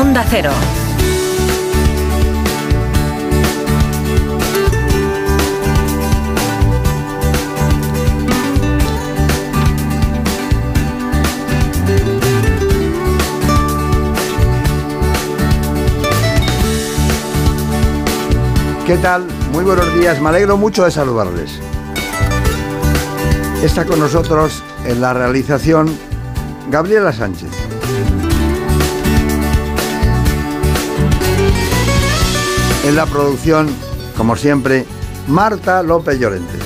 Onda Cero. ¿Qué tal? Muy buenos días, me alegro mucho de saludarles. Está con nosotros en la realización Gabriela Sánchez. En la producción, como siempre, Marta López Llorente.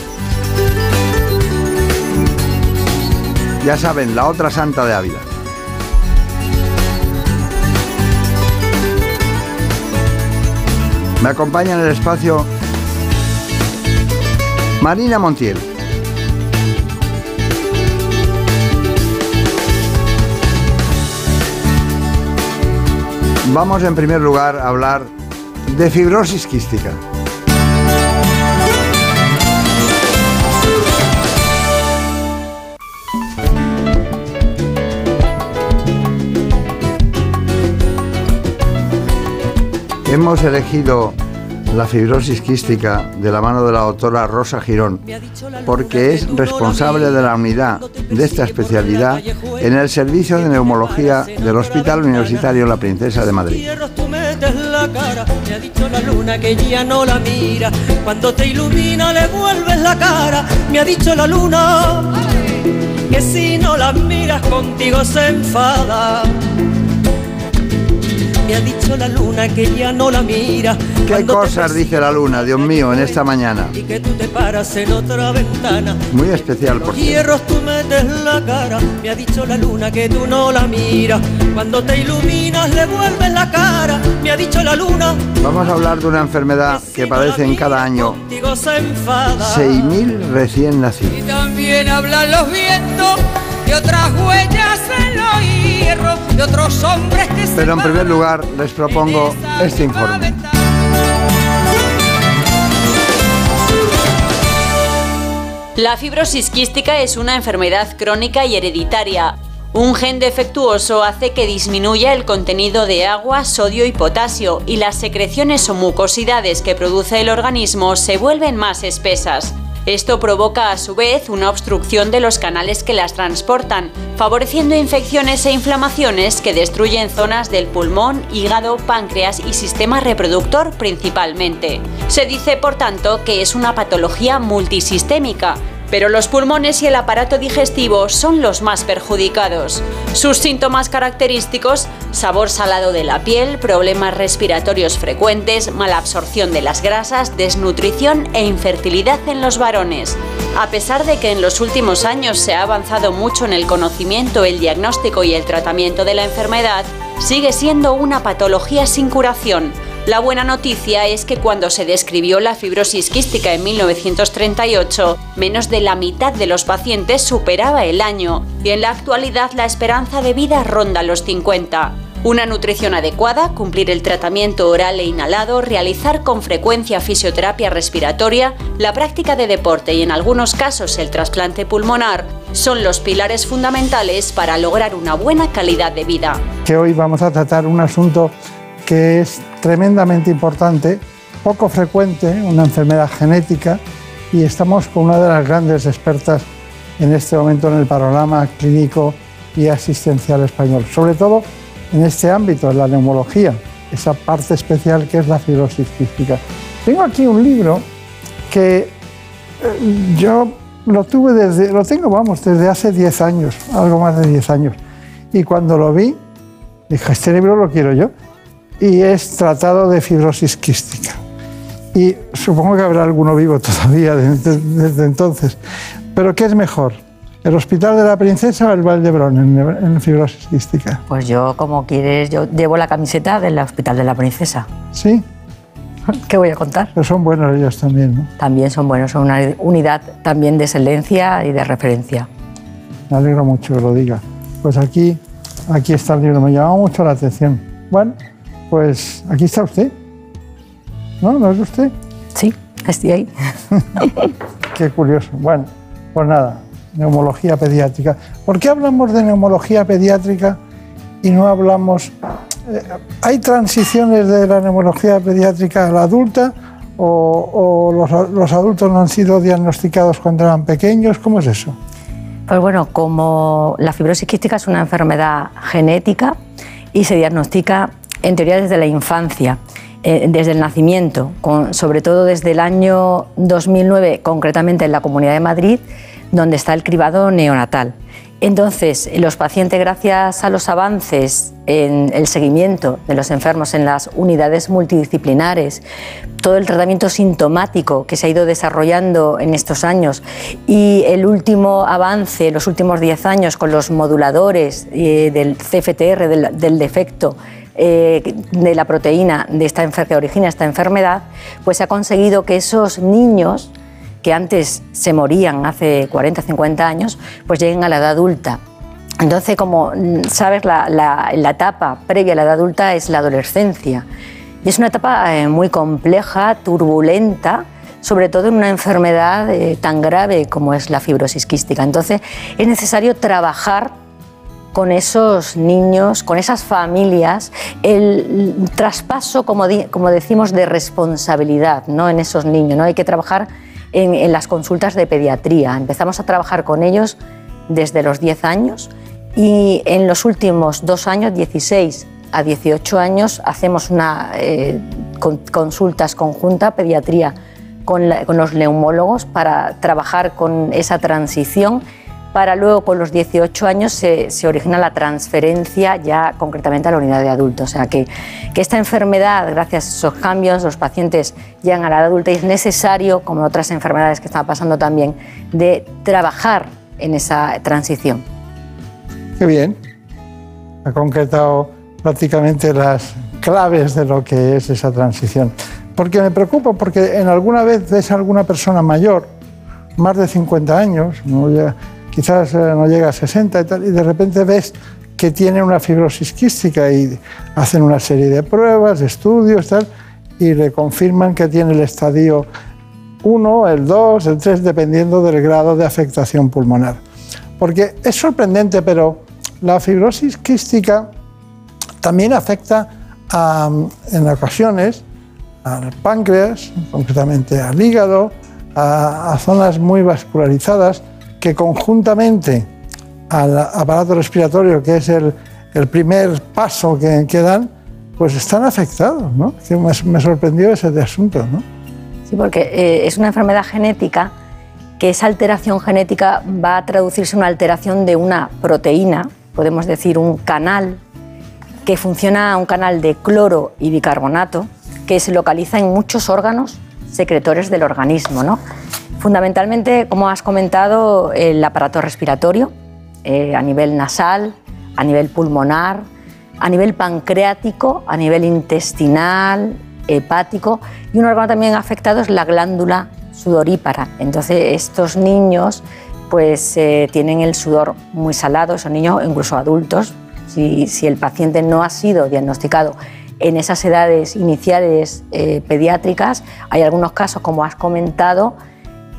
Ya saben, la otra santa de Ávila. Me acompaña en el espacio Marina Montiel. Vamos en primer lugar a hablar de fibrosis quística. Hemos elegido la fibrosis quística de la mano de la doctora Rosa Girón porque es responsable de la unidad de esta especialidad en el servicio de neumología del Hospital Universitario La Princesa de Madrid. Me ha dicho la luna que ya no la mira. Cuando te ilumina le vuelves la cara. Me ha dicho la luna que si no la miras contigo se enfada. Me ha dicho la luna que ya no la mira. ¿Qué cosas dice la luna, Dios mío, en esta mañana? Y que tú te paras en otra ventana. Muy especial, por cierto. Hierros tú metes la cara. Me ha dicho la luna que tú no la miras. Cuando te iluminas le vuelves la cara. Me ha dicho la luna. Vamos a hablar de una enfermedad que padecen cada año Contigo se enfada. 6.000 recién Y nacidos. también hablan los vientos de otras huellas en los hierros, de otros hombres que se Pero en primer lugar les propongo este informe. La fibrosis quística es una enfermedad crónica y hereditaria. Un gen defectuoso hace que disminuya el contenido de agua, sodio y potasio y las secreciones o mucosidades que produce el organismo se vuelven más espesas. Esto provoca a su vez una obstrucción de los canales que las transportan, favoreciendo infecciones e inflamaciones que destruyen zonas del pulmón, hígado, páncreas y sistema reproductor principalmente. Se dice, por tanto, que es una patología multisistémica, pero los pulmones y el aparato digestivo son los más perjudicados. Sus síntomas característicos, sabor salado de la piel, problemas respiratorios frecuentes, mala absorción de las grasas, desnutrición e infertilidad en los varones. A pesar de que en los últimos años se ha avanzado mucho en el conocimiento, el diagnóstico y el tratamiento de la enfermedad, sigue siendo una patología sin curación. La buena noticia es que cuando se describió la fibrosis quística en 1938, menos de la mitad de los pacientes superaba el año y en la actualidad la esperanza de vida ronda los 50. Una nutrición adecuada, cumplir el tratamiento oral e inhalado, realizar con frecuencia fisioterapia respiratoria, la práctica de deporte y en algunos casos el trasplante pulmonar son los pilares fundamentales para lograr una buena calidad de vida. que hoy vamos a tratar un asunto que es tremendamente importante, poco frecuente, una enfermedad genética, y estamos con una de las grandes expertas en este momento en el panorama clínico y asistencial español, sobre todo en este ámbito, en la neumología, esa parte especial que es la fibrosis quística. Tengo aquí un libro que eh, yo lo tuve desde, lo tengo, vamos, desde hace 10 años, algo más de 10 años. Y cuando lo vi, dije, este libro lo quiero yo. Y es Tratado de Fibrosis Quística. Y supongo que habrá alguno vivo todavía desde, desde entonces. Pero ¿qué es mejor? ¿El Hospital de la Princesa o el Valdebrón en, en fibrosis quística? Pues yo, como quieres, yo llevo la camiseta del Hospital de la Princesa. Sí, ¿Qué voy a contar? pero son buenos ellos también, ¿no? También son buenos, son una unidad también de excelencia y de referencia. Me alegro mucho que lo diga. Pues aquí, aquí está el libro, me llamó mucho la atención. Bueno, pues aquí está usted. ¿No? ¿No es usted? Sí, estoy ahí. Qué curioso. Bueno, pues nada, neumología pediátrica. ¿Por qué hablamos de neumología pediátrica y no hablamos eh, ¿hay transiciones de la neumología pediátrica a la adulta o, los, los, adultos no han sido diagnosticados cuando eran pequeños? ¿Cómo es eso? Pues bueno, como la fibrosis quística es una enfermedad genética y se diagnostica en teoría desde la infancia. Eh, desde el nacimiento, sobre todo desde el año 2009, concretamente en la Comunidad de Madrid, donde está el cribado neonatal. Entonces, los pacientes, gracias a los avances en el seguimiento de los enfermos en las unidades multidisciplinares, todo el tratamiento sintomático que se ha ido desarrollando en estos años y el último avance, los últimos 10 años con los moduladores eh, del CFTR, del defecto, eh, de la proteína de esta que origina esta enfermedad, pues ha conseguido que esos niños que antes se morían hace 40, 50 años, pues lleguen a la edad adulta. Entonces, como mm, sabes, la, etapa previa a la edad adulta es la adolescencia. Y es una etapa eh, muy compleja, turbulenta, sobre todo en una enfermedad eh, tan grave como es la fibrosis quística. Entonces, es necesario trabajar con esos niños, con esas familias, el traspaso, como, decimos, de responsabilidad ¿no? en esos niños. ¿no? Hay que trabajar en, en, las consultas de pediatría. Empezamos a trabajar con ellos desde los 10 años y en los últimos dos años, 16 a 18 años, hacemos una eh, consultas conjunta, pediatría, con, con los neumólogos para trabajar con esa transición para luego con los 18 años se, origina la transferencia ya concretamente a la unidad de adultos. O sea que, esta enfermedad, gracias a esos cambios, los pacientes llegan a la edad adulta y es necesario, como otras enfermedades que están pasando también, de trabajar en esa transición. Qué bien. Ha concretado prácticamente las claves de lo que es esa transición. Porque me preocupa, porque en alguna vez ves a alguna persona mayor, más de 50 años, ¿no? Quizás eh, no llega a 60 y tal, y de repente ves que tiene una fibrosis quística y hacen una serie de pruebas, de estudios, tal, y le confirman que tiene el estadio 1, el 2, el 3, dependiendo del grado de afectación pulmonar. Porque es sorprendente, pero la fibrosis quística también afecta en ocasiones al páncreas, concretamente al hígado, a, a zonas muy vascularizadas, que conjuntamente al aparato respiratorio, que es el, primer paso que, dan, pues están afectados, ¿no? me, sorprendió ese asunto, ¿no? Sí, porque eh, es una enfermedad genética que esa alteración genética va a traducirse en una alteración de una proteína, podemos decir un canal, que funciona un canal de cloro y bicarbonato, que se localiza en muchos órganos secretores del organismo, ¿no? Fundamentalmente, como has comentado, el aparato respiratorio eh, a nivel nasal, a nivel pulmonar, a nivel pancreático, a nivel intestinal, hepático y un órgano también afectado es la glándula sudorípara. Entonces estos niños pues eh, tienen el sudor muy salado, son niños incluso adultos. Si, si, el paciente no ha sido diagnosticado en esas edades iniciales eh, pediátricas, hay algunos casos, como has comentado,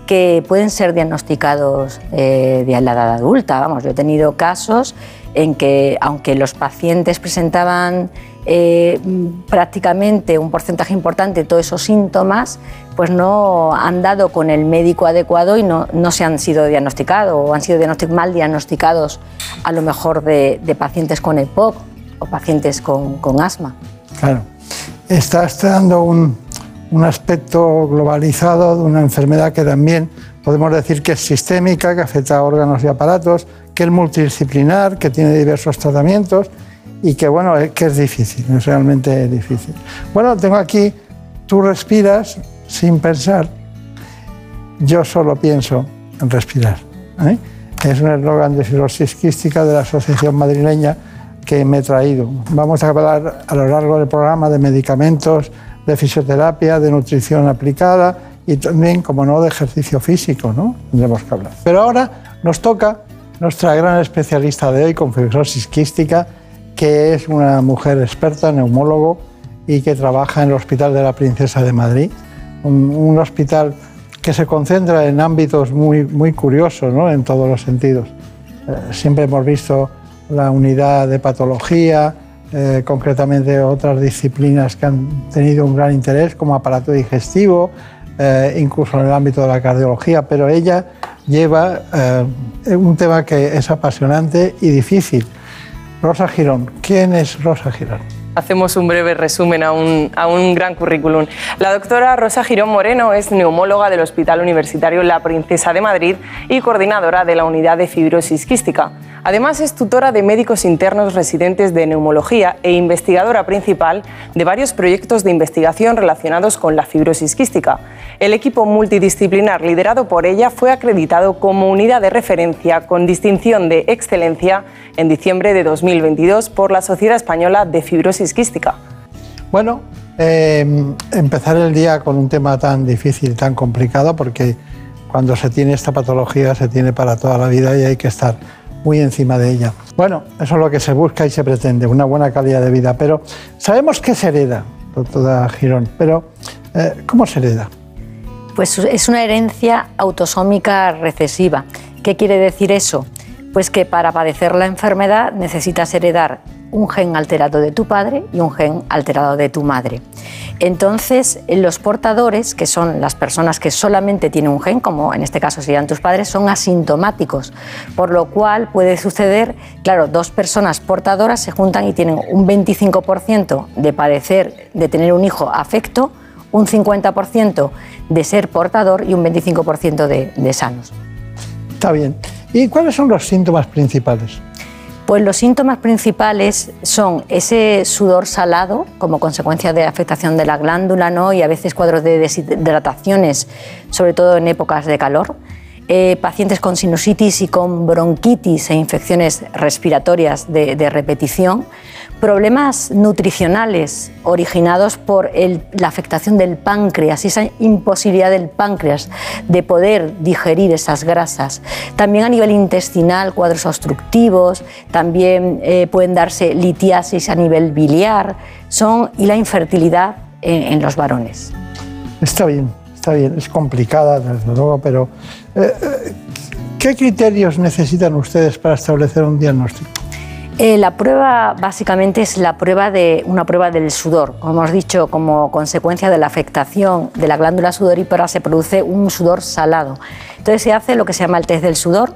que pueden ser diagnosticados eh, de la edad adulta. Vamos, yo he tenido casos en que, aunque los pacientes presentaban eh, prácticamente un porcentaje importante de todos esos síntomas, pues no han dado con el médico adecuado y no, se han sido diagnosticados o han sido mal diagnosticados a lo mejor de, pacientes con EPOC o pacientes con, con asma. Claro. Estás dando un, un aspecto globalizado de una enfermedad que también podemos decir que es sistémica, que afecta a órganos y aparatos, que es multidisciplinar, que tiene diversos tratamientos y que, bueno, que es difícil, es realmente difícil. Bueno, tengo aquí, tú respiras sin pensar, yo solo pienso en respirar. ¿eh? Es un eslogan de quística de la Asociación Madrileña que me he traído. Vamos a hablar a lo largo del programa de medicamentos, de fisioterapia, de nutrición aplicada y también, como no, de ejercicio físico, ¿no? Tendremos que hablar. Pero ahora nos toca nuestra gran especialista de hoy con fibrosis quística, que es una mujer experta, neumólogo, y que trabaja en el Hospital de la Princesa de Madrid, un, hospital que se concentra en ámbitos muy, muy curiosos, ¿no? en todos los sentidos. Eh, siempre hemos visto la unidad de patología, eh, concretamente otras disciplinas que han tenido un gran interés, como aparato digestivo, eh, incluso en el ámbito de la cardiología, pero ella lleva eh, un tema que es apasionante y difícil. Rosa Girón, ¿quién es Rosa Girón? Hacemos un breve resumen a un, a un, gran currículum. La doctora Rosa Girón Moreno es neumóloga del Hospital Universitario La Princesa de Madrid y coordinadora de la unidad de fibrosis quística. Además, es tutora de médicos internos residentes de neumología e investigadora principal de varios proyectos de investigación relacionados con la fibrosis quística. El equipo multidisciplinar liderado por ella fue acreditado como unidad de referencia con distinción de excelencia en diciembre de 2022 por la Sociedad Española de Fibrosis Quística. Bueno, eh, empezar el día con un tema tan difícil, tan complicado, porque cuando se tiene esta patología se tiene para toda la vida y hay que estar muy encima de ella. Bueno, eso es lo que se busca y se pretende, una buena calidad de vida. Pero sabemos que se hereda, doctora Girón, pero eh, ¿cómo se hereda? Pues es una herencia autosómica recesiva. ¿Qué quiere decir eso? Pues que para padecer la enfermedad necesitas heredar un gen alterado de tu padre y un gen alterado de tu madre. Entonces, los portadores, que son las personas que solamente tienen un gen, como en este caso serían tus padres, son asintomáticos, por lo cual puede suceder, claro, dos personas portadoras se juntan y tienen un 25% de padecer, de tener un hijo afecto, un 50% de ser portador y un 25% de, de sanos. Está bien. ¿Y cuáles son los síntomas principales? Pues los síntomas principales son ese sudor salado como consecuencia de afectación de la glándula ¿no? y a veces cuadros de deshidrataciones, sobre todo en épocas de calor. Eh, pacientes con sinusitis y con bronquitis e infecciones respiratorias de, de repetición, problemas nutricionales originados por la afectación del páncreas esa imposibilidad del páncreas de poder digerir esas grasas. También a nivel intestinal, cuadros obstructivos, también eh, pueden darse litiasis a nivel biliar son, y la infertilidad en, en, los varones. Está bien, está bien, es complicada desde luego, pero eh, eh ¿qué criterios necesitan ustedes para establecer un diagnóstico? Eh, la prueba básicamente es la prueba de, una prueba del sudor. Como hemos dicho, como consecuencia de la afectación de la glándula sudorípara se produce un sudor salado. Entonces se hace lo que se llama el test del sudor,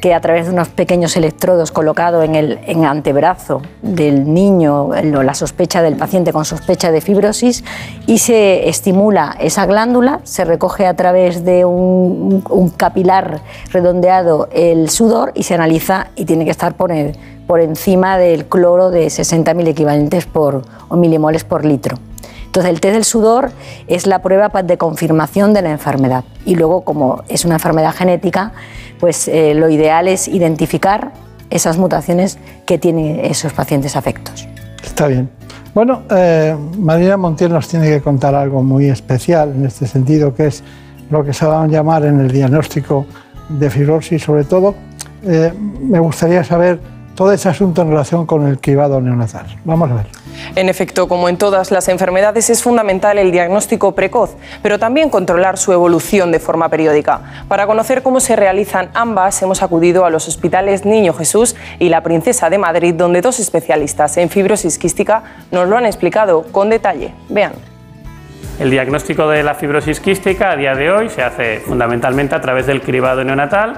que a través de unos pequeños electrodos colocados en el antebrazo del niño, la sospecha del paciente con sospecha de fibrosis, y se estimula esa glándula, se recoge a través de un, un capilar redondeado el sudor y se analiza y tiene que estar por, el, por encima del cloro de 60.000 equivalentes por, o milimoles por litro. Entonces, el test del sudor es la prueba de confirmación de la enfermedad. Y luego, como es una enfermedad genética, pues eh, lo ideal es identificar esas mutaciones que tienen esos pacientes afectos. Está bien. Bueno, eh, Marina Montiel nos tiene que contar algo muy especial en este sentido, que es lo que se va a llamar en el diagnóstico de fibrosis, sobre todo. Eh, me gustaría saber todo ese asunto en relación con el cribado neonatal. Vamos a ver. En efecto, como en todas las enfermedades, es fundamental el diagnóstico precoz, pero también controlar su evolución de forma periódica. Para conocer cómo se realizan ambas, hemos acudido a los hospitales Niño Jesús y La Princesa de Madrid, donde dos especialistas en fibrosis quística nos lo han explicado con detalle. Vean. El diagnóstico de la fibrosis quística a día de hoy se hace fundamentalmente a través del cribado neonatal,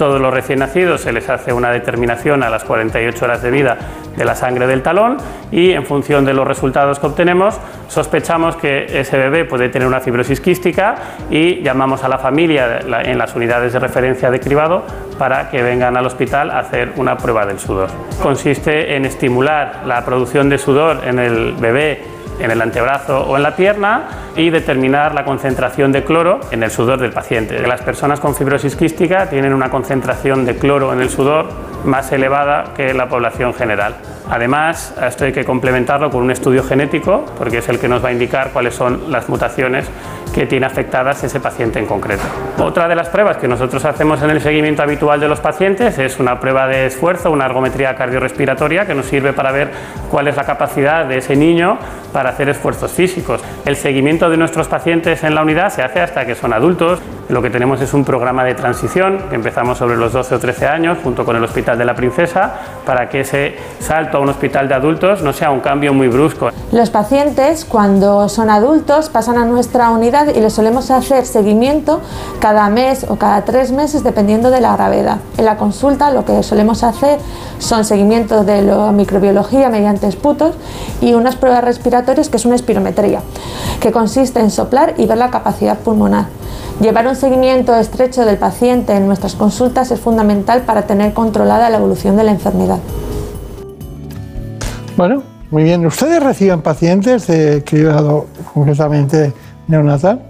todos los recién nacidos se les hace una determinación a las 48 horas de vida de la sangre del talón y en función de los resultados que obtenemos sospechamos que ese bebé puede tener una fibrosis quística y llamamos a la familia en las unidades de referencia de cribado para que vengan al hospital a hacer una prueba del sudor. Consiste en estimular la producción de sudor en el bebé en el antebrazo o en la pierna y determinar la concentración de cloro en el sudor del paciente. Las personas con fibrosis quística tienen una concentración de cloro en el sudor más elevada que la población general. Además, esto hay que complementarlo con un estudio genético, porque es el que nos va a indicar cuáles son las mutaciones que tiene afectadas ese paciente en concreto. Otra de las pruebas que nosotros hacemos en el seguimiento habitual de los pacientes es una prueba de esfuerzo, una ergometría cardiorrespiratoria, que nos sirve para ver cuál es la capacidad de ese niño para hacer esfuerzos físicos. El seguimiento de nuestros pacientes en la unidad se hace hasta que son adultos. Lo que tenemos es un programa de transición que empezamos sobre los 12 o 13 años junto con el Hospital de la Princesa para que ese salto a un hospital de adultos no sea un cambio muy brusco. Los pacientes cuando son adultos pasan a nuestra unidad y les solemos hacer seguimiento cada mes o cada tres meses dependiendo de la gravedad. En la consulta lo que solemos hacer son seguimientos de la microbiología mediante esputos y unas pruebas respiratorias que es una espirometría, que consiste en soplar y ver la capacidad pulmonar. Llevar un seguimiento estrecho del paciente en nuestras consultas es fundamental para tener controlada la evolución de la enfermedad. Bueno, muy bien. ¿Ustedes reciben pacientes de cribado concretamente neonatal?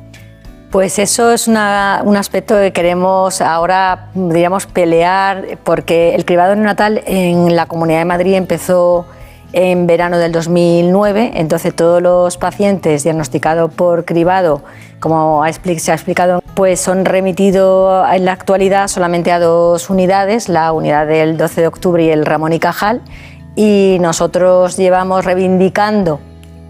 Pues eso es un aspecto que queremos ahora, digamos, pelear, porque el cribado neonatal en la Comunidad de Madrid empezó en verano del 2009, entonces todos los pacientes diagnosticados por cribado, como se ha explicado, pues son remitidos en la actualidad solamente a dos unidades, la unidad del 12 de octubre y el Ramón y Cajal, y nosotros llevamos reivindicando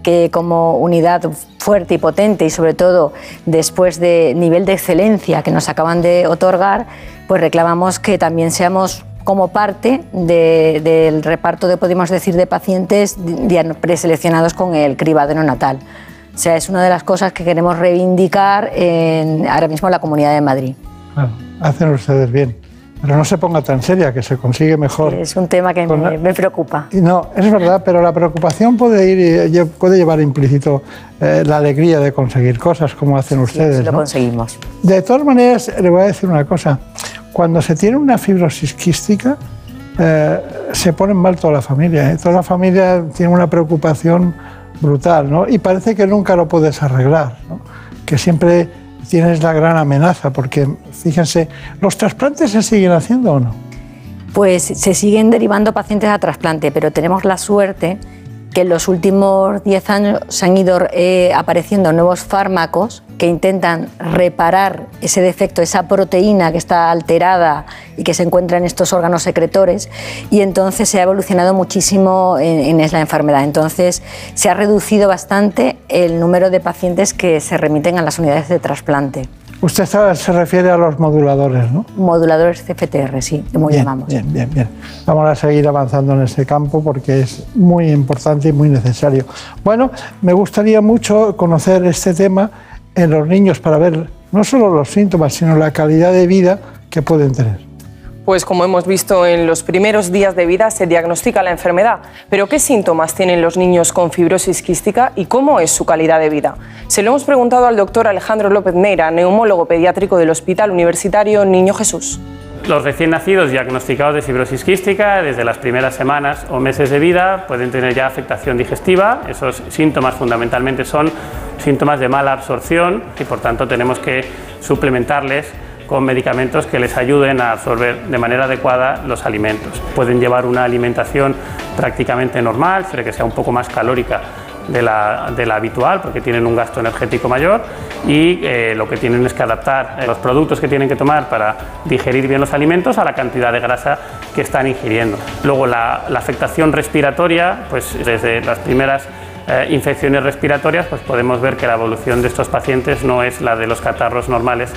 que como unidad fuerte y potente y sobre todo después de nivel de excelencia que nos acaban de otorgar, pues reclamamos que también seamos como parte del reparto de, podemos decir, de pacientes preseleccionados con el cribado neonatal. O sea, es una de las cosas que queremos reivindicar en, ahora mismo en la Comunidad de Madrid. Claro, hacen ustedes bien. Pero no se ponga tan seria, que se consigue mejor. Es un tema que me, preocupa. no, es verdad, pero la preocupación puede, ir, puede llevar implícito eh, la alegría de conseguir cosas como hacen ustedes. Sí, lo conseguimos. De todas maneras, le voy a decir una cosa. Cuando se tiene una fibrosis quística, eh, se pone mal toda la familia. ¿eh? Toda la familia tiene una preocupación brutal, ¿no? Y parece que nunca lo puedes arreglar, ¿no? Que siempre tienes la gran amenaza, porque fíjense, ¿los trasplantes se siguen haciendo o no? Pues se siguen derivando pacientes a trasplante, pero tenemos la suerte que en los últimos 10 años se han ido eh, apareciendo nuevos fármacos que intentan reparar ese defecto, esa proteína que está alterada y que se encuentra en estos órganos secretores y entonces se ha evolucionado muchísimo en, en la enfermedad. Entonces se ha reducido bastante el número de pacientes que se remiten a las unidades de trasplante. Usted se refiere a los moduladores, ¿no? Moduladores CFTR, sí, como llamamos. Bien, bien, bien. Vamos a seguir avanzando en este campo porque es muy importante y muy necesario. Bueno, me gustaría mucho conocer este tema en los niños para ver no solo los síntomas, sino la calidad de vida que pueden tener. Pues como hemos visto en los primeros días de vida se diagnostica la enfermedad, pero ¿qué síntomas tienen los niños con fibrosis quística y cómo es su calidad de vida? Se lo hemos preguntado al doctor Alejandro López Neira, neumólogo pediátrico del Hospital Universitario Niño Jesús. Los recién nacidos diagnosticados de fibrosis quística desde las primeras semanas o meses de vida pueden tener ya afectación digestiva. Esos síntomas fundamentalmente son síntomas de mala absorción y por tanto tenemos que suplementarles con medicamentos que les ayuden a absorber de manera adecuada los alimentos. Pueden llevar una alimentación prácticamente normal, pero que sea un poco más calórica de la, habitual porque tienen un gasto energético mayor y eh, lo que tienen es que adaptar los productos que tienen que tomar para digerir bien los alimentos a la cantidad de grasa que están ingiriendo. Luego la, afectación respiratoria, pues desde las primeras eh, infecciones respiratorias, pues podemos ver que la evolución de estos pacientes no es la de los catarros normales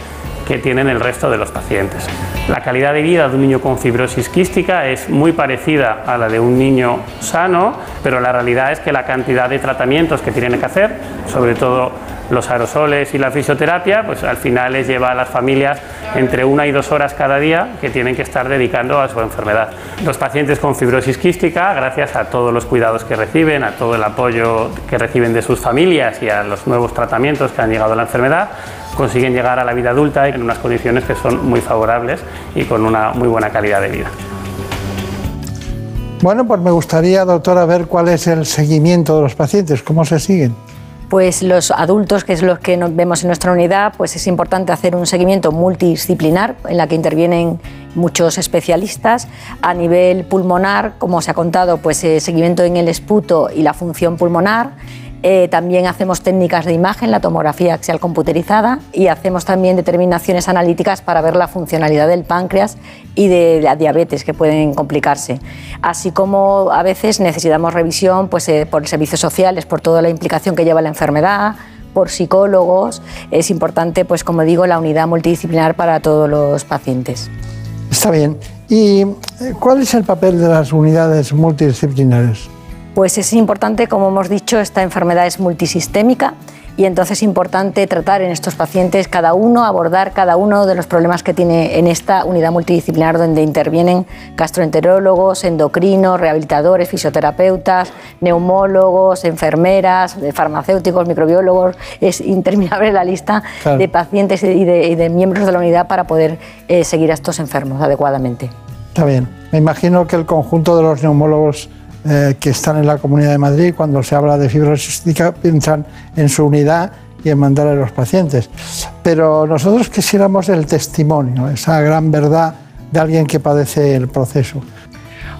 que tienen el resto de los pacientes. La calidad de vida de un niño con fibrosis quística es muy parecida a la de un niño sano, pero la realidad es que la cantidad de tratamientos que tienen que hacer, sobre todo los aerosoles y la fisioterapia, pues al final les lleva a las familias entre una y dos horas cada día que tienen que estar dedicando a su enfermedad. Los pacientes con fibrosis quística, gracias a todos los cuidados que reciben, a todo el apoyo que reciben de sus familias y a los nuevos tratamientos que han llegado a la enfermedad, consiguen llegar a la vida adulta en unas condiciones que son muy favorables y con una muy buena calidad de vida. Bueno, pues me gustaría, doctora, ver cuál es el seguimiento de los pacientes, cómo se siguen. Pues los adultos, que es los que vemos en nuestra unidad, pues es importante hacer un seguimiento multidisciplinar en la que intervienen muchos especialistas. A nivel pulmonar, como se ha contado, pues eh, seguimiento en el esputo y la función pulmonar eh, también hacemos técnicas de imagen, la tomografía axial computerizada y hacemos también determinaciones analíticas para ver la funcionalidad del páncreas y de la diabetes que pueden complicarse. Así como a veces necesitamos revisión pues, eh, por servicios sociales, por toda la implicación que lleva la enfermedad, por psicólogos. Es importante, pues como digo, la unidad multidisciplinar para todos los pacientes. Está bien. ¿Y eh, cuál es el papel de las unidades multidisciplinares? Pues es importante, como hemos dicho, esta enfermedad es multisistémica y entonces es importante tratar en estos pacientes cada uno, abordar cada uno de los problemas que tiene en esta unidad multidisciplinar donde intervienen gastroenterólogos, endocrinos, rehabilitadores, fisioterapeutas, neumólogos, enfermeras, farmacéuticos, microbiólogos. Es interminable la lista de pacientes y de, miembros de la unidad para poder eh, seguir a estos enfermos adecuadamente. Está bien. Me imagino que el conjunto de los neumólogos eh, que están en la Comunidad de Madrid, cuando se habla de fibrosis piensan en su unidad y en mandar a los pacientes. Pero nosotros quisiéramos el testimonio, esa gran verdad de alguien que padece el proceso.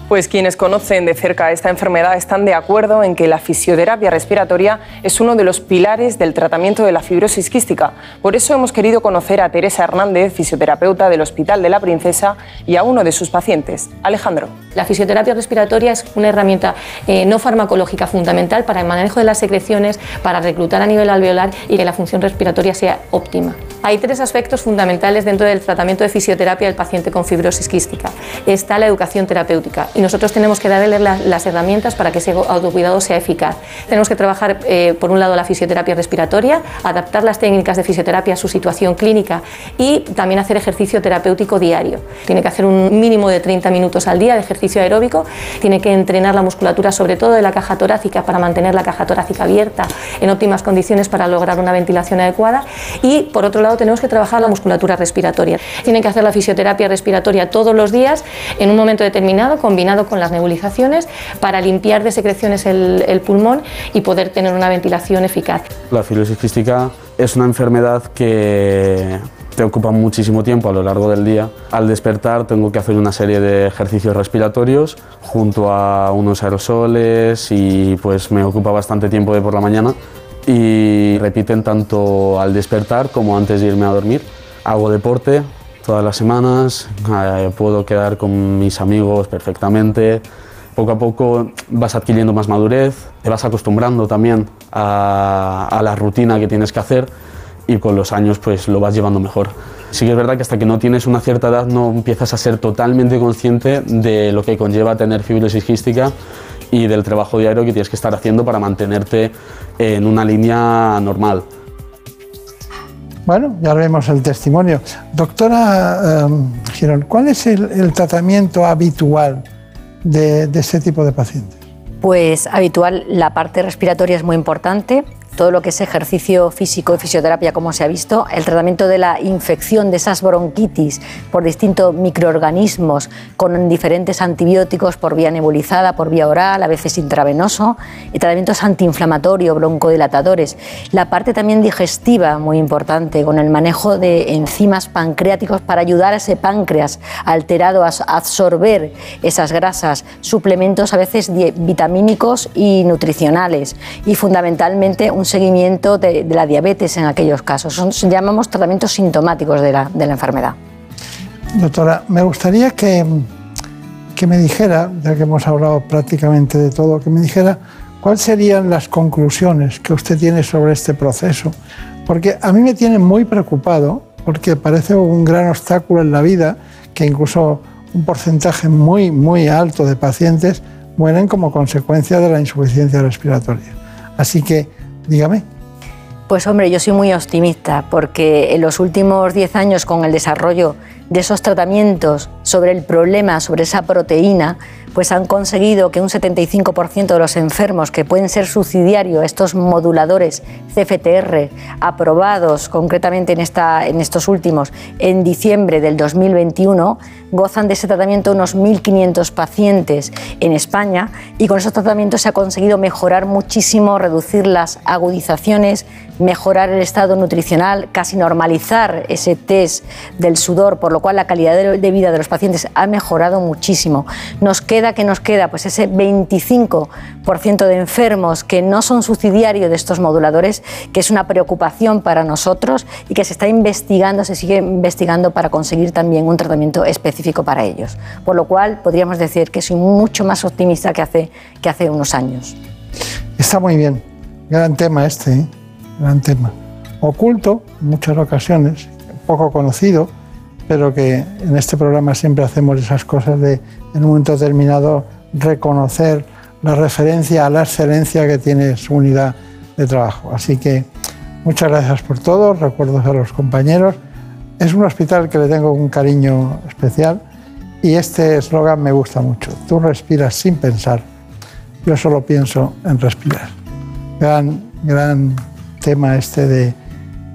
Pues quienes conocen de cerca esta enfermedad están de acuerdo en que la fisioterapia respiratoria es uno de los pilares del tratamiento de la fibrosis quística. Por eso hemos querido conocer a Teresa Hernández, fisioterapeuta del Hospital de la Princesa, y a uno de sus pacientes, Alejandro. La fisioterapia respiratoria es una herramienta eh, no farmacológica fundamental para el manejo de las secreciones, para reclutar a nivel alveolar y que la función respiratoria sea óptima. Hay tres aspectos fundamentales dentro del tratamiento de fisioterapia del paciente con fibrosis quística. Está la educación terapéutica y nosotros tenemos que darle las herramientas para que ese autocuidado sea eficaz. Tenemos que trabajar, eh, por un lado, la fisioterapia respiratoria, adaptar las técnicas de fisioterapia a su situación clínica y también hacer ejercicio terapéutico diario. Tiene que hacer un mínimo de 30 minutos al día de ejercicio aeróbico, tiene que entrenar la musculatura, sobre todo de la caja torácica, para mantener la caja torácica abierta en óptimas condiciones para lograr una ventilación adecuada y, por otro lado, tenemos que trabajar la musculatura respiratoria. Tiene que hacer la fisioterapia respiratoria todos los días en un momento determinado, con las nebulizaciones para limpiar de secreciones el, pulmón y poder tener una ventilación eficaz. La fibrosis quística es una enfermedad que te ocupa muchísimo tiempo a lo largo del día. Al despertar tengo que hacer una serie de ejercicios respiratorios junto a unos aerosoles y pues me ocupa bastante tiempo de por la mañana y repiten tanto al despertar como antes de irme a dormir. Hago deporte, todas las semanas, eh, puedo quedar con mis amigos perfectamente. Poco a poco vas adquiriendo más madurez, te vas acostumbrando también a, la rutina que tienes que hacer y con los años pues lo vas llevando mejor. Sí que es verdad que hasta que no tienes una cierta edad no empiezas a ser totalmente consciente de lo que conlleva tener fibrosis quística y del trabajo diario que tienes que estar haciendo para mantenerte en una línea normal. Bueno, ya vemos el testimonio. Doctora um, Girón, ¿cuál es el, tratamiento habitual de, de este tipo de pacientes? Pues habitual, la parte respiratoria es muy importante todo lo que es ejercicio físico y fisioterapia, como se ha visto, el tratamiento de la infección de esas bronquitis por distintos microorganismos con diferentes antibióticos por vía nebulizada, por vía oral, a veces intravenoso, tratamientos antiinflamatorios, broncodilatadores. La parte también digestiva, muy importante, con el manejo de enzimas pancreáticos para ayudar a ese páncreas alterado a absorber esas grasas, suplementos a veces vitamínicos y nutricionales, y fundamentalmente un seguimiento de, la diabetes en aquellos casos. Son, llamamos tratamientos sintomáticos de la, de la enfermedad. Doctora, me gustaría que, que me dijera, ya que hemos hablado prácticamente de todo, que me dijera cuáles serían las conclusiones que usted tiene sobre este proceso. Porque a mí me tiene muy preocupado, porque parece un gran obstáculo en la vida, que incluso un porcentaje muy, muy alto de pacientes mueren como consecuencia de la insuficiencia respiratoria. Así que Dígame. Pues hombre, yo soy muy optimista porque en los últimos 10 años con el desarrollo de esos tratamientos sobre el problema, sobre esa proteína, pues han conseguido que un 75% de los enfermos que pueden ser subsidiarios a estos moduladores CFTR aprobados concretamente en, esta, en estos últimos en diciembre del 2021 gozan de ese tratamiento unos 1.500 pacientes en España y con esos tratamientos se ha conseguido mejorar muchísimo, reducir las agudizaciones, mejorar el estado nutricional, casi normalizar ese test del sudor, por lo cual la calidad de vida de los pacientes ha mejorado muchísimo. Nos queda que nos queda pues ese 25% de enfermos que no son subsidiarios de estos moduladores, que es una preocupación para nosotros y que se está investigando, se sigue investigando para conseguir también un tratamiento específico para ellos. Por lo cual podríamos decir que soy mucho más optimista que hace, unos años. Está muy bien, gran tema este. ¿eh? gran tema. Oculto, en muchas ocasiones, poco conocido, pero que en este programa siempre hacemos esas cosas de, en un momento determinado, reconocer la referencia a la excelencia que tiene su unidad de trabajo. Así que muchas gracias por todo, recuerdos a los compañeros. Es un hospital que le tengo un cariño especial y este eslogan me gusta mucho. Tú respiras sin pensar, yo solo pienso en respirar. Gran, gran tema este de,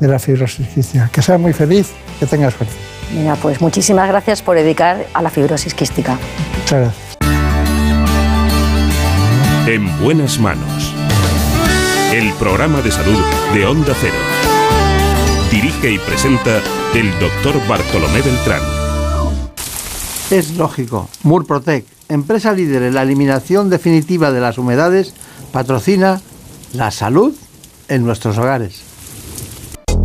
de la fibrosis quística. Que seas muy feliz, que tengas suerte. Mira, pues muchísimas gracias por dedicar a la fibrosis quística. Muchas gracias. En buenas manos. El programa de salud de Onda Cero. Dirige y presenta el doctor Bartolomé Beltrán. Es lógico. Murprotec, empresa líder en la eliminación definitiva de las humedades, patrocina la salud en nuestros hogares.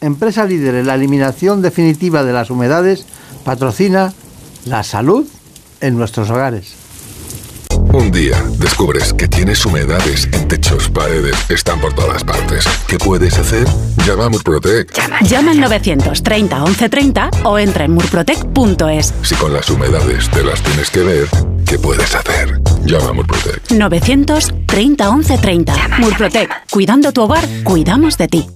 empresa líder en la eliminación definitiva de las humedades, patrocina la salud en nuestros hogares. Un día descubres que tienes humedades en techos, paredes, están por todas partes. ¿Qué puedes hacer? Llama a Murprotec. Llama al 930 1130 o entra en murprotec.es. Si con las humedades te las tienes que ver, ¿qué puedes hacer? Llama a Murprotec. 930 1130. Murprotec. Cuidando tu hogar, cuidamos de ti.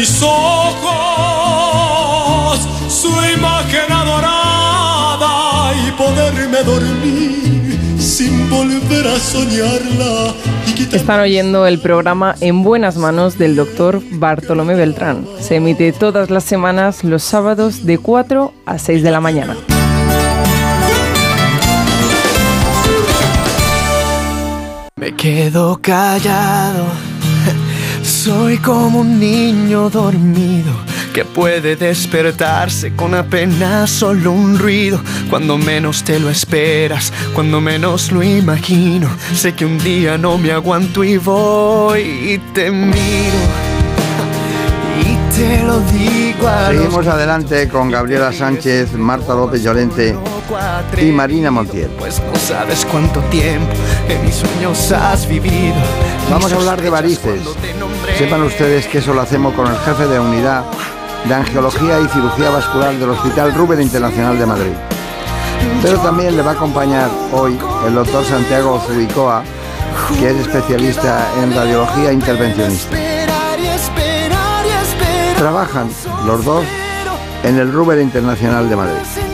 Mis ojos su imagen adorada y poderme dormir sin volver a soñarla. Están oyendo el programa En Buenas Manos del doctor Bartolomé Beltrán. Se emite todas las semanas los sábados de 4 a 6 de la mañana. Me quedo callado, soy como un niño dormido que puede despertarse con apenas solo un ruido. Cuando menos te lo esperas, cuando menos lo imagino, sé que un día no me aguanto y voy y te miro te lo digo a Seguimos adelante con Gabriela Sánchez, Marta López Llorente y Marina Montiel. Pues no sabes cuánto tiempo en mis sueños has vivido. Vamos a hablar de varices. Sepan ustedes que eso lo hacemos con el jefe de unidad de Angiología y Cirugía Vascular del Hospital Rubén Internacional de Madrid. Pero también le va a acompañar hoy el doctor Santiago Zubicoa, que es especialista en radiología intervencionista. Trabajan los dos en el Rubén Internacional de Madrid.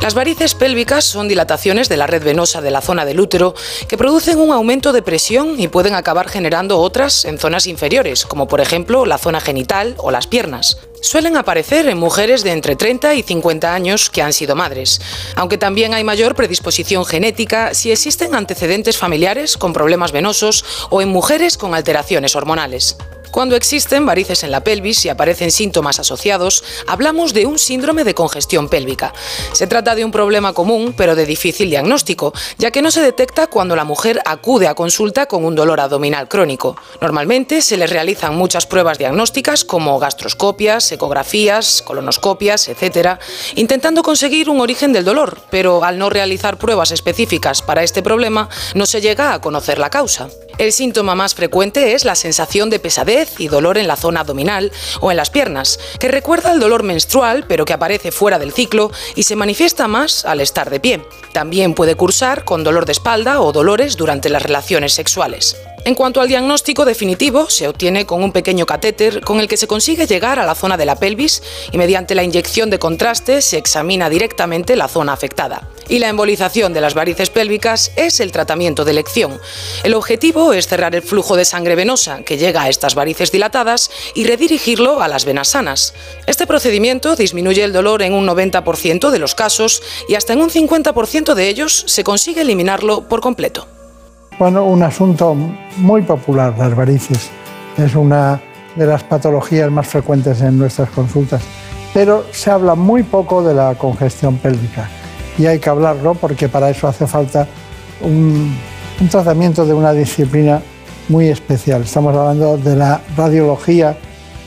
Las varices pélvicas son dilataciones de la red venosa de la zona del útero que producen un aumento de presión y pueden acabar generando otras en zonas inferiores, como por ejemplo la zona genital o las piernas. Suelen aparecer en mujeres de entre 30 y 50 años que han sido madres, aunque también hay mayor predisposición genética si existen antecedentes familiares con problemas venosos o en mujeres con alteraciones hormonales. Cuando existen varices en la pelvis y aparecen síntomas asociados, hablamos de un síndrome de congestión pélvica. Se trata de un problema común, pero de difícil diagnóstico, ya que no se detecta cuando la mujer acude a consulta con un dolor abdominal crónico. Normalmente se le realizan muchas pruebas diagnósticas como gastroscopias, ecografías, colonoscopias, etc., intentando conseguir un origen del dolor, pero al no realizar pruebas específicas para este problema, no se llega a conocer la causa. El síntoma más frecuente es la sensación de pesadez y dolor en la zona abdominal o en las piernas, que recuerda al dolor menstrual pero que aparece fuera del ciclo y se manifiesta más al estar de pie. También puede cursar con dolor de espalda o dolores durante las relaciones sexuales. En cuanto al diagnóstico definitivo, se obtiene con un pequeño catéter con el que se consigue llegar a la zona de la pelvis y mediante la inyección de contraste se examina directamente la zona afectada. Y la embolización de las varices pélvicas es el tratamiento de elección. El objetivo es cerrar el flujo de sangre venosa que llega a estas varices dilatadas y redirigirlo a las venas sanas. Este procedimiento disminuye el dolor en un 90% de los casos y hasta en un 50% de ellos se consigue eliminarlo por completo. Bueno, un asunto muy popular, las varices. Es una de las patologías más frecuentes en nuestras consultas. Pero se habla muy poco de la congestión pélvica. Y hay que hablarlo porque para eso hace falta un, tratamiento de una disciplina muy especial. Estamos hablando de la radiología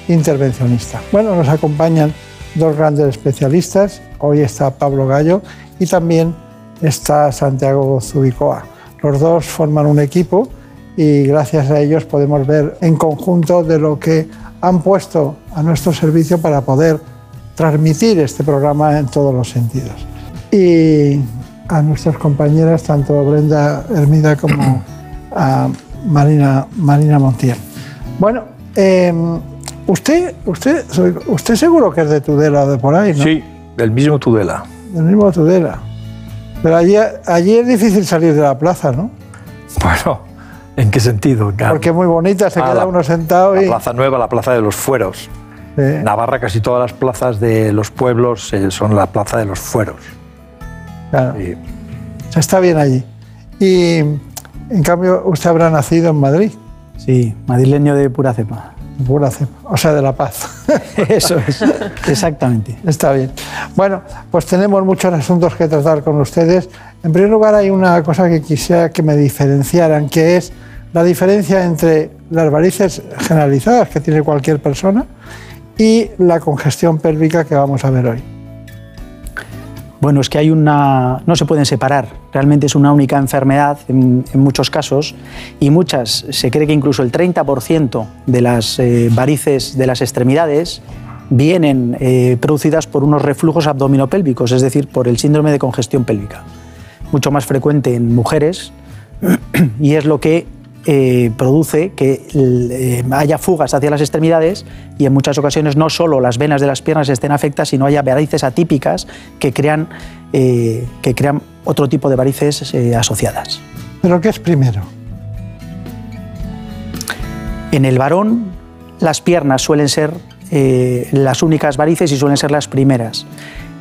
intervencionista. Bueno, nos acompañan dos grandes especialistas. Hoy está Pablo Gallo y también está Santiago Zubicoa. Los dos forman un equipo y gracias a ellos podemos ver en conjunto de lo que han puesto a nuestro servicio para poder transmitir este programa en todos los sentidos. Y a nuestras compañeras, tanto Brenda Hermida como a Marina, Marina Montiel. Bueno, eh, usted, usted, usted seguro que es de Tudela o de por ahí, ¿no? Sí, del mismo Tudela. Del mismo Tudela. Pero allí, allí es difícil salir de la plaza, ¿no? Bueno, ¿en qué sentido? Porque es muy bonita, se Ah, queda la- uno sentado La y... Plaza Nueva, la Plaza de los Fueros. Sí. En Navarra casi todas las plazas de los pueblos eh, son la Plaza de los Fueros. Claro. Está bien allí. Y en cambio, usted habrá nacido en Madrid. Sí, madrileño de pura cepa. Pura cepa, o sea, de La Paz. Eso es, exactamente. Está bien. Bueno, pues tenemos muchos asuntos que tratar con ustedes. En primer lugar, hay una cosa que quisiera que me diferenciaran, que es la diferencia entre las varices generalizadas que tiene cualquier persona y la congestión pélvica que vamos a ver hoy. Bueno, es que hay una. no se pueden separar. Realmente es una única enfermedad en, muchos casos y muchas, se cree que incluso el 30% de las eh, varices de las extremidades vienen eh, producidas por unos reflujos abdominopélvicos, es decir, por el síndrome de congestión pélvica. Mucho más frecuente en mujeres y es lo que eh, produce que eh, haya fugas hacia las extremidades y en muchas ocasiones no solo las venas de las piernas estén afectadas, sino haya varices atípicas que crean, eh, que crean otro tipo de varices asociadas. ¿Pero qué es primero? En el varón, las piernas suelen ser las únicas varices y suelen ser las primeras.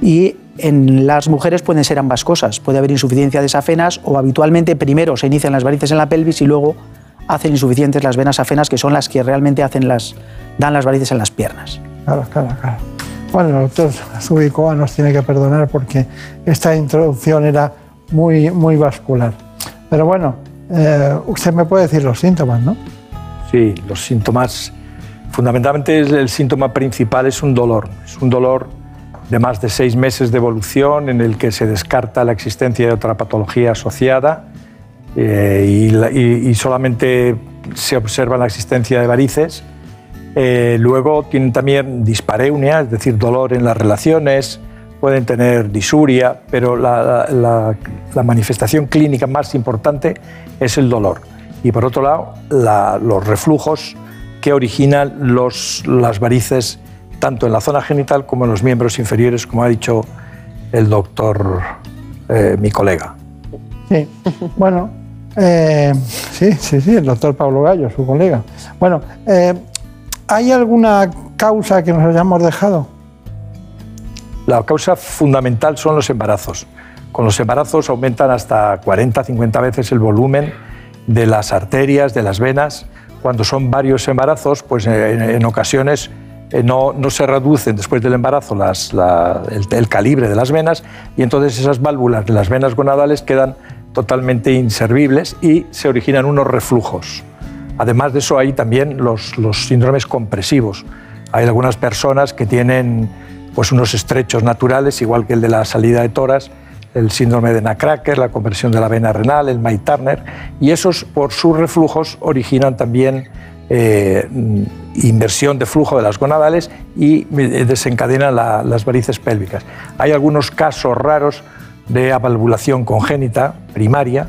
Y en las mujeres pueden ser ambas cosas. Puede haber insuficiencia de safenas o habitualmente primero se inician las varices en la pelvis y luego hacen insuficientes las venas afenas, que son las que realmente hacen las, dan las varices en las piernas. Claro, claro, claro. Bueno, el doctor Zubicoa nos tiene que perdonar porque esta introducción era muy, muy vascular. Pero bueno, eh, usted me puede decir los síntomas, ¿no? Sí, los síntomas, fundamentalmente el síntoma principal es un dolor. Es un dolor de más de seis meses de evolución en el que se descarta la existencia de otra patología asociada eh, y, la- y- y solamente se observa la existencia de varices. Eh, luego tienen también dispareunia, es decir, dolor en las relaciones, pueden tener disuria, pero la, la- manifestación clínica más importante es el dolor. Y por otro lado, la- los reflujos que originan los, las varices tanto en la zona genital como en los miembros inferiores, como ha dicho el doctor, eh, mi colega. Sí, bueno, eh, sí, sí, sí, el doctor Pablo Gallo, su colega. Bueno, eh, ¿hay alguna causa que nos hayamos dejado? La causa fundamental son los embarazos. Con los embarazos aumentan hasta 40-50 veces el volumen de las arterias, de las venas. Cuando son varios embarazos, pues en, en ocasiones no, no se reducen después del embarazo el, calibre de las venas y entonces esas válvulas de las venas gonadales quedan totalmente inservibles y se originan unos reflujos. Además de eso hay también los, síndromes compresivos. Hay algunas personas que tienen pues, unos estrechos naturales, igual que el de la salida de toras, el síndrome de Nacracker, la compresión de la vena renal, el May y esos por sus reflujos originan también eh, inversión de flujo de las gonadales y eh, desencadenan la- las varices pélvicas. Hay algunos casos raros de avalvulación congénita primaria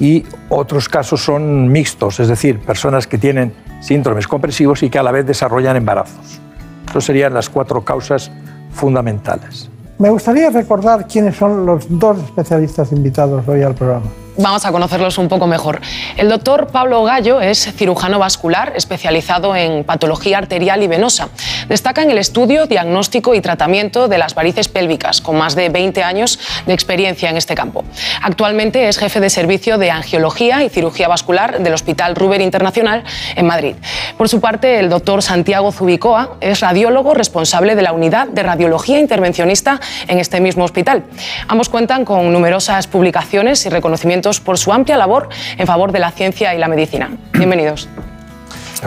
y otros casos son mixtos, es decir, personas que tienen síndromes compresivos y que a la vez desarrollan embarazos. Esas serían las cuatro causas fundamentales. Me gustaría recordar quiénes son los dos especialistas invitados hoy al programa vamos a conocerlos un poco mejor. El doctor Pablo Gallo es cirujano vascular especializado en patología arterial y venosa. Destaca en el estudio, diagnóstico y tratamiento de las varices pélvicas, con más de 20 años de experiencia en este campo. Actualmente es jefe de servicio de angiología y cirugía vascular del Hospital Ruber Internacional en Madrid. Por su parte, el doctor Santiago Zubicoa es radiólogo responsable de la unidad de radiología intervencionista en este mismo hospital. Ambos cuentan con numerosas publicaciones y reconocimientos por su amplia labor en favor de la ciencia y la medicina. Bienvenidos.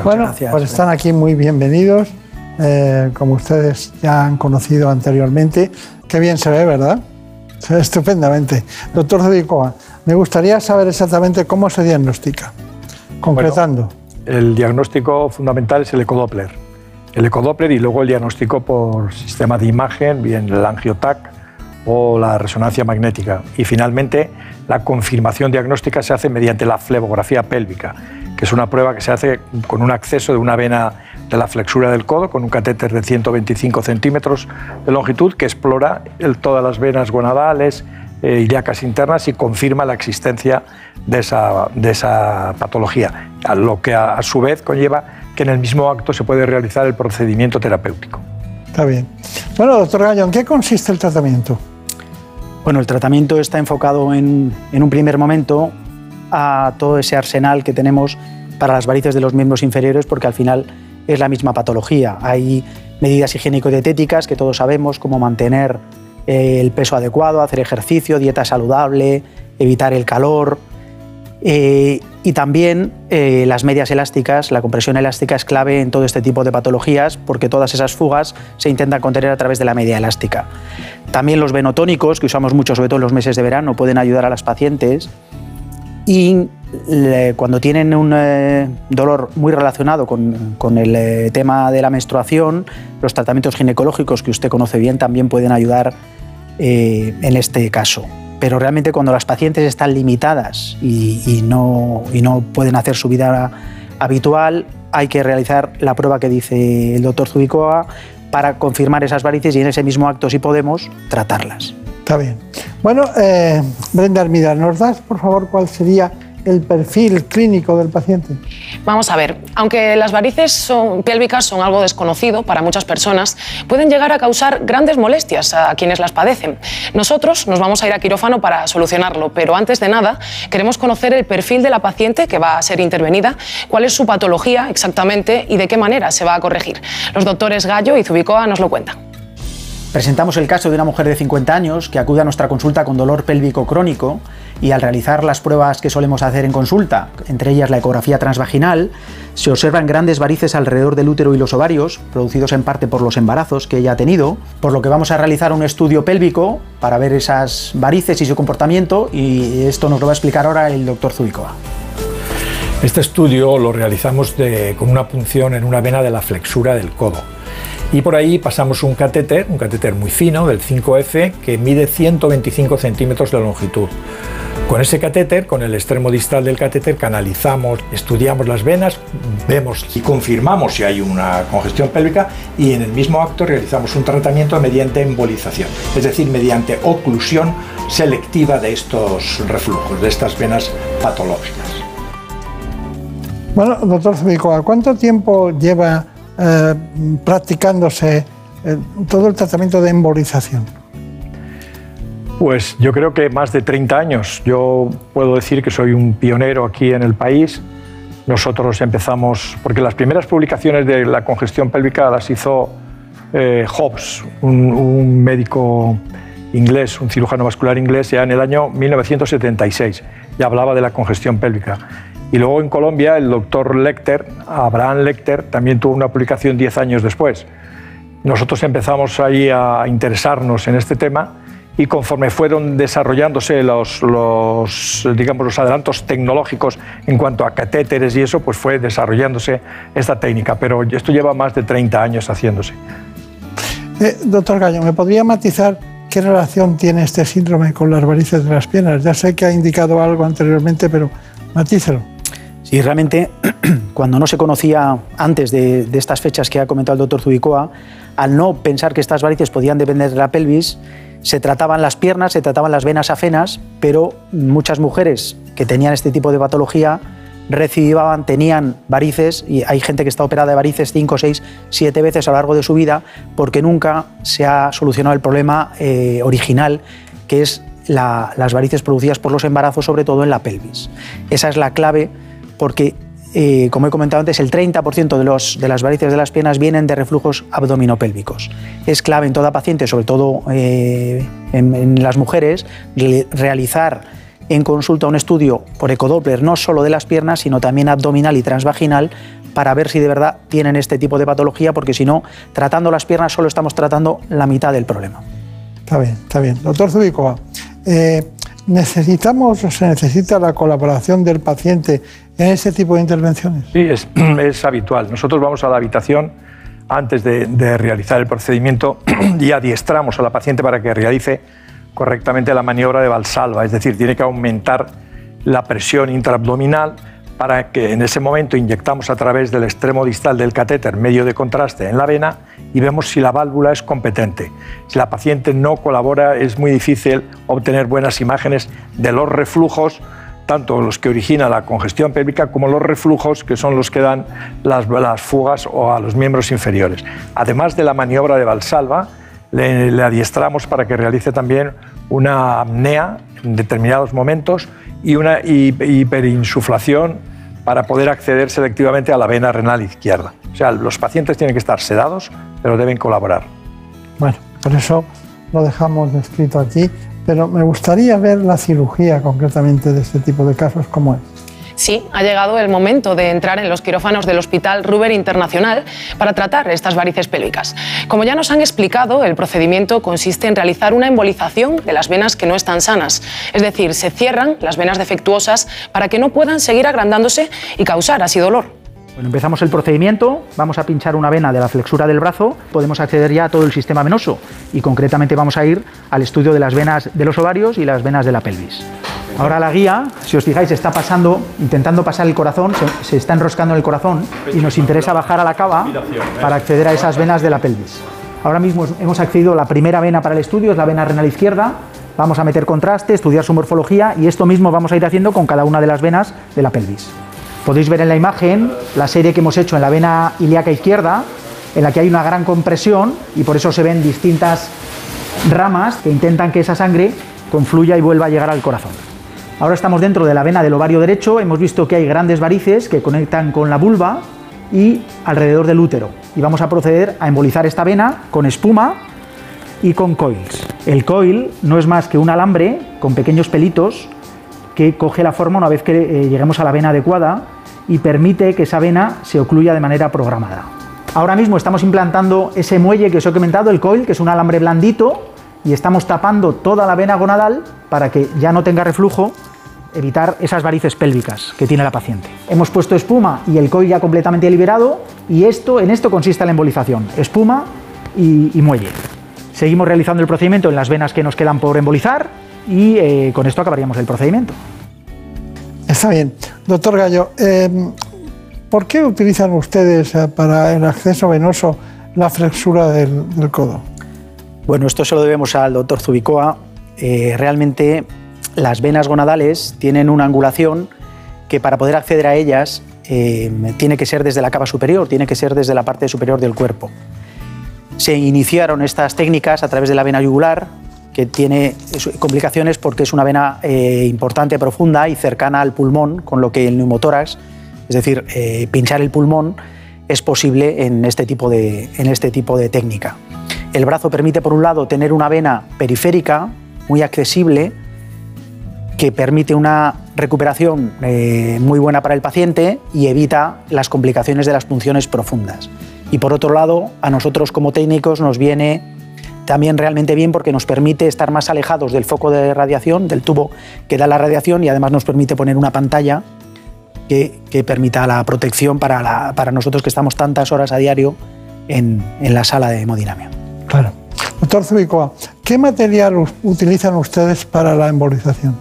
bueno, pues están aquí muy bienvenidos. Eh, como ustedes ya han conocido anteriormente, qué bien se ve, ¿verdad? Se ve estupendamente. Doctor Zedicoa, me gustaría saber exactamente cómo se diagnostica, concretando. el diagnóstico fundamental es el ecodoppler. El ecodoppler y luego el diagnóstico por sistema de imagen, bien el angiotac o la resonancia magnética. Y finalmente, la confirmación diagnóstica se hace mediante la flebografía pélvica, que es una prueba que se hace con un acceso de una vena de la flexura del codo, con un catéter de 125 centímetros de longitud, que explora todas las venas gonadales, eh, ilíacas internas y confirma la existencia de esa, de esa patología, lo que a, a su vez conlleva que en el mismo acto se puede realizar el procedimiento terapéutico. Está bien. Bueno, doctor Gallo, ¿en qué consiste el tratamiento? Bueno, el tratamiento está enfocado en, un primer momento a todo ese arsenal que tenemos para las varices de los miembros inferiores, porque al final es la misma patología. Hay medidas higiénico-dietéticas que todos sabemos, como mantener eh, el peso adecuado, hacer ejercicio, dieta saludable, evitar el calor, eh, y también eh, las medias elásticas, la compresión elástica es clave en todo este tipo de patologías porque todas esas fugas se intentan contener a través de la media elástica. También los venotónicos, que usamos mucho sobre todo en los meses de verano, pueden ayudar a las pacientes. Y cuando tienen un eh, dolor muy relacionado con, el tema de la menstruación, los tratamientos ginecológicos que usted conoce bien también pueden ayudar en este caso pero realmente cuando las pacientes están limitadas y, no, pueden hacer su vida habitual, hay que realizar la prueba que dice el doctor Zubicoa para confirmar esas varices y en ese mismo acto, si podemos, tratarlas. Está bien. Bueno, eh, Brenda Armida, ¿nos das, por favor, cuál sería el perfil clínico del paciente? Vamos a ver, aunque las varices pélvicas son algo desconocido para muchas personas, pueden llegar a causar grandes molestias a quienes las padecen. Nosotros nos vamos a ir a quirófano para solucionarlo, pero antes de nada queremos conocer el perfil de la paciente que va a ser intervenida, cuál es su patología exactamente y de qué manera se va a corregir. Los doctores Gallo y Zubicoa nos lo cuentan. Presentamos el caso de una mujer de 50 años que acude a nuestra consulta con dolor pélvico crónico y al realizar las pruebas que solemos hacer en consulta, entre ellas la ecografía transvaginal, se observan grandes varices alrededor del útero y los ovarios, producidos en parte por los embarazos que ella ha tenido, por lo que vamos a realizar un estudio pélvico para ver esas varices y su comportamiento y esto nos lo va a explicar ahora el doctor Zubicoa. Este estudio lo realizamos con una punción en una vena de la flexura del codo y por ahí pasamos un catéter, un catéter muy fino del 5F que mide 125 centímetros de longitud. Con ese catéter, con el extremo distal del catéter, canalizamos, estudiamos las venas, vemos y confirmamos si hay una congestión pélvica y en el mismo acto realizamos un tratamiento mediante embolización, es decir, mediante oclusión selectiva de estos reflujos, de estas venas patológicas. Bueno, doctor Zubicoa, ¿cuánto tiempo lleva eh, practicándose eh, todo el tratamiento de embolización? Pues yo creo que más de 30 años. Yo puedo decir que soy un pionero aquí en el país. Nosotros empezamos, porque las primeras publicaciones de la congestión pélvica las hizo eh, Hobbes, un, un, médico inglés, un cirujano vascular inglés, ya en el año 1976. Ya hablaba de la congestión pélvica. Y luego en Colombia el doctor Lecter, Abraham Lecter, también tuvo una publicación 10 años después. Nosotros empezamos ahí a interesarnos en este tema y conforme fueron desarrollándose los, los, digamos, los adelantos tecnológicos en cuanto a catéteres y eso, pues fue desarrollándose esta técnica. Pero esto lleva más de 30 años haciéndose. Eh, doctor Gallo, ¿me podría matizar ¿qué relación tiene este síndrome con las varices de las piernas? Ya sé que ha indicado algo anteriormente, pero matícelo. Sí, realmente, cuando no se conocía antes de, estas fechas que ha comentado el doctor Zubicoa, al no pensar que estas varices podían depender de la pelvis, se trataban las piernas, se trataban las venas afenas, pero muchas mujeres que tenían este tipo de patología recibivaban, tenían varices, y hay gente que está operada de varices 5, 6, 7 veces a lo largo de su vida, porque nunca se ha solucionado el problema eh, original, que es la- las varices producidas por los embarazos, sobre todo en la pelvis. Esa es la clave, porque, eh, como he comentado antes, el 30% de, los, de las varices de las piernas vienen de reflujos abdominopélvicos. Es clave en toda paciente, sobre todo eh, en, las mujeres, re- realizar en consulta un estudio por ecodoppler no solo de las piernas, sino también abdominal y transvaginal para ver si de verdad tienen este tipo de patología, porque si no, tratando las piernas solo estamos tratando la mitad del problema. Está bien, está bien. Doctor Zubicoa, eh, ¿necesitamos o se necesita la colaboración del paciente en este tipo de intervenciones? Sí, es, habitual. Nosotros vamos a la habitación antes de, de realizar el procedimiento y adiestramos a la paciente para que realice correctamente la maniobra de Valsalva, es decir, tiene que aumentar la presión intraabdominal para que en ese momento inyectamos a través del extremo distal del catéter medio de contraste en la vena y vemos si la válvula es competente. Si la paciente no colabora es muy difícil obtener buenas imágenes de los reflujos tanto los que originan la congestión pélvica como los reflujos, que son los que dan las, fugas o a los miembros inferiores. Además de la maniobra de Valsalva, le, le adiestramos para que realice también una apnea en determinados momentos y una hi- hiperinsuflación para poder acceder selectivamente a la vena renal izquierda. O sea, los pacientes tienen que estar sedados, pero deben colaborar. Bueno, por eso lo dejamos descrito aquí, pero me gustaría ver la cirugía concretamente de este tipo de casos como es. Sí, ha llegado el momento de entrar en los quirófanos del Hospital Ruber Internacional para tratar estas varices pélvicas. Como ya nos han explicado, el procedimiento consiste en realizar una embolización de las venas que no están sanas, es decir, se cierran las venas defectuosas para que no puedan seguir agrandándose y causar así dolor. Bueno, empezamos el procedimiento, vamos a pinchar una vena de la flexura del brazo, podemos acceder ya a todo el sistema venoso y concretamente vamos a ir al estudio de las venas de los ovarios y las venas de la pelvis. Ahora la guía, si os fijáis, está pasando, intentando pasar el corazón, se, se está enroscando en el corazón y nos interesa bajar a la cava para acceder a esas venas de la pelvis. Ahora mismo hemos accedido a la primera vena para el estudio, es la vena renal izquierda. Vamos a meter contraste, estudiar su morfología y esto mismo vamos a ir haciendo con cada una de las venas de la pelvis. Podéis ver en la imagen la serie que hemos hecho en la vena ilíaca izquierda, en la que hay una gran compresión y por eso se ven distintas ramas que intentan que esa sangre confluya y vuelva a llegar al corazón. Ahora estamos dentro de la vena del ovario derecho, hemos visto que hay grandes varices que conectan con la vulva y alrededor del útero. Y vamos a proceder a embolizar esta vena con espuma y con coils. El coil no es más que un alambre con pequeños pelitos que coge la forma una vez que eh, lleguemos a la vena adecuada y permite que esa vena se ocluya de manera programada. Ahora mismo estamos implantando ese muelle que os he comentado, el coil, que es un alambre blandito, y estamos tapando toda la vena gonadal para que ya no tenga reflujo, evitar esas varices pélvicas que tiene la paciente. Hemos puesto espuma y el coil ya completamente liberado, y esto, en esto consiste la embolización, espuma y, y muelle. Seguimos realizando el procedimiento en las venas que nos quedan por embolizar y eh, con esto acabaríamos el procedimiento. Está bien. Doctor Gallo, eh, ¿por qué utilizan ustedes eh, para el acceso venoso la flexura del, del codo? Bueno, esto se lo debemos al doctor Zubicoa. Eh, realmente las venas gonadales tienen una angulación que para poder acceder a ellas eh, tiene que ser desde la cava superior, tiene que ser desde la parte superior del cuerpo. Se iniciaron estas técnicas a través de la vena yugular, que tiene es- complicaciones porque es una vena eh, importante, profunda y cercana al pulmón, con lo que el neumotórax, es decir, eh, pinchar el pulmón, es posible en este, tipo de, en este tipo de técnica. El brazo permite, por un lado, tener una vena periférica muy accesible, que permite una recuperación eh, muy buena para el paciente y evita las complicaciones de las punciones profundas. Y por otro lado, a nosotros como técnicos nos viene también realmente bien porque nos permite estar más alejados del foco de radiación, del tubo que da la radiación y además nos permite poner una pantalla que, que permita la protección para, la- para nosotros que estamos tantas horas a diario en, en la sala de hemodinamia. Claro. Doctor Zubicoa, ¿qué material utilizan ustedes para la embolización?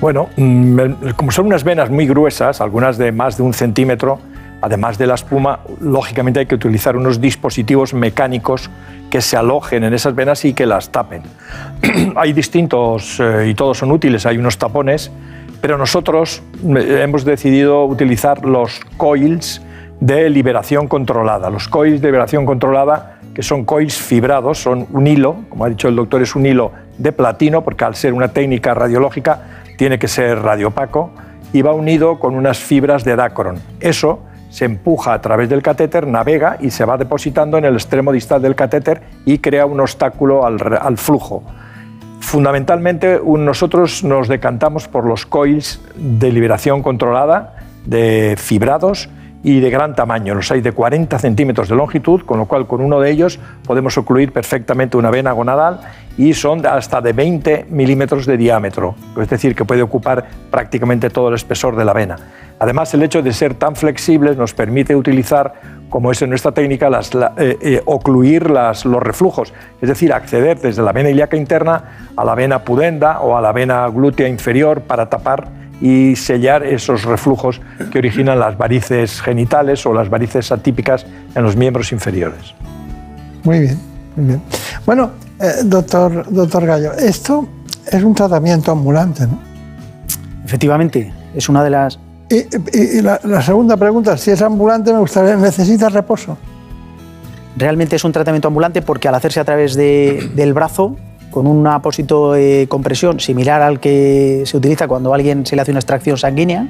Bueno, mm, como son unas venas muy gruesas, algunas de más de un centímetro, además de la espuma, lógicamente hay que utilizar unos dispositivos mecánicos que se alojen en esas venas y que las tapen. hay distintos eh, y todos son útiles, hay unos tapones, pero nosotros eh, hemos decidido utilizar los coils de liberación controlada. Los coils de liberación controlada, que son coils fibrados, son un hilo, como ha dicho el doctor, es un hilo de platino, porque al ser una técnica radiológica tiene que ser radiopaco, y va unido con unas fibras de dacron. Eso se empuja a través del catéter, navega y se va depositando en el extremo distal del catéter y crea un obstáculo al, al flujo. Fundamentalmente un- nosotros nos decantamos por los coils de liberación controlada, de fibrados y de gran tamaño. Los hay de 40 centímetros de longitud, con lo cual con uno de ellos podemos ocluir perfectamente una vena gonadal y son hasta de 20 milímetros de diámetro, es decir, que puede ocupar prácticamente todo el espesor de la vena. Además, el hecho de ser tan flexibles nos permite utilizar, como es en nuestra técnica, las- la- eh, eh, ocluir las- los reflujos, es decir, acceder desde la vena ilíaca interna a la vena pudenda o a la vena glútea inferior para tapar y sellar esos reflujos que originan las varices genitales o las varices atípicas en los miembros inferiores. Muy bien, muy bien. Bueno, eh, doctor, doctor Gallo, esto es un tratamiento ambulante, ¿no? Efectivamente, es una de las... Y, la, segunda pregunta, si es ambulante, me gustaría, ¿necesita reposo? Realmente es un tratamiento ambulante porque al hacerse a través de- del brazo, con un apósito de compresión similar al que se utiliza cuando a alguien se le hace una extracción sanguínea,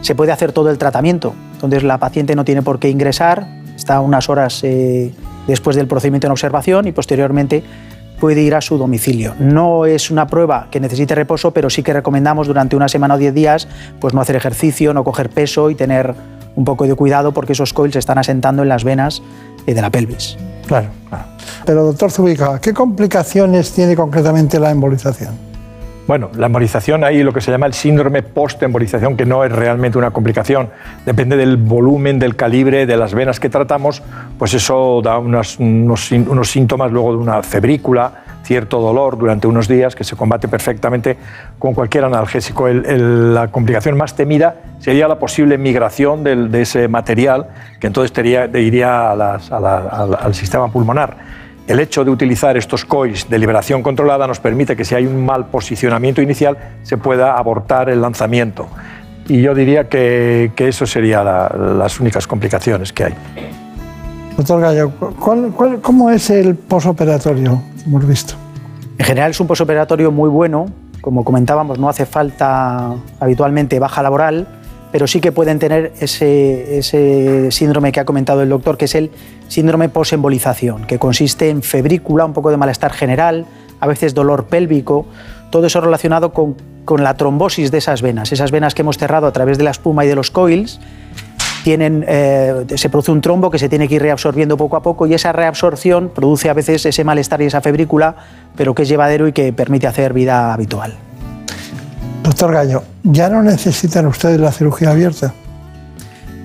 se puede hacer todo el tratamiento. Entonces la paciente no tiene por qué ingresar, está unas horas eh, después del procedimiento en observación y posteriormente puede ir a su domicilio. No es una prueba que necesite reposo, pero sí que recomendamos durante una semana o 10 días pues no hacer ejercicio, no coger peso y tener un poco de cuidado porque esos coils se están asentando en las venas de la pelvis. Claro, claro. Pero, doctor Zubica, ¿qué complicaciones tiene concretamente la embolización? Bueno, la embolización, hay lo que se llama el síndrome post-embolización, que no es realmente una complicación. Depende del volumen, del calibre, de las venas que tratamos, pues eso da unos, unos sín- unos síntomas luego de una febrícula, cierto dolor durante unos días que se combate perfectamente con cualquier analgésico. La complicación más temida sería la posible migración de ese material, que entonces iría a las- a la- al- al sistema pulmonar. El hecho de utilizar estos COIs de liberación controlada nos permite que si hay un mal posicionamiento inicial se pueda abortar el lanzamiento. Y yo diría que, que eso serían las únicas complicaciones que hay. Doctor Gallo, ¿cuál- cuál- cómo es el posoperatorio que hemos visto? En general es un posoperatorio muy bueno, como comentábamos, no hace falta habitualmente baja laboral, pero sí que pueden tener ese, síndrome que ha comentado el doctor, que es el síndrome posembolización, que consiste en febrícula, un poco de malestar general, a veces dolor pélvico, todo eso relacionado con, con la trombosis de esas venas, esas venas que hemos cerrado a través de la espuma y de los coils, tienen, eh, se produce un trombo que se tiene que ir reabsorbiendo poco a poco y esa reabsorción produce a veces ese malestar y esa febrícula, pero que es llevadero y que permite hacer vida habitual. Doctor Gallo, ¿ya no necesitan ustedes la cirugía abierta?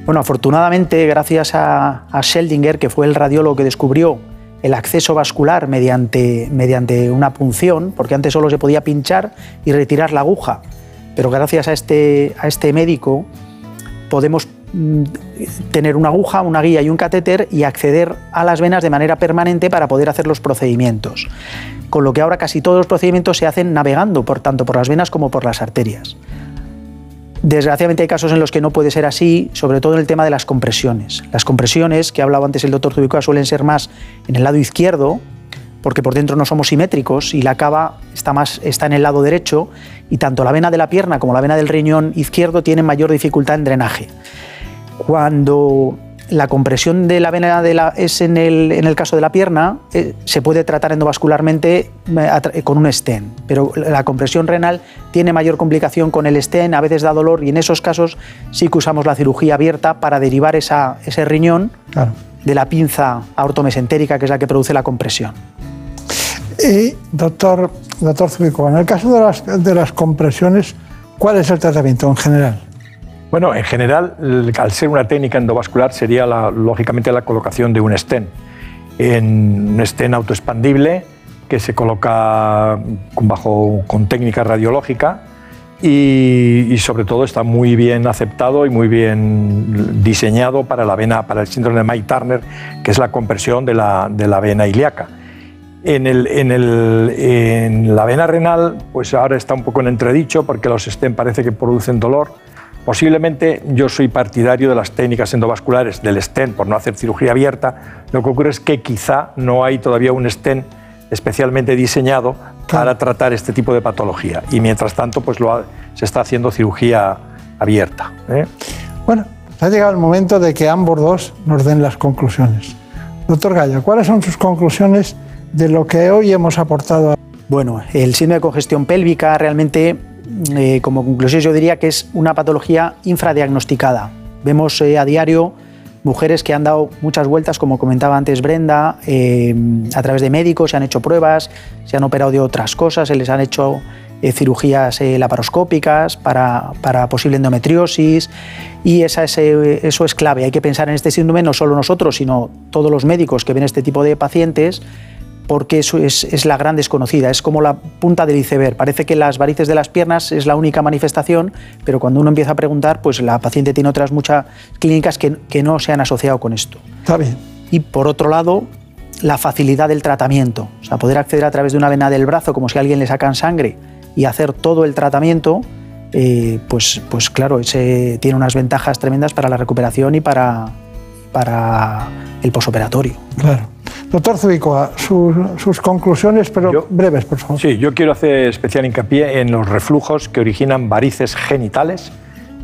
Bueno, afortunadamente, gracias a, a Scheldinger, que fue el radiólogo que descubrió el acceso vascular mediante, mediante una punción, porque antes solo se podía pinchar y retirar la aguja, pero gracias a este, a este médico podemos tener una aguja, una guía y un catéter y acceder a las venas de manera permanente para poder hacer los procedimientos. Con lo que ahora casi todos los procedimientos se hacen navegando, por tanto por las venas como por las arterias. Desgraciadamente hay casos en los que no puede ser así, sobre todo en el tema de las compresiones. Las compresiones, que hablaba antes el doctor Zubicoa, suelen ser más en el lado izquierdo, porque por dentro no somos simétricos y la cava está, más, está en el lado derecho y tanto la vena de la pierna como la vena del riñón izquierdo tienen mayor dificultad en drenaje. Cuando la compresión de la vena de la, es en el, en el caso de la pierna, eh, se puede tratar endovascularmente eh, con un stent, pero la compresión renal tiene mayor complicación con el stent, a veces da dolor y en esos casos sí que usamos la cirugía abierta para derivar esa- ese riñón Claro. de la pinza aortomesentérica, que es la que produce la compresión. Y, doctor, doctor Zubico, en el caso de las, de las compresiones, ¿cuál es el tratamiento en general? Bueno, en general, al ser una técnica endovascular, sería lógicamente la colocación de un stent. en un estén autoexpandible que se coloca con, bajo, con técnica radiológica y, sobre todo está muy bien aceptado y muy bien diseñado para la vena, para el síndrome de Mike Turner, que es la compresión de la, de la vena ilíaca. En, el, en, el, en, la vena renal, pues ahora está un poco en entredicho porque los STEM parece que producen dolor. Posiblemente yo soy partidario de las técnicas endovasculares del STEM por no hacer cirugía abierta. Lo que ocurre es que quizá no hay todavía un STEM especialmente diseñado para tratar este tipo de patología. Y mientras tanto, pues lo ha, se está haciendo cirugía abierta. ¿eh? Bueno, ha llegado el momento de que ambos dos nos den las conclusiones. Doctor Gallo, ¿cuáles son sus conclusiones de lo que hoy hemos aportado? Bueno, el síndrome de congestión pélvica realmente, eh, como conclusión, yo diría que es una patología infradiagnosticada. Vemos eh, a diario mujeres que han dado muchas vueltas, como comentaba antes Brenda, eh, a través de médicos, se han hecho pruebas, se han operado de otras cosas, se les han hecho cirugías laparoscópicas para, para, posible endometriosis y esa es, eso es clave. Hay que pensar en este síndrome no solo nosotros, sino todos los médicos que ven este tipo de pacientes porque eso es, es, la gran desconocida, es como la punta del iceberg. Parece que las varices de las piernas es la única manifestación, pero cuando uno empieza a preguntar, pues la paciente tiene otras muchas clínicas que, que no se han asociado con esto. Está bien. Y por otro lado, la facilidad del tratamiento, o sea, poder acceder a través de una vena del brazo, como si a alguien le sacan sangre, y hacer todo el tratamiento, eh, pues, pues claro, ese tiene unas ventajas tremendas para la recuperación y para, para el posoperatorio. Claro. Doctor Zubicoa, sus, sus, conclusiones, pero yo, breves, por favor. Sí, yo quiero hacer especial hincapié en los reflujos que originan varices genitales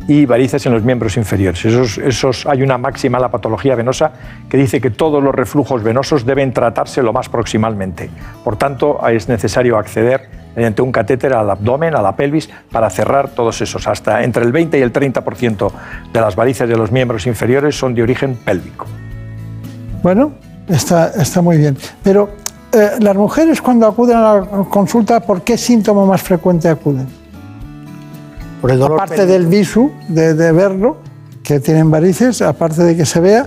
y varices en los miembros inferiores. Esos, esos, hay una máxima en la patología venosa que dice que todos los reflujos venosos deben tratarse lo más proximalmente. Por tanto, es necesario acceder mediante un catéter al abdomen, a la pelvis, para cerrar todos esos. Hasta entre el 20 y el 30% de las varices de los miembros inferiores son de origen pélvico. Bueno, está, está muy bien. Pero eh, las mujeres cuando acuden a la consulta, ¿por qué síntoma más frecuente acuden? Por el dolor aparte del visu, de, de, verlo, que tienen varices, aparte de que se vea,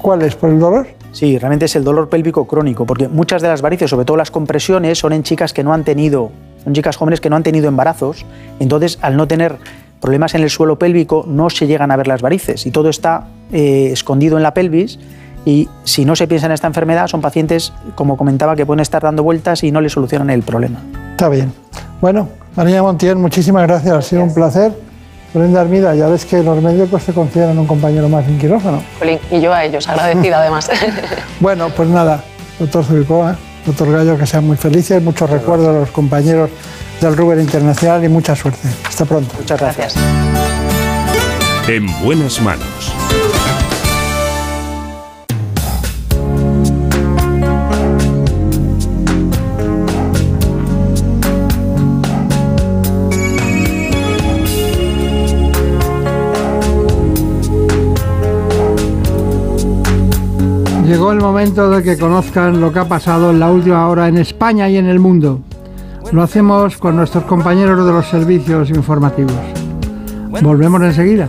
¿cuál es? ¿Por el dolor? Sí, realmente es el dolor pélvico crónico, porque muchas de las varices, sobre todo las compresiones, son en chicas que no han tenido, son chicas jóvenes que no han tenido embarazos, entonces al no tener problemas en el suelo pélvico no se llegan a ver las varices y todo está eh, escondido en la pelvis y si no se piensa en esta enfermedad son pacientes, como comentaba, que pueden estar dando vueltas y no le solucionan el problema. Está bien. Bueno, María Montiel, muchísimas gracias, gracias. ha sido un placer. Brenda Armida, ya ves que los médicos te consideran un compañero más en quirófano. Y yo a ellos, agradecida además. bueno, pues nada, doctor Zubicoa, doctor Gallo, que sean muy felices, muchos recuerdos a los compañeros del Ruber Internacional y mucha suerte. Hasta pronto. Muchas gracias. En buenas manos. Llegó el momento de que conozcan lo que ha pasado en la última hora en España y en el mundo. Lo hacemos con nuestros compañeros de los servicios informativos. Volvemos enseguida.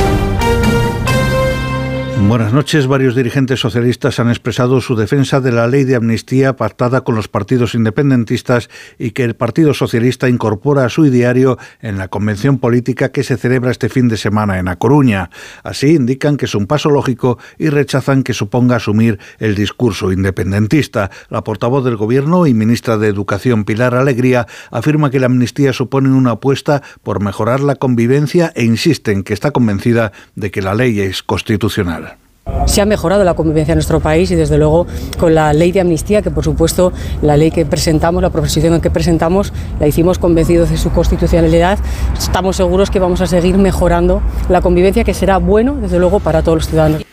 Buenas noches. Varios dirigentes socialistas han expresado su defensa de la ley de amnistía pactada con los partidos independentistas y que el Partido Socialista incorpora a su ideario en la convención política que se celebra este fin de semana en A Coruña. Así indican que es un paso lógico y rechazan que suponga asumir el discurso independentista. La portavoz del Gobierno y ministra de Educación, Pilar Alegría, afirma que la amnistía supone una apuesta por mejorar la convivencia e insiste en que está convencida de que la ley es constitucional. Se ha mejorado la convivencia en nuestro país y desde luego con la ley de amnistía, que por supuesto la ley que presentamos, la proposición que presentamos, la hicimos convencidos de su constitucionalidad. Estamos seguros que vamos a seguir mejorando la convivencia, que será bueno desde luego para todos los ciudadanos.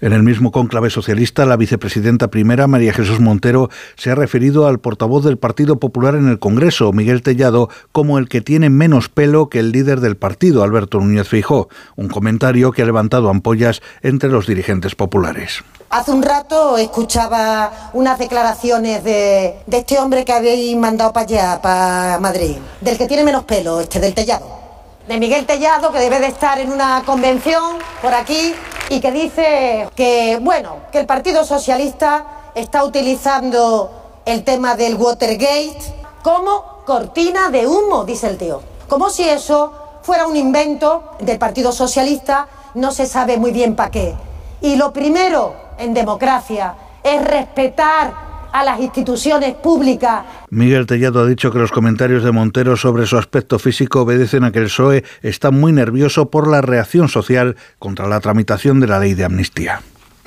En el mismo conclave socialista, la vicepresidenta primera, María Jesús Montero, se ha referido al portavoz del Partido Popular en el Congreso, Miguel Tellado, como el que tiene menos pelo que el líder del partido, Alberto Núñez Fijó, un comentario que ha levantado ampollas entre los dirigentes populares. Hace un rato escuchaba unas declaraciones de, de este hombre que habéis mandado para allá, para Madrid, del que tiene menos pelo, este del Tellado de Miguel Tellado, que debe de estar en una convención por aquí y que dice que, bueno, que el Partido Socialista está utilizando el tema del Watergate como cortina de humo, dice el tío. Como si eso fuera un invento del Partido Socialista, no se sabe muy bien para qué. Y lo primero en democracia es respetar a las instituciones públicas. Miguel Tellado ha dicho que los comentarios de Montero sobre su aspecto físico obedecen a que el PSOE está muy nervioso por la reacción social contra la tramitación de la ley de amnistía.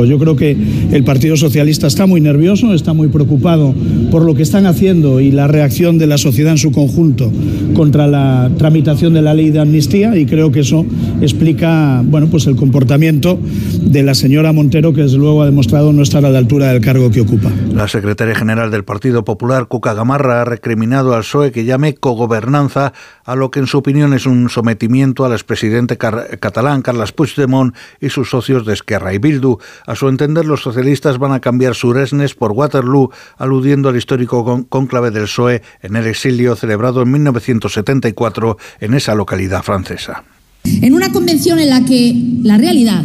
Yo creo que el Partido Socialista está muy nervioso, está muy preocupado por lo que están haciendo y la reacción de la sociedad en su conjunto contra la tramitación de la ley de amnistía y creo que eso explica bueno, pues el comportamiento de la señora Montero que desde luego ha demostrado no estar a la altura del cargo que ocupa. La secretaria general del Partido Popular, Cuca Gamarra, ha recriminado al PSOE que llame cogobernanza a lo que en su opinión es un sometimiento al expresidente catalán Carles Puigdemont y sus socios de Esquerra y Bildu a su entender, los socialistas van a cambiar Suresnes por Waterloo, aludiendo al histórico cónclave del PSOE en el exilio celebrado en 1974 en esa localidad francesa. En una convención en la que la realidad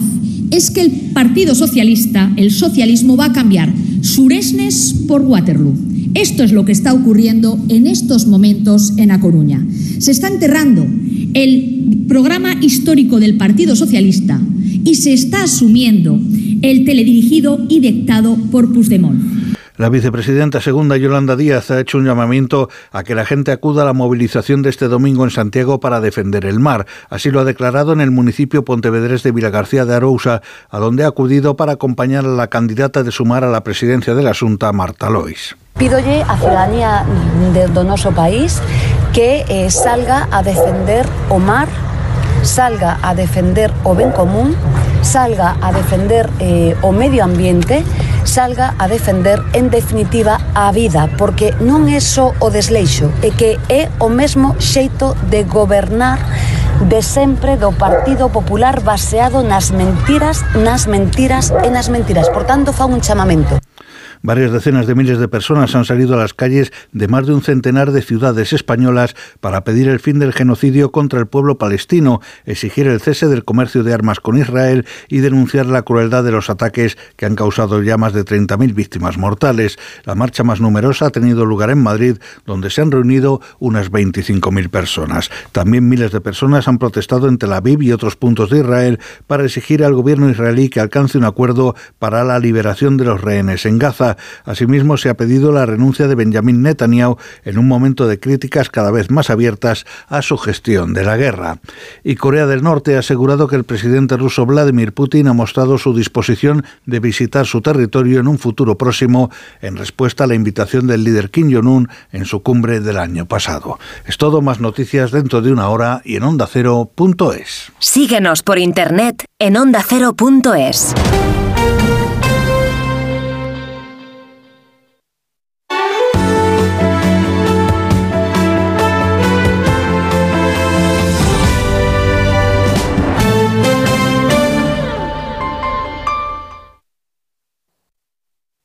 es que el Partido Socialista, el socialismo, va a cambiar Suresnes por Waterloo. Esto es lo que está ocurriendo en estos momentos en A Coruña. Se está enterrando el programa histórico del Partido Socialista y se está asumiendo el teledirigido y dictado por Puigdemont. La vicepresidenta segunda Yolanda Díaz ha hecho un llamamiento a que la gente acuda a la movilización de este domingo en Santiago para defender el mar. Así lo ha declarado en el municipio pontevedrés de Vilagarcía de Arousa, a donde ha acudido para acompañar a la candidata de sumar a la presidencia de la Asunta, Marta Lois. Pidolle a ciudadanía de Donoso País que eh, salga a defender o mar salga a defender o ben común, salga a defender eh, o medio ambiente, salga a defender en definitiva a vida, porque non é só o desleixo, é que é o mesmo xeito de gobernar de sempre do Partido Popular baseado nas mentiras, nas mentiras e nas mentiras. Por tanto, fa un chamamento. Varias decenas de miles de personas han salido a las calles de más de un centenar de ciudades españolas para pedir el fin del genocidio contra el pueblo palestino, exigir el cese del comercio de armas con Israel y denunciar la crueldad de los ataques que han causado ya más de 30.000 víctimas mortales. La marcha más numerosa ha tenido lugar en Madrid, donde se han reunido unas 25.000 personas. También miles de personas han protestado en Tel Aviv y otros puntos de Israel para exigir al gobierno israelí que alcance un acuerdo para la liberación de los rehenes en Gaza Asimismo, se ha pedido la renuncia de Benjamin Netanyahu en un momento de críticas cada vez más abiertas a su gestión de la guerra. Y Corea del Norte ha asegurado que el presidente ruso Vladimir Putin ha mostrado su disposición de visitar su territorio en un futuro próximo en respuesta a la invitación del líder Kim Jong-un en su cumbre del año pasado. Es todo, más noticias dentro de una hora y en ondacero.es. Síguenos por internet en ondacero.es.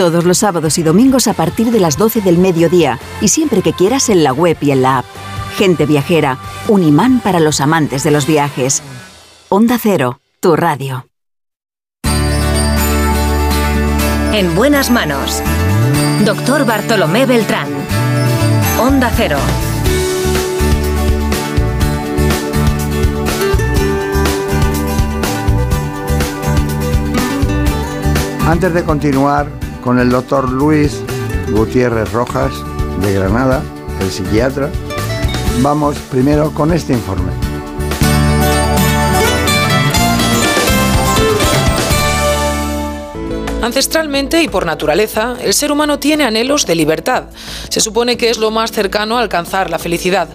todos los sábados y domingos a partir de las 12 del mediodía, y siempre que quieras en la web y en la app. Gente viajera, un imán para los amantes de los viajes. Onda Cero, tu radio. En buenas manos. Doctor Bartolomé Beltrán. Onda Cero. Antes de continuar con el doctor Luis Gutiérrez Rojas de Granada, el psiquiatra, vamos primero con este informe. Ancestralmente y por naturaleza, el ser humano tiene anhelos de libertad. Se supone que es lo más cercano a alcanzar la felicidad.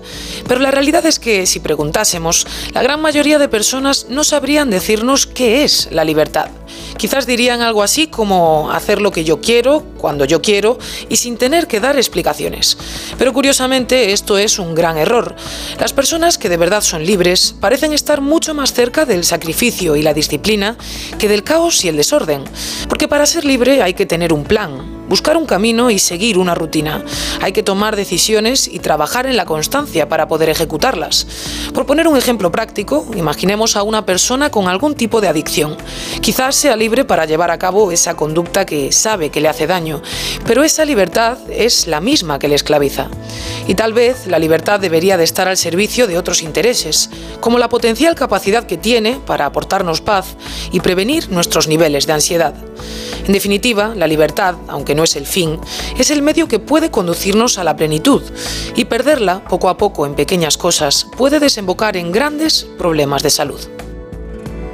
Pero la realidad es que, si preguntásemos, la gran mayoría de personas no sabrían decirnos qué es la libertad. Quizás dirían algo así como hacer lo que yo quiero, cuando yo quiero y sin tener que dar explicaciones. Pero curiosamente esto es un gran error. Las personas que de verdad son libres parecen estar mucho más cerca del sacrificio y la disciplina que del caos y el desorden. Porque para ser libre hay que tener un plan, buscar un camino y seguir una rutina. Hay que tomar decisiones y trabajar en la constancia para poder ejecutarlas. Por poner un ejemplo práctico, imaginemos a una persona con algún tipo de adicción. Quizás sea libre para llevar a cabo esa conducta que sabe que le hace daño, pero esa libertad es la misma que le esclaviza. Y tal vez la libertad debería de estar al servicio de otros intereses, como la potencial capacidad que tiene para aportarnos paz y prevenir nuestros niveles de ansiedad. En definitiva, la libertad, aunque no es el fin, es el medio que puede conducirnos a la plenitud, y perderla poco a poco en pequeñas cosas puede desembocar en grandes problemas de salud.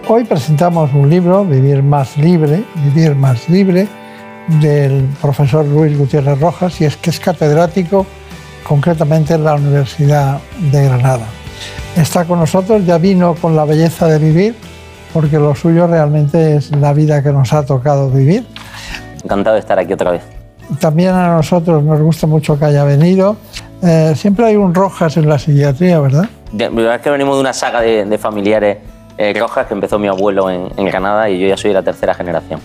Hoy presentamos un libro, Vivir más libre, Vivir más libre, del profesor Luis Gutiérrez Rojas, y es que es catedrático concretamente en la Universidad de Granada. Está con nosotros, ya vino con la belleza de vivir, porque lo suyo realmente es la vida que nos ha tocado vivir. Encantado de estar aquí otra vez. También a nosotros nos gusta mucho que haya venido. Eh, siempre hay un Rojas en la psiquiatría, ¿verdad? La verdad es que venimos de una saga de, de familiares eh, Rojas que empezó mi abuelo en, en Granada y yo ya soy de la tercera generación.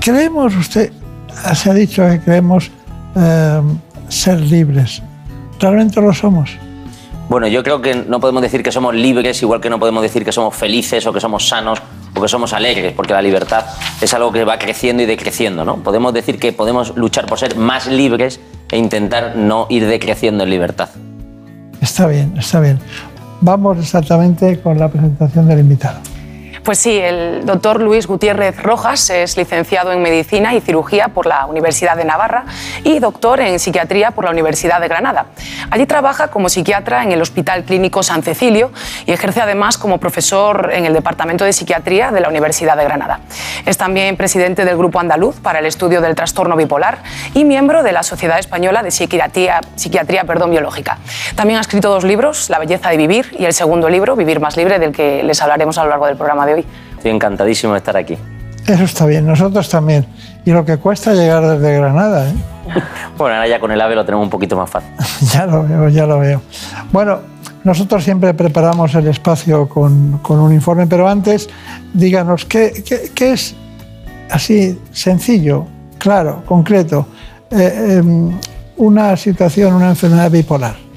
Creemos, usted se ha dicho que creemos eh, ser libres. ¿Realmente lo somos? Bueno, yo creo que no podemos decir que somos libres, igual que no podemos decir que somos felices o que somos sanos o que somos alegres, porque la libertad es algo que va creciendo y decreciendo, ¿no? Podemos decir que podemos luchar por ser más libres e intentar no ir decreciendo en libertad. Está bien, está bien. Vamos exactamente con la presentación del invitado. Pues sí, el doctor Luis Gutiérrez Rojas es licenciado en Medicina y Cirugía por la Universidad de Navarra y doctor en Psiquiatría por la Universidad de Granada. Allí trabaja como psiquiatra en el Hospital Clínico San Cecilio y ejerce además como profesor en el Departamento de Psiquiatría de la Universidad de Granada. Es también presidente del Grupo Andaluz para el Estudio del Trastorno Bipolar y miembro de la Sociedad Española de Psiquiatría, Psiquiatría perdón, Biológica. También ha escrito dos libros, La belleza de vivir y el segundo libro, Vivir más libre, del que les hablaremos a lo largo del programa de hoy. Estoy encantadísimo de estar aquí. Eso está bien, nosotros también. Y lo que cuesta llegar desde Granada, ¿eh? Bueno, ahora ya con el AVE lo tenemos un poquito más fácil. ya lo veo, ya lo veo. Bueno, nosotros siempre preparamos el espacio con, con un informe, pero antes díganos, ¿qué, qué, qué es así sencillo, claro, concreto, eh, eh, una situación, una enfermedad bipolar?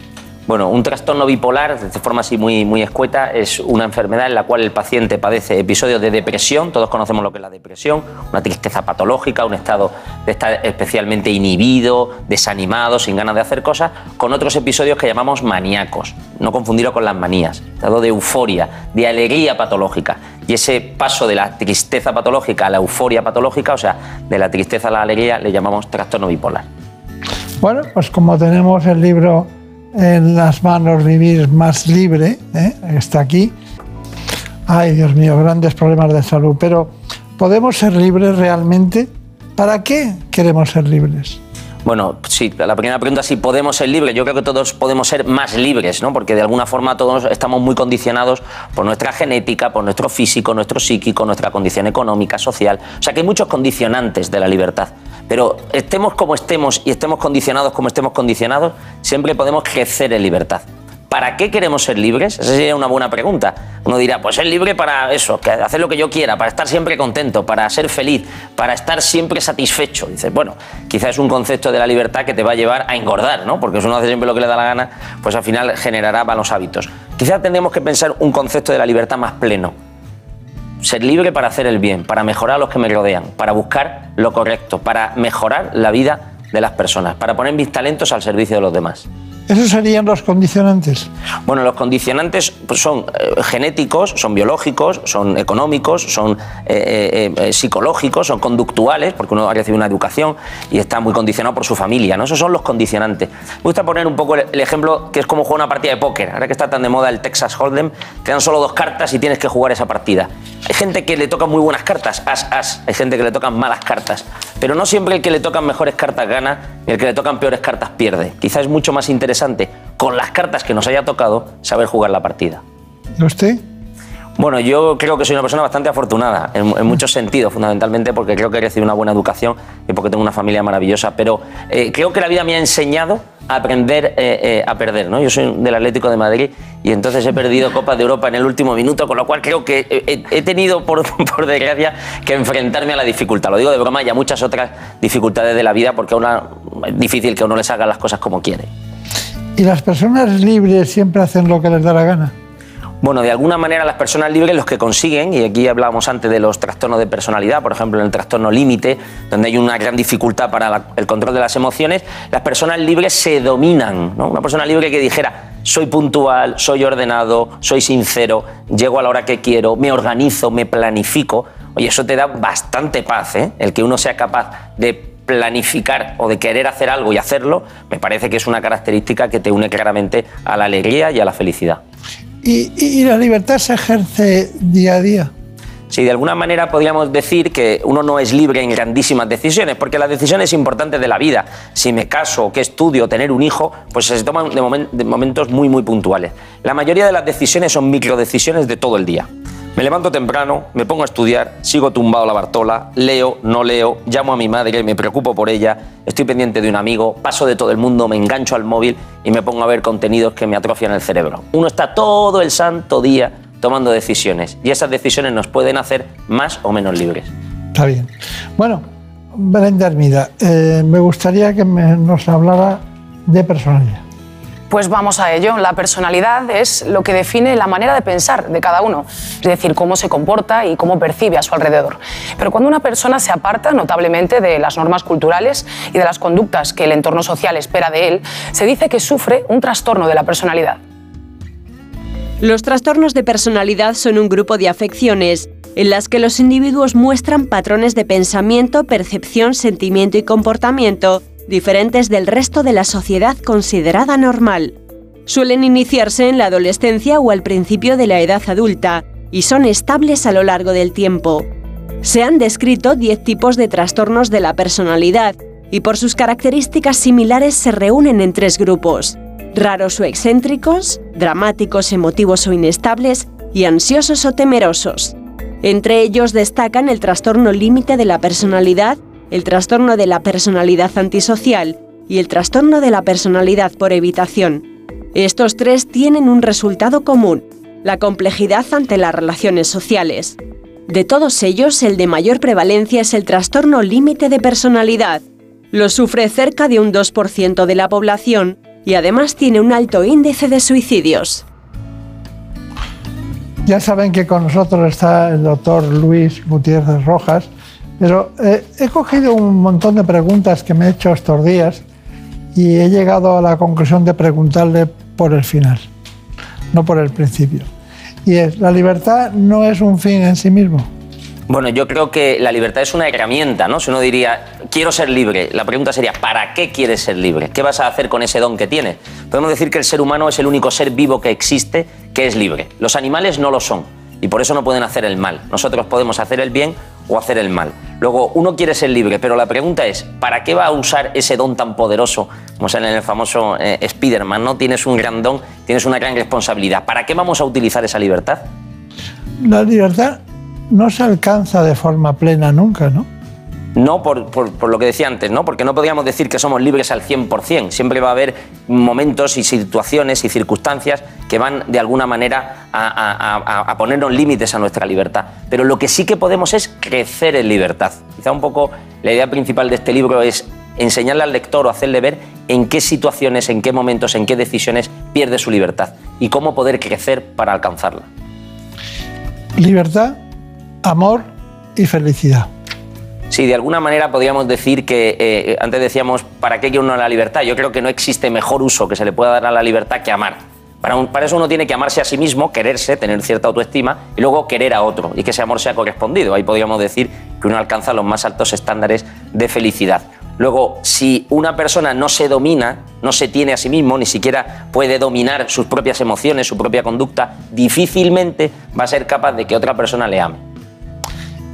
Bueno, un trastorno bipolar, de forma así muy, muy escueta, es una enfermedad en la cual el paciente padece episodios de depresión, todos conocemos lo que es la depresión, una tristeza patológica, un estado de estar especialmente inhibido, desanimado, sin ganas de hacer cosas, con otros episodios que llamamos maníacos, no confundirlo con las manías, estado de euforia, de alegría patológica. Y ese paso de la tristeza patológica a la euforia patológica, o sea, de la tristeza a la alegría, le llamamos trastorno bipolar. Bueno, pues como tenemos el libro en las manos vivir más libre, ¿eh? está aquí. Ay, Dios mío, grandes problemas de salud. Pero, ¿podemos ser libres realmente? ¿Para qué queremos ser libres? Bueno, sí, la primera pregunta si podemos ser libres. Yo creo que todos podemos ser más libres, ¿no? Porque de alguna forma todos estamos muy condicionados por nuestra genética, por nuestro físico, nuestro psíquico, nuestra condición económica, social. O sea que hay muchos condicionantes de la libertad. Pero estemos como estemos y estemos condicionados como estemos condicionados, siempre podemos crecer en libertad. ¿Para qué queremos ser libres? Esa sería una buena pregunta. Uno dirá, pues ser libre para eso, que hacer lo que yo quiera, para estar siempre contento, para ser feliz, para estar siempre satisfecho. Dices, bueno, quizás es un concepto de la libertad que te va a llevar a engordar, ¿no? Porque si uno hace siempre lo que le da la gana, pues al final generará malos hábitos. Quizás tendríamos que pensar un concepto de la libertad más pleno. Ser libre para hacer el bien, para mejorar a los que me rodean, para buscar lo correcto, para mejorar la vida de las personas, para poner mis talentos al servicio de los demás. ¿Esos serían los condicionantes? Bueno, los condicionantes pues, son eh, genéticos, son biológicos, son económicos, son eh, eh, psicológicos, son conductuales, porque uno ha recibido una educación y está muy condicionado por su familia. ¿no? Esos son los condicionantes. Me gusta poner un poco el, el ejemplo que es como jugar una partida de póker. Ahora que está tan de moda el Texas Hold'em, te dan solo dos cartas y tienes que jugar esa partida. Hay gente que le tocan muy buenas cartas, as, as. Hay gente que le tocan malas cartas. Pero no siempre el que le tocan mejores cartas gana y el que le tocan peores cartas pierde. Quizás es mucho más interesante con las cartas que nos haya tocado saber jugar la partida. ¿Y usted? Bueno, yo creo que soy una persona bastante afortunada, en, en muchos sentidos, fundamentalmente porque creo que he recibido una buena educación y porque tengo una familia maravillosa, pero eh, creo que la vida me ha enseñado a aprender eh, eh, a perder. ¿no? Yo soy del Atlético de Madrid y entonces he perdido Copas de Europa en el último minuto, con lo cual creo que he, he tenido, por, por, desgracia, que enfrentarme a la dificultad. Lo digo de broma y a muchas otras dificultades de la vida porque una, es difícil que uno les haga las cosas como quiere. ¿Y las personas libres siempre hacen lo que les da la gana? Bueno, de alguna manera las personas libres los que consiguen, y aquí hablábamos antes de los trastornos de personalidad, por ejemplo en el trastorno límite, donde hay una gran dificultad para el control de las emociones, las personas libres se dominan. ¿no? Una persona libre que dijera, soy puntual, soy ordenado, soy sincero, llego a la hora que quiero, me organizo, me planifico, oye, eso te da bastante paz, ¿eh? el que uno sea capaz de planificar o de querer hacer algo y hacerlo, me parece que es una característica que te une claramente a la alegría y a la felicidad. ¿Y, y la libertad se ejerce día a día? Sí, de alguna manera podríamos decir que uno no es libre en grandísimas decisiones, porque las decisiones importantes de la vida, si me caso, qué estudio, tener un hijo, pues se toman de momentos muy, muy puntuales. La mayoría de las decisiones son microdecisiones de todo el día. Me levanto temprano, me pongo a estudiar, sigo tumbado la Bartola, leo, no leo, llamo a mi madre, me preocupo por ella, estoy pendiente de un amigo, paso de todo el mundo, me engancho al móvil y me pongo a ver contenidos que me atrofian el cerebro. Uno está todo el santo día tomando decisiones y esas decisiones nos pueden hacer más o menos libres. Está bien. Bueno, Belén Armida, eh, me gustaría que nos hablara de personalidad. Pues vamos a ello. La personalidad es lo que define la manera de pensar de cada uno, es decir, cómo se comporta y cómo percibe a su alrededor. Pero cuando una persona se aparta notablemente de las normas culturales y de las conductas que el entorno social espera de él, se dice que sufre un trastorno de la personalidad. Los trastornos de personalidad son un grupo de afecciones en las que los individuos muestran patrones de pensamiento, percepción, sentimiento y comportamiento diferentes del resto de la sociedad considerada normal. Suelen iniciarse en la adolescencia o al principio de la edad adulta y son estables a lo largo del tiempo. Se han descrito 10 tipos de trastornos de la personalidad y por sus características similares se reúnen en tres grupos, raros o excéntricos, dramáticos, emotivos o inestables y ansiosos o temerosos. Entre ellos destacan el trastorno límite de la personalidad, el trastorno de la personalidad antisocial y el trastorno de la personalidad por evitación. Estos tres tienen un resultado común, la complejidad ante las relaciones sociales. De todos ellos, el de mayor prevalencia es el trastorno límite de personalidad. Lo sufre cerca de un 2% de la población y además tiene un alto índice de suicidios. Ya saben que con nosotros está el doctor Luis Gutiérrez Rojas, pero eh, he cogido un montón de preguntas que me he hecho estos días y he llegado a la conclusión de preguntarle por el final, no por el principio. Y es, ¿la libertad no es un fin en sí mismo? Bueno, yo creo que la libertad es una herramienta, ¿no? Si uno diría, quiero ser libre, la pregunta sería, ¿para qué quieres ser libre? ¿Qué vas a hacer con ese don que tienes? Podemos decir que el ser humano es el único ser vivo que existe que es libre. Los animales no lo son y por eso no pueden hacer el mal. Nosotros podemos hacer el bien o hacer el mal. Luego, uno quiere ser libre, pero la pregunta es, ¿para qué va a usar ese don tan poderoso, como sale en el famoso eh, Spider-Man? ¿no? Tienes un gran don, tienes una gran responsabilidad. ¿Para qué vamos a utilizar esa libertad? La libertad no se alcanza de forma plena nunca, ¿no? No por, lo que decía antes, ¿no? Porque no podríamos decir que somos libres al 100%. Siempre va a haber momentos y situaciones y circunstancias que van de alguna manera a- a ponernos límites a nuestra libertad. Pero lo que sí que podemos es crecer en libertad. Quizá un poco la idea principal de este libro es enseñarle al lector o hacerle ver en qué situaciones, en qué momentos, en qué decisiones pierde su libertad y cómo poder crecer para alcanzarla. Libertad, amor y felicidad. Sí, de alguna manera podríamos decir que eh, antes decíamos, ¿para qué quiere uno la libertad? Yo creo que no existe mejor uso que se le pueda dar a la libertad que amar. Para, para eso uno tiene que amarse a sí mismo, quererse, tener cierta autoestima y luego querer a otro y que ese amor sea correspondido. Ahí podríamos decir que uno alcanza los más altos estándares de felicidad. Luego, si una persona no se domina, no se tiene a sí mismo, ni siquiera puede dominar sus propias emociones, su propia conducta, difícilmente va a ser capaz de que otra persona le ame.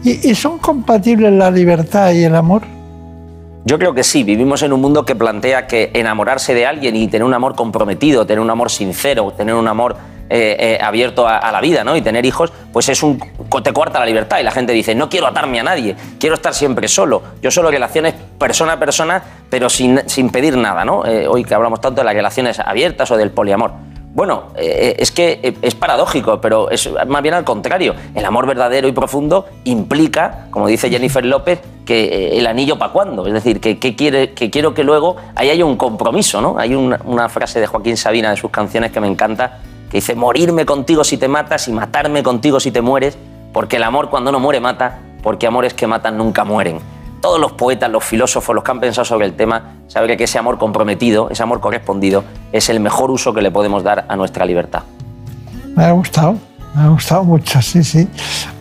¿Y, y son compatibles la libertad y el amor? Yo creo que sí, vivimos en un mundo que plantea que enamorarse de alguien y tener un amor comprometido, tener un amor sincero, tener un amor eh, eh, abierto a, a la vida ¿no? y tener hijos, pues es un, te cuarta la libertad y la gente dice, no quiero atarme a nadie, quiero estar siempre solo. Yo solo relaciones persona a persona, pero sin, sin pedir nada. ¿no? Eh, hoy que hablamos tanto de las relaciones abiertas o del poliamor. Bueno, eh, es que eh, es paradójico, pero es más bien al contrario. El amor verdadero y profundo implica, como dice Jennifer López, que eh, el anillo para cuándo. Es decir, que quiero que luego ahí haya un compromiso, ¿no? Hay una, una frase de Joaquín Sabina de sus canciones que me encanta, que dice, morirme contigo si te matas y matarme contigo si te mueres, porque el amor cuando no muere mata, porque amores que matan nunca mueren. Todos los poetas, los filósofos, los que han pensado sobre el tema, saben que ese amor comprometido, ese amor correspondido, es el mejor uso que le podemos dar a nuestra libertad. Me ha gustado, me ha gustado mucho, sí, sí.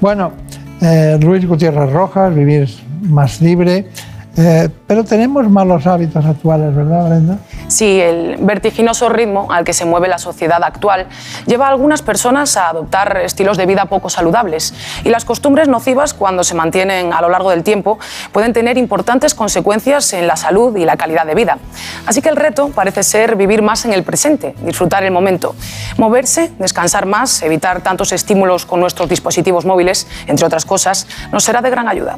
Bueno, eh, Luis Gutiérrez Rojas, vivir más libre. Eh, pero tenemos malos hábitos actuales, ¿verdad, Brenda? Sí, el vertiginoso ritmo al que se mueve la sociedad actual lleva a algunas personas a adoptar estilos de vida poco saludables y las costumbres nocivas cuando se mantienen a lo largo del tiempo pueden tener importantes consecuencias en la salud y la calidad de vida. Así que el reto parece ser vivir más en el presente, disfrutar el momento, moverse, descansar más, evitar tantos estímulos con nuestros dispositivos móviles, entre otras cosas, nos será de gran ayuda.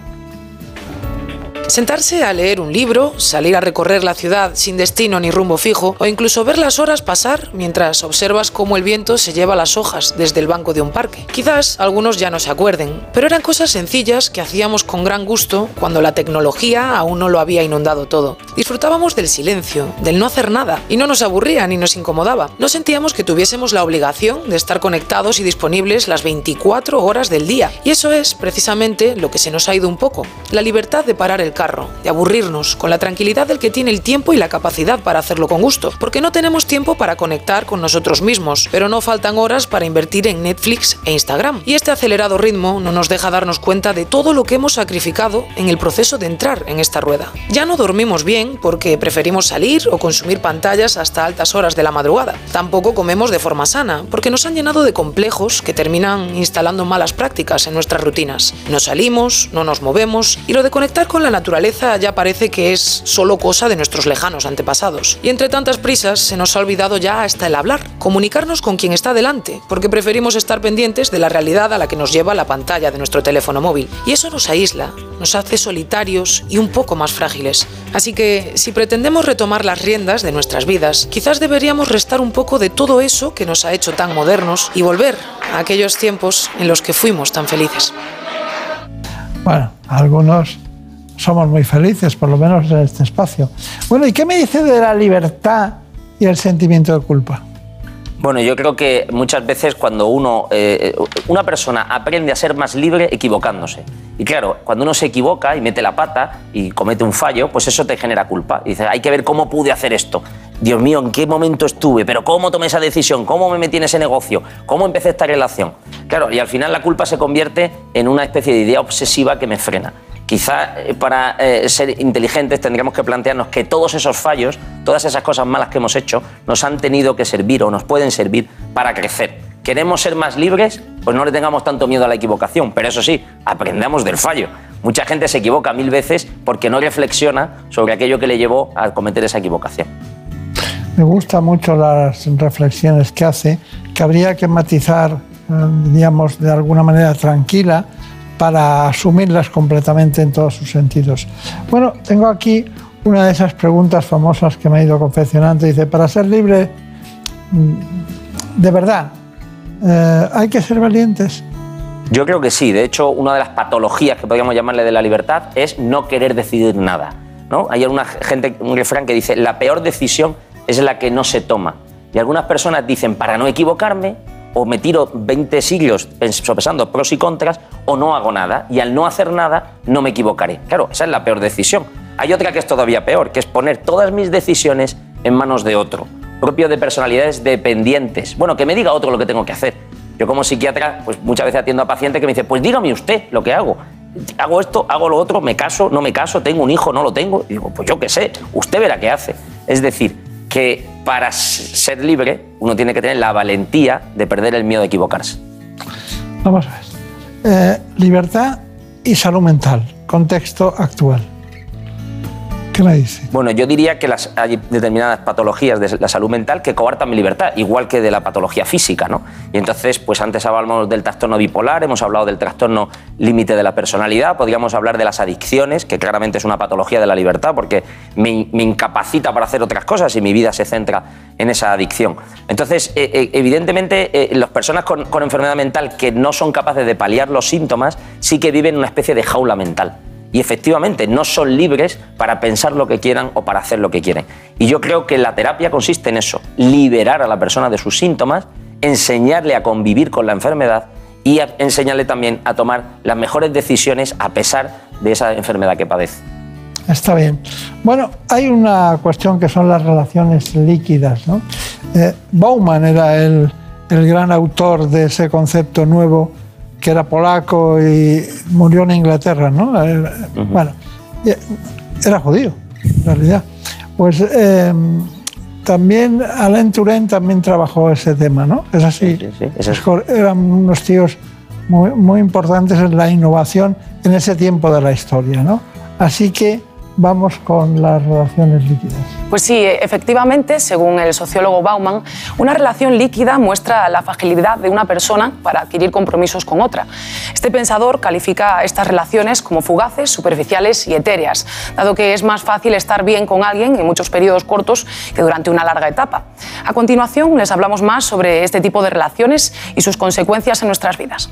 Sentarse a leer un libro, salir a recorrer la ciudad sin destino ni rumbo fijo, o incluso ver las horas pasar mientras observas cómo el viento se lleva las hojas desde el banco de un parque. Quizás algunos ya no se acuerden, pero eran cosas sencillas que hacíamos con gran gusto cuando la tecnología aún no lo había inundado todo. Disfrutábamos del silencio, del no hacer nada, y no nos aburría ni nos incomodaba. No sentíamos que tuviésemos la obligación de estar conectados y disponibles las 24 horas del día. Y eso es precisamente lo que se nos ha ido un poco, la libertad de parar el carro, de aburrirnos, con la tranquilidad del que tiene el tiempo y la capacidad para hacerlo con gusto, porque no tenemos tiempo para conectar con nosotros mismos, pero no faltan horas para invertir en Netflix e Instagram. Y este acelerado ritmo no nos deja darnos cuenta de todo lo que hemos sacrificado en el proceso de entrar en esta rueda. Ya no dormimos bien porque preferimos salir o consumir pantallas hasta altas horas de la madrugada. Tampoco comemos de forma sana, porque nos han llenado de complejos que terminan instalando malas prácticas en nuestras rutinas. No salimos, no nos movemos y lo de conectar con la naturaleza ya parece que es solo cosa de nuestros lejanos antepasados. Y entre tantas prisas se nos ha olvidado ya hasta el hablar, comunicarnos con quien está delante, porque preferimos estar pendientes de la realidad a la que nos lleva la pantalla de nuestro teléfono móvil. Y eso nos aísla, nos hace solitarios y un poco más frágiles. Así que si pretendemos retomar las riendas de nuestras vidas, quizás deberíamos restar un poco de todo eso que nos ha hecho tan modernos y volver a aquellos tiempos en los que fuimos tan felices. Bueno, algunos somos muy felices, por lo menos en este espacio. Bueno, ¿y qué me dice de la libertad y el sentimiento de culpa? Bueno, yo creo que muchas veces cuando uno, eh, una persona aprende a ser más libre equivocándose. Y claro, cuando uno se equivoca y mete la pata y comete un fallo, pues eso te genera culpa. Y dices, hay que ver cómo pude hacer esto. Dios mío, ¿en qué momento estuve? ¿Pero cómo tomé esa decisión? ¿Cómo me metí en ese negocio? ¿Cómo empecé esta relación? Claro, y al final la culpa se convierte en una especie de idea obsesiva que me frena. Quizá eh, para eh, ser inteligentes tendríamos que plantearnos que todos esos fallos, todas esas cosas malas que hemos hecho, nos han tenido que servir o nos pueden servir para crecer. ¿Queremos ser más libres? Pues no le tengamos tanto miedo a la equivocación, pero eso sí, aprendamos del fallo. Mucha gente se equivoca mil veces porque no reflexiona sobre aquello que le llevó a cometer esa equivocación. Me gustan mucho las reflexiones que hace, que habría que matizar, eh, digamos, de alguna manera tranquila para asumirlas completamente en todos sus sentidos. Bueno, tengo aquí una de esas preguntas famosas que me ha ido confeccionando. Dice, para ser libre, mm, de verdad, eh, ¿hay que ser valientes? Yo creo que sí. De hecho, una de las patologías que podríamos llamarle de la libertad es no querer decidir nada. ¿no? Hay una gente, un refrán que dice, la peor decisión es la que no se toma. Y algunas personas dicen, para no equivocarme, o me tiro 20 siglos sopesando pros y contras, o no hago nada. Y al no hacer nada, no me equivocaré. Claro, esa es la peor decisión. Hay otra que es todavía peor, que es poner todas mis decisiones en manos de otro, propio de personalidades dependientes. Bueno, que me diga otro lo que tengo que hacer. Yo como psiquiatra, pues muchas veces atiendo a pacientes que me dicen, pues dígame usted lo que hago. Hago esto, hago lo otro, me caso, no me caso, tengo un hijo, no lo tengo. Y digo, pues yo qué sé, usted verá qué hace. Es decir, que para ser libre uno tiene que tener la valentía de perder el miedo de equivocarse. Vamos a ver. Eh, libertad y salud mental, contexto actual. ¿Qué? Bueno, yo diría que las, hay determinadas patologías de la salud mental que coartan mi libertad, igual que de la patología física, ¿no? Y entonces, pues antes hablábamos del trastorno bipolar, hemos hablado del trastorno límite de la personalidad, podríamos hablar de las adicciones, que claramente es una patología de la libertad porque me, incapacita para hacer otras cosas y mi vida se centra en esa adicción. Entonces, eh, eh, evidentemente, eh, las personas con enfermedad mental que no son capaces de paliar los síntomas sí que viven una especie de jaula mental y efectivamente no son libres para pensar lo que quieran o para hacer lo que quieren. Y yo creo que la terapia consiste en eso, liberar a la persona de sus síntomas, enseñarle a convivir con la enfermedad y enseñarle también a tomar las mejores decisiones a pesar de esa enfermedad que padece. Está bien. Bueno, hay una cuestión que son las relaciones líquidas. ¿no? Eh, Bauman era el, el gran autor de ese concepto nuevo, que era polaco y murió en Inglaterra. ¿no? Eh, Bueno, eh, era judío, en realidad. Pues eh, también Alain Touraine también trabajó ese tema, ¿no? Es así. Eran unos tíos muy, muy importantes en la innovación en ese tiempo de la historia, ¿no? Así que vamos con las relaciones líquidas. Pues sí, efectivamente, según el sociólogo Bauman, una relación líquida muestra la fragilidad de una persona para adquirir compromisos con otra. Este pensador califica estas relaciones como fugaces, superficiales y etéreas, dado que es más fácil estar bien con alguien en muchos periodos cortos que durante una larga etapa. A continuación, les hablamos más sobre este tipo de relaciones y sus consecuencias en nuestras vidas.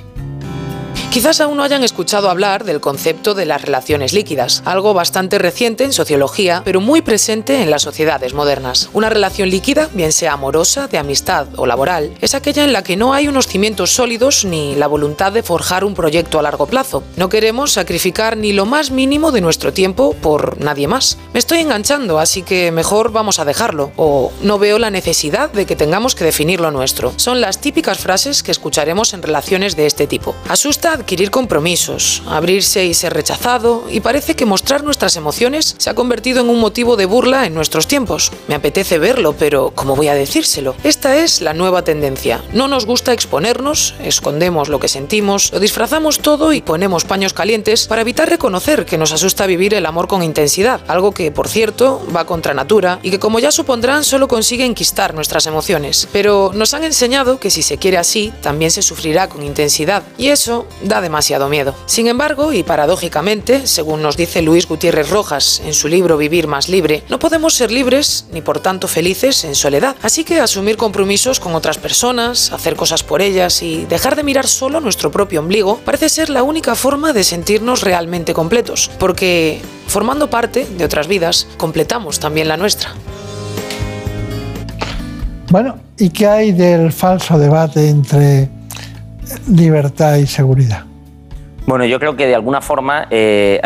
Quizás aún no hayan escuchado hablar del concepto de las relaciones líquidas, algo bastante reciente en sociología, pero muy presente en las sociedades modernas. Una relación líquida, bien sea amorosa, de amistad o laboral, es aquella en la que no hay unos cimientos sólidos ni la voluntad de forjar un proyecto a largo plazo. No queremos sacrificar ni lo más mínimo de nuestro tiempo por nadie más. Me estoy enganchando, así que mejor vamos a dejarlo, o no veo la necesidad de que tengamos que definir lo nuestro. Son las típicas frases que escucharemos en relaciones de este tipo. Asusta adquirir compromisos, abrirse y ser rechazado, y parece que mostrar nuestras emociones se ha convertido en un motivo de burla en nuestros tiempos. Me apetece verlo, pero ¿cómo voy a decírselo? Esta es la nueva tendencia. No nos gusta exponernos, escondemos lo que sentimos, lo disfrazamos todo y ponemos paños calientes para evitar reconocer que nos asusta vivir el amor con intensidad, algo que, por cierto, va contra natura y que, como ya supondrán, solo consigue enquistar nuestras emociones. Pero nos han enseñado que si se quiere así, también se sufrirá con intensidad, y eso da demasiado miedo. Sin embargo, y paradójicamente, según nos dice Luis Gutiérrez Rojas en su libro Vivir más libre, no podemos ser libres ni por tanto felices en soledad. Así que asumir compromisos con otras personas, hacer cosas por ellas y dejar de mirar solo nuestro propio ombligo parece ser la única forma de sentirnos realmente completos, porque formando parte de otras vidas, completamos también la nuestra. Bueno, ¿y qué hay del falso debate entre libertad y seguridad? Bueno, yo creo que de alguna forma, eh,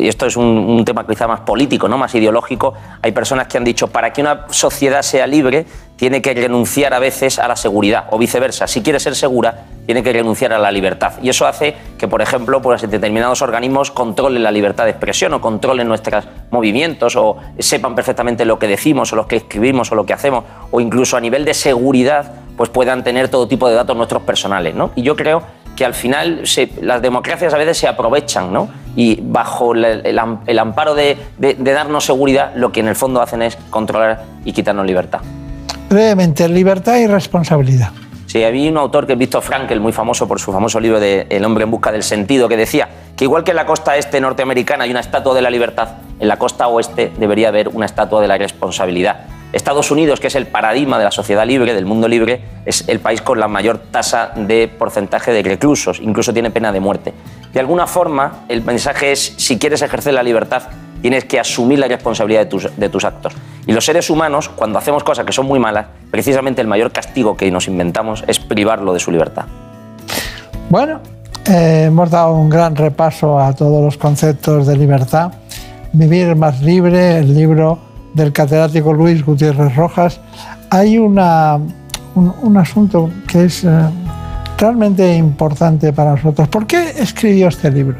esto es un, un tema quizá más político, ¿no? más ideológico, hay personas que han dicho, para que una sociedad sea libre, tiene que renunciar a veces a la seguridad, o viceversa. Si quiere ser segura, tiene que renunciar a la libertad. Y eso hace que, por ejemplo, pues, determinados organismos controlen la libertad de expresión o controlen nuestros movimientos o sepan perfectamente lo que decimos o lo que escribimos o lo que hacemos, o incluso a nivel de seguridad pues puedan tener todo tipo de datos nuestros personales. ¿no? Y yo creo que al final las democracias a veces se aprovechan ¿no? y bajo el, amparo de, darnos seguridad lo que en el fondo hacen es controlar y quitarnos libertad. Brevemente, libertad y responsabilidad. Sí, había un autor que es Víctor Frankel, muy famoso por su famoso libro de El hombre en busca del sentido, que decía que igual que en la costa este norteamericana hay una estatua de la libertad, en la costa oeste debería haber una estatua de la responsabilidad. Estados Unidos, que es el paradigma de la sociedad libre, del mundo libre, es el país con la mayor tasa de porcentaje de reclusos, incluso tiene pena de muerte. De alguna forma, el mensaje es, si quieres ejercer la libertad, tienes que asumir la responsabilidad de tus, actos. Y los seres humanos, cuando hacemos cosas que son muy malas, precisamente el mayor castigo que nos inventamos es privarlo de su libertad. Bueno, eh, hemos dado un gran repaso a todos los conceptos de libertad. Vivir más libre, el libro del catedrático Luis Gutiérrez Rojas, hay un, asunto que es eh, realmente importante para nosotros. ¿Por qué escribió este libro?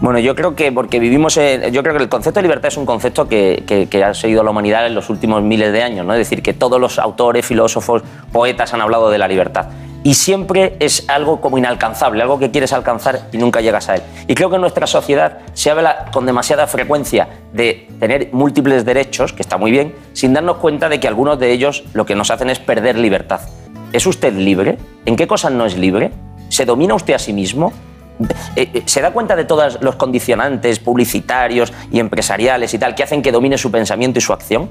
Bueno, yo creo que porque vivimos, yo creo que el concepto de libertad es un concepto que, que, ha seguido la humanidad en los últimos miles de años, ¿no? Es decir, que todos los autores, filósofos, poetas han hablado de la libertad y siempre es algo como inalcanzable, algo que quieres alcanzar y nunca llegas a él. Y creo que en nuestra sociedad se habla con demasiada frecuencia de tener múltiples derechos, que está muy bien, sin darnos cuenta de que algunos de ellos lo que nos hacen es perder libertad. ¿Es usted libre? ¿En qué cosas no es libre? ¿Se domina usted a sí mismo? Eh, eh, ¿Se da cuenta de todos los condicionantes publicitarios y empresariales y tal que hacen que domine su pensamiento y su acción?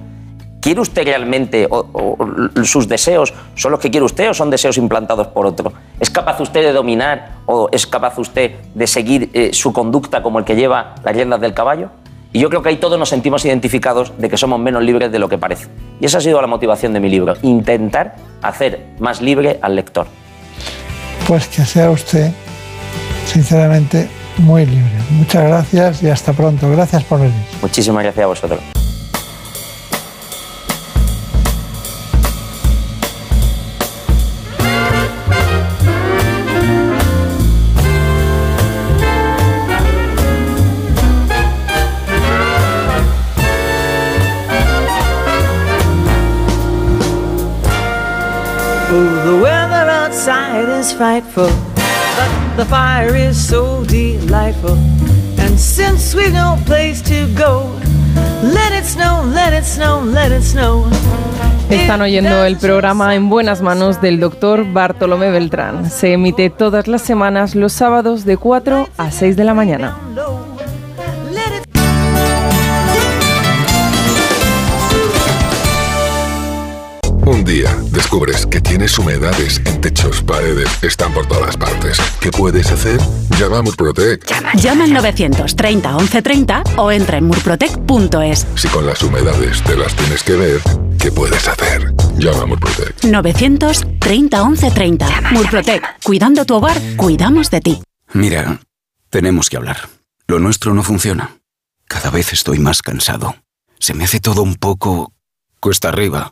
¿Quiere usted realmente, o, sus deseos son los que quiere usted o son deseos implantados por otro? ¿Es capaz usted de dominar o es capaz usted de seguir eh, su conducta como el que lleva las riendas del caballo? Y yo creo que ahí todos nos sentimos identificados de que somos menos libres de lo que parece. Y esa ha sido la motivación de mi libro, intentar hacer más libre al lector. Pues que sea usted, sinceramente, muy libre. Muchas gracias y hasta pronto. Gracias por venir. Muchísimas gracias a vosotros. Frightful, but the fire is so delightful. And since we've no place to go, let it snow, let it snow, let it snow. Están oyendo el programa En Buenas Manos del doctor Bartolomé Beltrán. Se emite todas las semanas los sábados de 4 a 6 de la mañana. Un día descubres que tienes humedades en techos, paredes, están por todas partes. ¿Qué puedes hacer? Llama a Murprotec. Llama, al 930 1130 o entra en murprotec.es. Si con las humedades te las tienes que ver, ¿qué puedes hacer? Llama a Murprotec. 930 1130. Murprotec. Cuidando tu hogar, cuidamos de ti. Mira, tenemos que hablar. Lo nuestro no funciona. Cada vez estoy más cansado. Se me hace todo un poco cuesta arriba.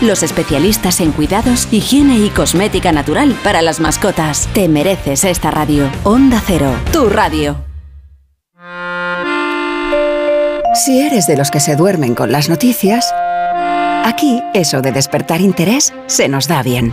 los especialistas en cuidados, higiene y cosmética natural para las mascotas. Te mereces esta radio. Onda Cero, tu radio. Si eres de los que se duermen con las noticias, aquí eso de despertar interés se nos da bien.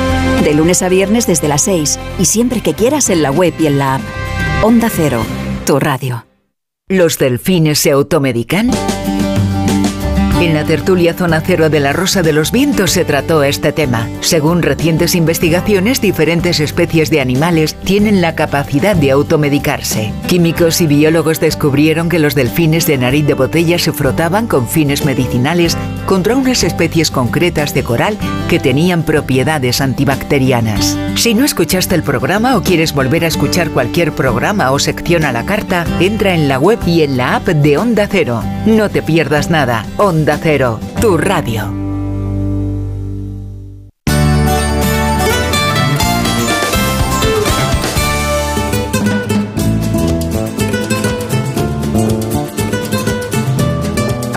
De lunes a viernes desde las 6 y siempre que quieras en la web y en la app. Onda Cero, tu radio. ¿Los delfines se automedican? En la tertulia Zona Cero de la Rosa de los Vientos se trató este tema. Según recientes investigaciones, diferentes especies de animales tienen la capacidad de automedicarse. Químicos y biólogos descubrieron que los delfines de nariz de botella se frotaban con fines medicinales contra unas especies concretas de coral que tenían propiedades antibacterianas. Si no escuchaste el programa o quieres volver a escuchar cualquier programa o sección a la carta, entra en la web y en la app de Onda Cero. No te pierdas nada. Onda Cero, tu radio.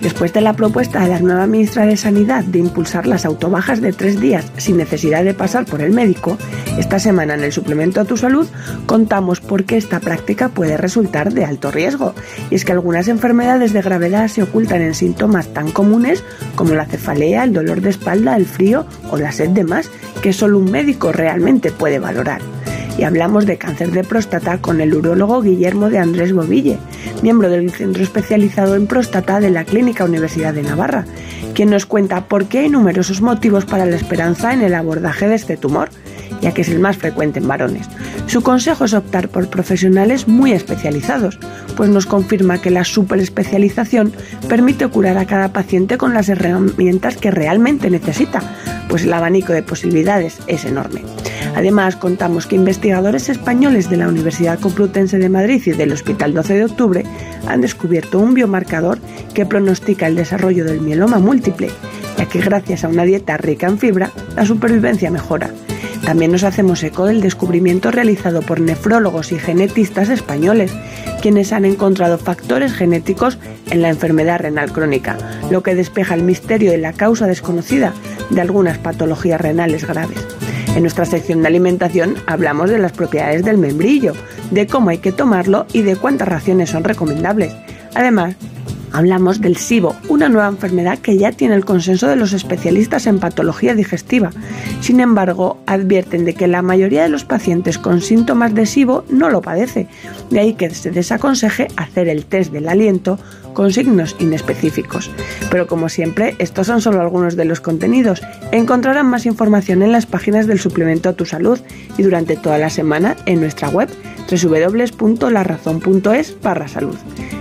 Después de la propuesta de la nueva ministra de Sanidad de impulsar las autobajas de tres días sin necesidad de pasar por el médico, esta semana en el suplemento a tu salud contamos por qué esta práctica puede resultar de alto riesgo. Y es que algunas enfermedades de gravedad se ocultan en síntomas tan comunes como la cefalea, el dolor de espalda, el frío o la sed de más, que solo un médico realmente puede valorar y hablamos de cáncer de próstata con el urólogo Guillermo de Andrés Boville, miembro del Centro Especializado en Próstata de la Clínica Universidad de Navarra, quien nos cuenta por qué hay numerosos motivos para la esperanza en el abordaje de este tumor, ya que es el más frecuente en varones. Su consejo es optar por profesionales muy especializados, pues nos confirma que la superespecialización permite curar a cada paciente con las herramientas que realmente necesita, pues el abanico de posibilidades es enorme. Además, contamos que investigadores españoles de la Universidad Complutense de Madrid y del Hospital 12 de Octubre han descubierto un biomarcador que pronostica el desarrollo del mieloma múltiple, ya que gracias a una dieta rica en fibra, la supervivencia mejora. También nos hacemos eco del descubrimiento realizado por nefrólogos y genetistas españoles, quienes han encontrado factores genéticos en la enfermedad renal crónica, lo que despeja el misterio de la causa desconocida de algunas patologías renales graves. En nuestra sección de alimentación hablamos de las propiedades del membrillo, de cómo hay que tomarlo y de cuántas raciones son recomendables. Además, hablamos del SIBO, una nueva enfermedad que ya tiene el consenso de los especialistas en patología digestiva. Sin embargo, advierten de que la mayoría de los pacientes con síntomas de SIBO no lo padece, de ahí que se desaconseje hacer el test del aliento con signos inespecíficos. Pero como siempre, estos son solo algunos de los contenidos. Encontrarán más información en las páginas del suplemento a tu salud y durante toda la semana en nuestra web www.larazón.es barra salud.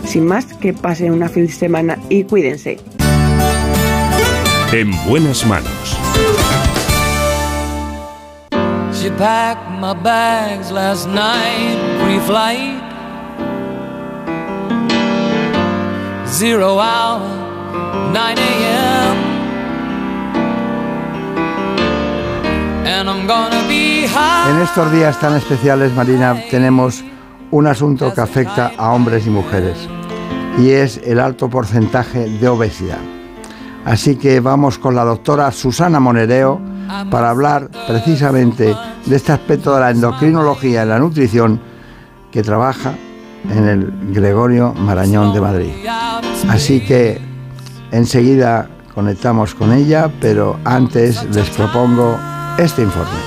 Sin más, que pasen una feliz semana y cuídense. En buenas manos. Zero hour, 9 a.m. And I'm gonna be high. En estos días tan especiales, Marina, tenemos un asunto que afecta a hombres y mujeres y es el alto porcentaje de obesidad. Así que vamos con la doctora Susana Monereo para hablar precisamente de este aspecto de la endocrinología y la nutrición que trabaja en el Gregorio Marañón de Madrid. Así que enseguida conectamos con ella, pero antes les propongo este informe.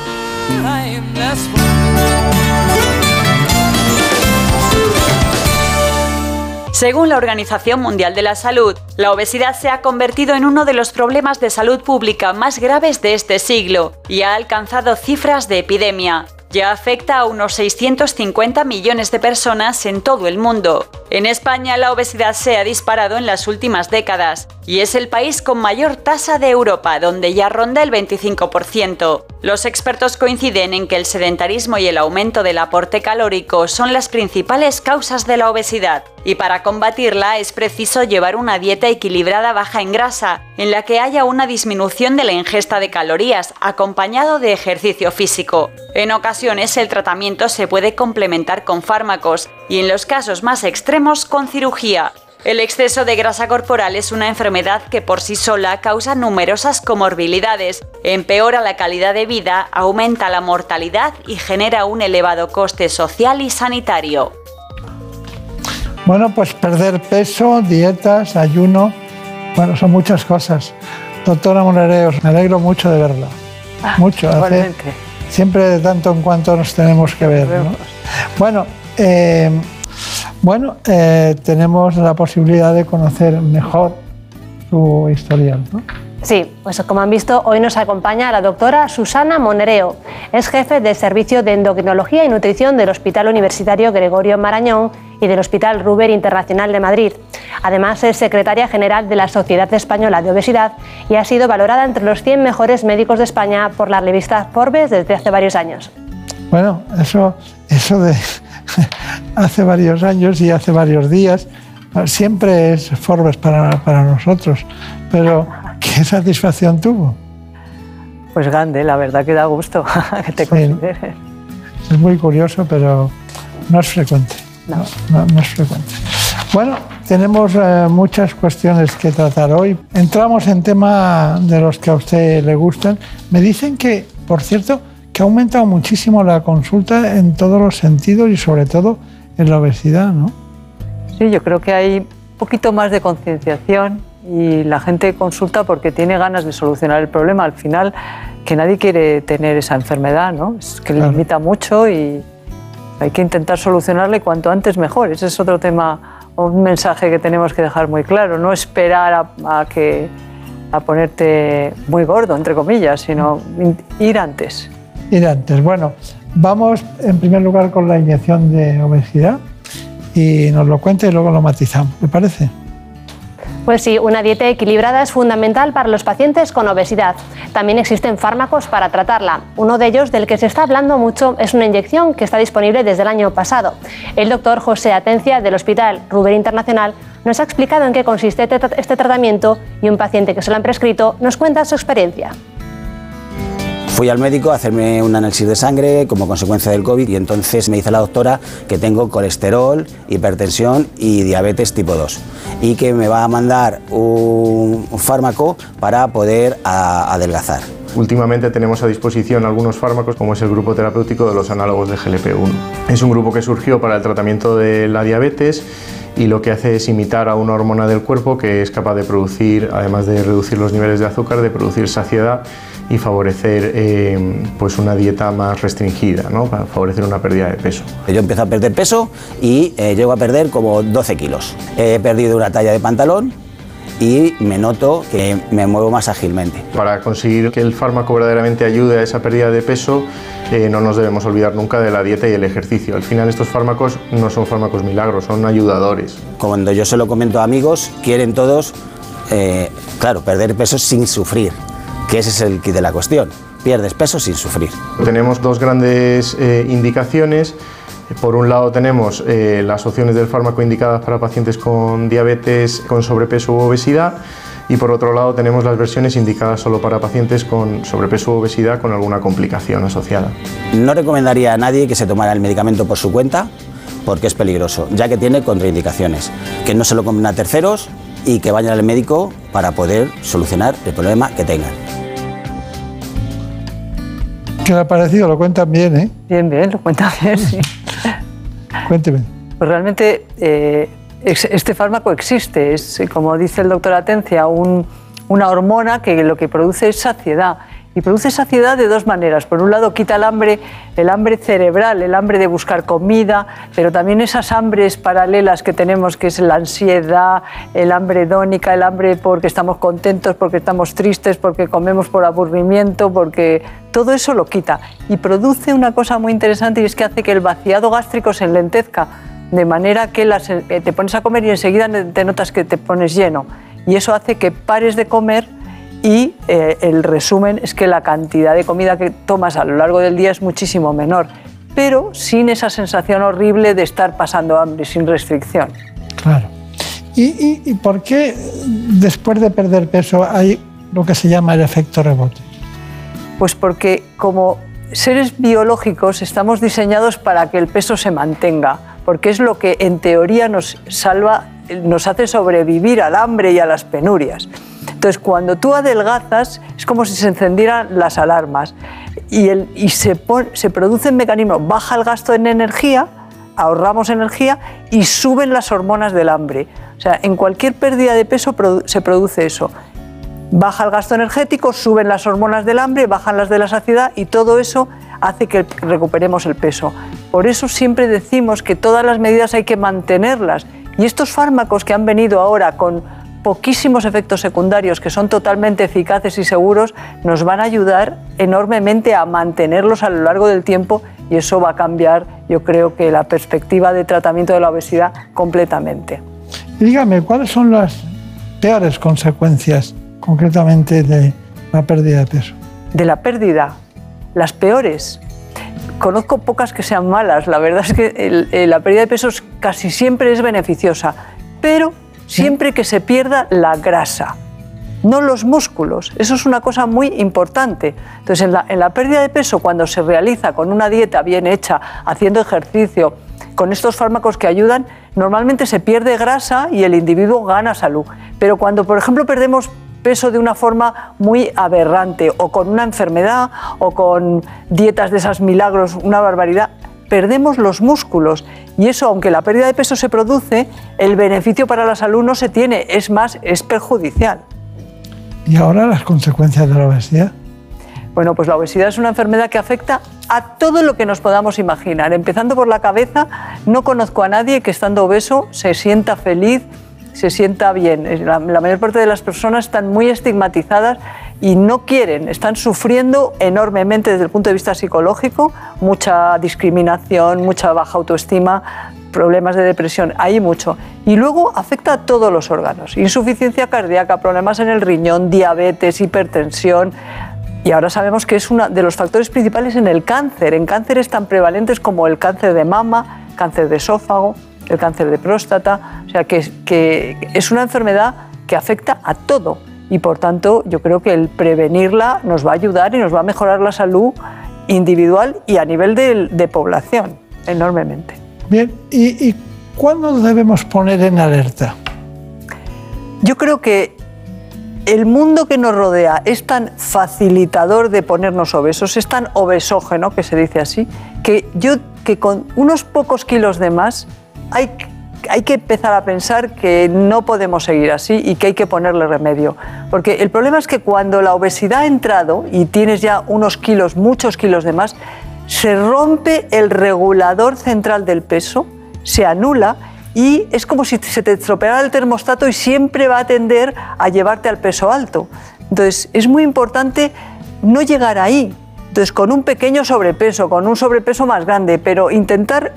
Según la Organización Mundial de la Salud, la obesidad se ha convertido en uno de los problemas de salud pública más graves de este siglo y ha alcanzado cifras de epidemia ya afecta a unos 650 millones de personas en todo el mundo. En España la obesidad se ha disparado en las últimas décadas y es el país con mayor tasa de Europa, donde ya ronda el 25%. Los expertos coinciden en que el sedentarismo y el aumento del aporte calórico son las principales causas de la obesidad, y para combatirla es preciso llevar una dieta equilibrada baja en grasa, en la que haya una disminución de la ingesta de calorías, acompañado de ejercicio físico. En ocasiones el tratamiento se puede complementar con fármacos y en los casos más extremos con cirugía. El exceso de grasa corporal es una enfermedad que por sí sola causa numerosas comorbilidades, empeora la calidad de vida, aumenta la mortalidad y genera un elevado coste social y sanitario. Bueno, pues perder peso, dietas, ayuno, bueno, son muchas cosas. Doctora Monereos, me alegro mucho de verla. Ah, mucho. igualmente. siempre de tanto en cuanto nos tenemos que ver. ¿no? Bueno, eh, bueno eh, tenemos la posibilidad de conocer mejor su historial. ¿no? Sí, pues como han visto, hoy nos acompaña la doctora Susana Monereo. Es jefe del Servicio de Endocrinología y Nutrición del Hospital Universitario Gregorio Marañón y del Hospital Ruber Internacional de Madrid. Además, es secretaria general de la Sociedad Española de Obesidad y ha sido valorada entre los 100 mejores médicos de España por la revista Forbes desde hace varios años. Bueno, eso, eso de hace varios años y hace varios días siempre es Forbes para, para nosotros, pero ¿qué satisfacción tuvo? Pues grande, la verdad que da gusto que te Sí. consideres. Es muy curioso, pero no es frecuente. No. No, no es frecuente. Bueno, tenemos eh, muchas cuestiones que tratar hoy. Entramos en temas de los que a usted le gustan. Me dicen que, por cierto, que ha aumentado muchísimo la consulta en todos los sentidos y sobre todo en la obesidad, ¿no? Sí, yo creo que hay un poquito más de concienciación y la gente consulta porque tiene ganas de solucionar el problema. Al final, que nadie quiere tener esa enfermedad, ¿no? Es que le Claro. limita mucho y hay que intentar solucionarle cuanto antes mejor. Ese es otro tema, un mensaje que tenemos que dejar muy claro. No esperar a, que a ponerte muy gordo, entre comillas, sino in- ir antes. Ir antes. Bueno, vamos en primer lugar con la inyección de obesidad y nos lo cuenta y luego lo matizamos. ¿Le parece? Pues sí, una dieta equilibrada es fundamental para los pacientes con obesidad. También existen fármacos para tratarla. Uno de ellos, del que se está hablando mucho, es una inyección que está disponible desde el año pasado. El doctor José Atencia del Hospital Ruber Internacional nos ha explicado en qué consiste este este tratamiento y un paciente que se lo han prescrito nos cuenta su experiencia. Fui al médico a hacerme un análisis de sangre como consecuencia del COVID y entonces me dice la doctora que tengo colesterol, hipertensión y diabetes tipo 2 y que me va a mandar un, fármaco para poder adelgazar. Últimamente tenemos a disposición algunos fármacos como es el grupo terapéutico de los análogos de GLP-1. Es un grupo que surgió para el tratamiento de la diabetes y lo que hace es imitar a una hormona del cuerpo que es capaz de producir, además de reducir los niveles de azúcar, de producir saciedad y favorecer eh, pues una dieta más restringida, ¿no? para favorecer una pérdida de peso. Yo empiezo a perder peso y eh, llego a perder como 12 kilos. He perdido una talla de pantalón y me noto que me muevo más ágilmente. Para conseguir que el fármaco verdaderamente ayude a esa pérdida de peso, eh, no nos debemos olvidar nunca de la dieta y el ejercicio. Al final estos fármacos no son fármacos milagros, son ayudadores. Cuando yo se lo comento a amigos, quieren todos, eh, claro, perder peso sin sufrir, que ese es el kit de la cuestión. Pierdes peso sin sufrir. Tenemos dos grandes eh, indicaciones. Por un lado tenemos eh, las opciones del fármaco indicadas para pacientes con diabetes, con sobrepeso u obesidad y por otro lado tenemos las versiones indicadas solo para pacientes con sobrepeso u obesidad con alguna complicación asociada. No recomendaría a nadie que se tomara el medicamento por su cuenta porque es peligroso, ya que tiene contraindicaciones. Que no se lo compren a terceros y que vayan al médico para poder solucionar el problema que tengan. ¿Qué le ha parecido? Lo cuentan bien, ¿eh? Bien, bien, lo cuenta bien, sí. Cuénteme. Pues realmente eh, este fármaco existe, es como dice el doctor Atencia, un- una hormona que lo que produce es saciedad. Y produce saciedad de dos maneras. Por un lado quita el hambre, el hambre cerebral, el hambre de buscar comida, pero también esas hambres paralelas que tenemos, que es la ansiedad, el hambre hedónica, el hambre porque estamos contentos, porque estamos tristes, porque comemos por aburrimiento, porque todo eso lo quita. Y produce una cosa muy interesante y es que hace que el vaciado gástrico se enlentezca. de manera que eh, te pones a comer y enseguida te notas que te pones lleno. Y eso hace que pares de comer y eh, el resumen es que la cantidad de comida que tomas a lo largo del día es muchísimo menor, pero sin esa sensación horrible de estar pasando hambre, sin restricción. Claro. ¿Y, y por qué después de perder peso hay lo que se llama el efecto rebote? Pues porque como seres biológicos estamos diseñados para que el peso se mantenga, porque es lo que en teoría nos salva, nos hace sobrevivir al hambre y a las penurias. Entonces, cuando tú adelgazas, es como si se encendieran las alarmas y, se, se produce un mecanismo, baja el gasto en energía, ahorramos energía y suben las hormonas del hambre. O sea, en cualquier pérdida de peso se produce eso. Baja el gasto energético, suben las hormonas del hambre, bajan las de la saciedad y todo eso hace que recuperemos el peso. Por eso siempre decimos que todas las medidas hay que mantenerlas. Y estos fármacos que han venido ahora con poquísimos efectos secundarios que son totalmente eficaces y seguros, nos van a ayudar enormemente a mantenerlos a lo largo del tiempo y eso va a cambiar, yo creo que la perspectiva de tratamiento de la obesidad completamente. Dígame, ¿cuáles son las peores consecuencias concretamente de la pérdida de peso? De la pérdida, las peores. Conozco pocas que sean malas. La verdad es que eh, la pérdida de peso casi siempre es beneficiosa, pero siempre que se pierda la grasa, no los músculos. Eso es una cosa muy importante. Entonces, en la, en la pérdida de peso, cuando se realiza con una dieta bien hecha, haciendo ejercicio, con estos fármacos que ayudan, normalmente se pierde grasa y el individuo gana salud. Pero cuando, por ejemplo, perdemos peso de una forma muy aberrante o con una enfermedad o con dietas de esas milagros, una barbaridad, perdemos los músculos y eso, aunque la pérdida de peso se produce, el beneficio para la salud no se tiene, es más, es perjudicial. ¿Y ahora las consecuencias de la obesidad? Bueno, pues la obesidad es una enfermedad que afecta a todo lo que nos podamos imaginar, empezando por la cabeza. No conozco a nadie que estando obeso se sienta feliz, se sienta bien. La, mayor parte de las personas están muy estigmatizadas y no quieren, están sufriendo enormemente desde el punto de vista psicológico, mucha discriminación, mucha baja autoestima, problemas de depresión, hay mucho. Y luego afecta a todos los órganos, insuficiencia cardíaca, problemas en el riñón, diabetes, hipertensión. Y ahora sabemos que es uno de los factores principales en el cáncer, en cánceres tan prevalentes como el cáncer de mama, cáncer de esófago el cáncer de próstata, o sea que, que es una enfermedad que afecta a todo y por tanto yo creo que el prevenirla nos va a ayudar y nos va a mejorar la salud individual y a nivel de, población enormemente. Bien, ¿Y, ¿y cuándo debemos poner en alerta? Yo creo que el mundo que nos rodea es tan facilitador de ponernos obesos, es tan obesógeno, que se dice así, que yo que con unos pocos kilos de más hay, hay que empezar a pensar que no podemos seguir así y que hay que ponerle remedio. Porque el problema es que cuando la obesidad ha entrado y tienes ya unos kilos, muchos kilos de más, se rompe el regulador central del peso, se anula y es como si se te estropeara el termostato y siempre va a tender a llevarte al peso alto. Entonces es muy importante no llegar ahí. Entonces con un pequeño sobrepeso, con un sobrepeso más grande, pero intentar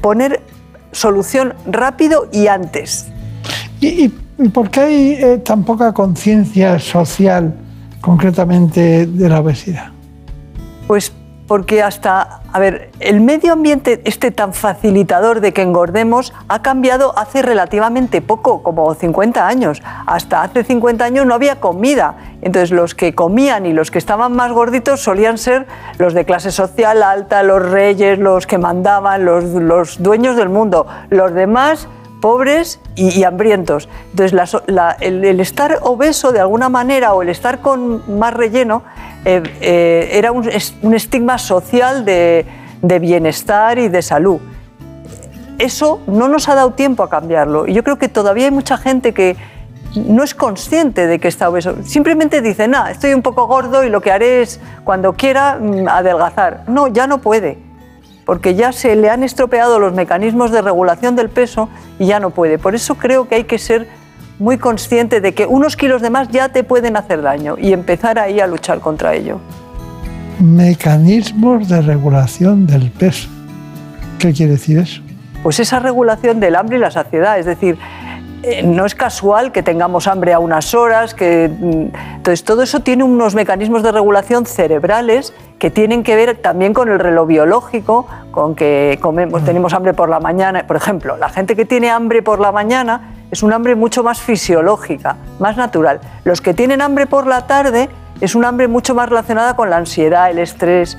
poner solución rápido y antes. ¿Y, por qué hay eh, tan poca conciencia social concretamente de la obesidad? Pues porque hasta, a ver, el medio ambiente este tan facilitador de que engordemos ha cambiado hace relativamente poco, como 50 años. Hasta hace 50 años no había comida. Entonces los que comían y los que estaban más gorditos solían ser los de clase social alta, los reyes, los que mandaban, los, dueños del mundo. Los demás pobres y, hambrientos. Entonces, el, estar obeso de alguna manera o el estar con más relleno eh, eh, era un, estigma social de, bienestar y de salud. Eso no nos ha dado tiempo a cambiarlo y yo creo que todavía hay mucha gente que no es consciente de que está obeso. Simplemente dice, nada, estoy un poco gordo y lo que haré es, cuando quiera, mm, adelgazar. No, ya no puede, porque ya se le han estropeado los mecanismos de regulación del peso y ya no puede. Por eso creo que hay que ser muy consciente de que unos kilos de más ya te pueden hacer daño y empezar ahí a luchar contra ello. Mecanismos de regulación del peso. ¿Qué quiere decir eso? pues esa regulación del hambre y la saciedad. Es decir, eh, no es casual que tengamos hambre a unas horas, que mm, entonces todo eso tiene unos mecanismos de regulación cerebrales que tienen que ver también con el reloj biológico, con que comemos, tenemos hambre por la mañana, por ejemplo, la gente que tiene hambre por la mañana es un hambre mucho más fisiológica, más natural. Los que tienen hambre por la tarde es un hambre mucho más relacionada con la ansiedad, el estrés.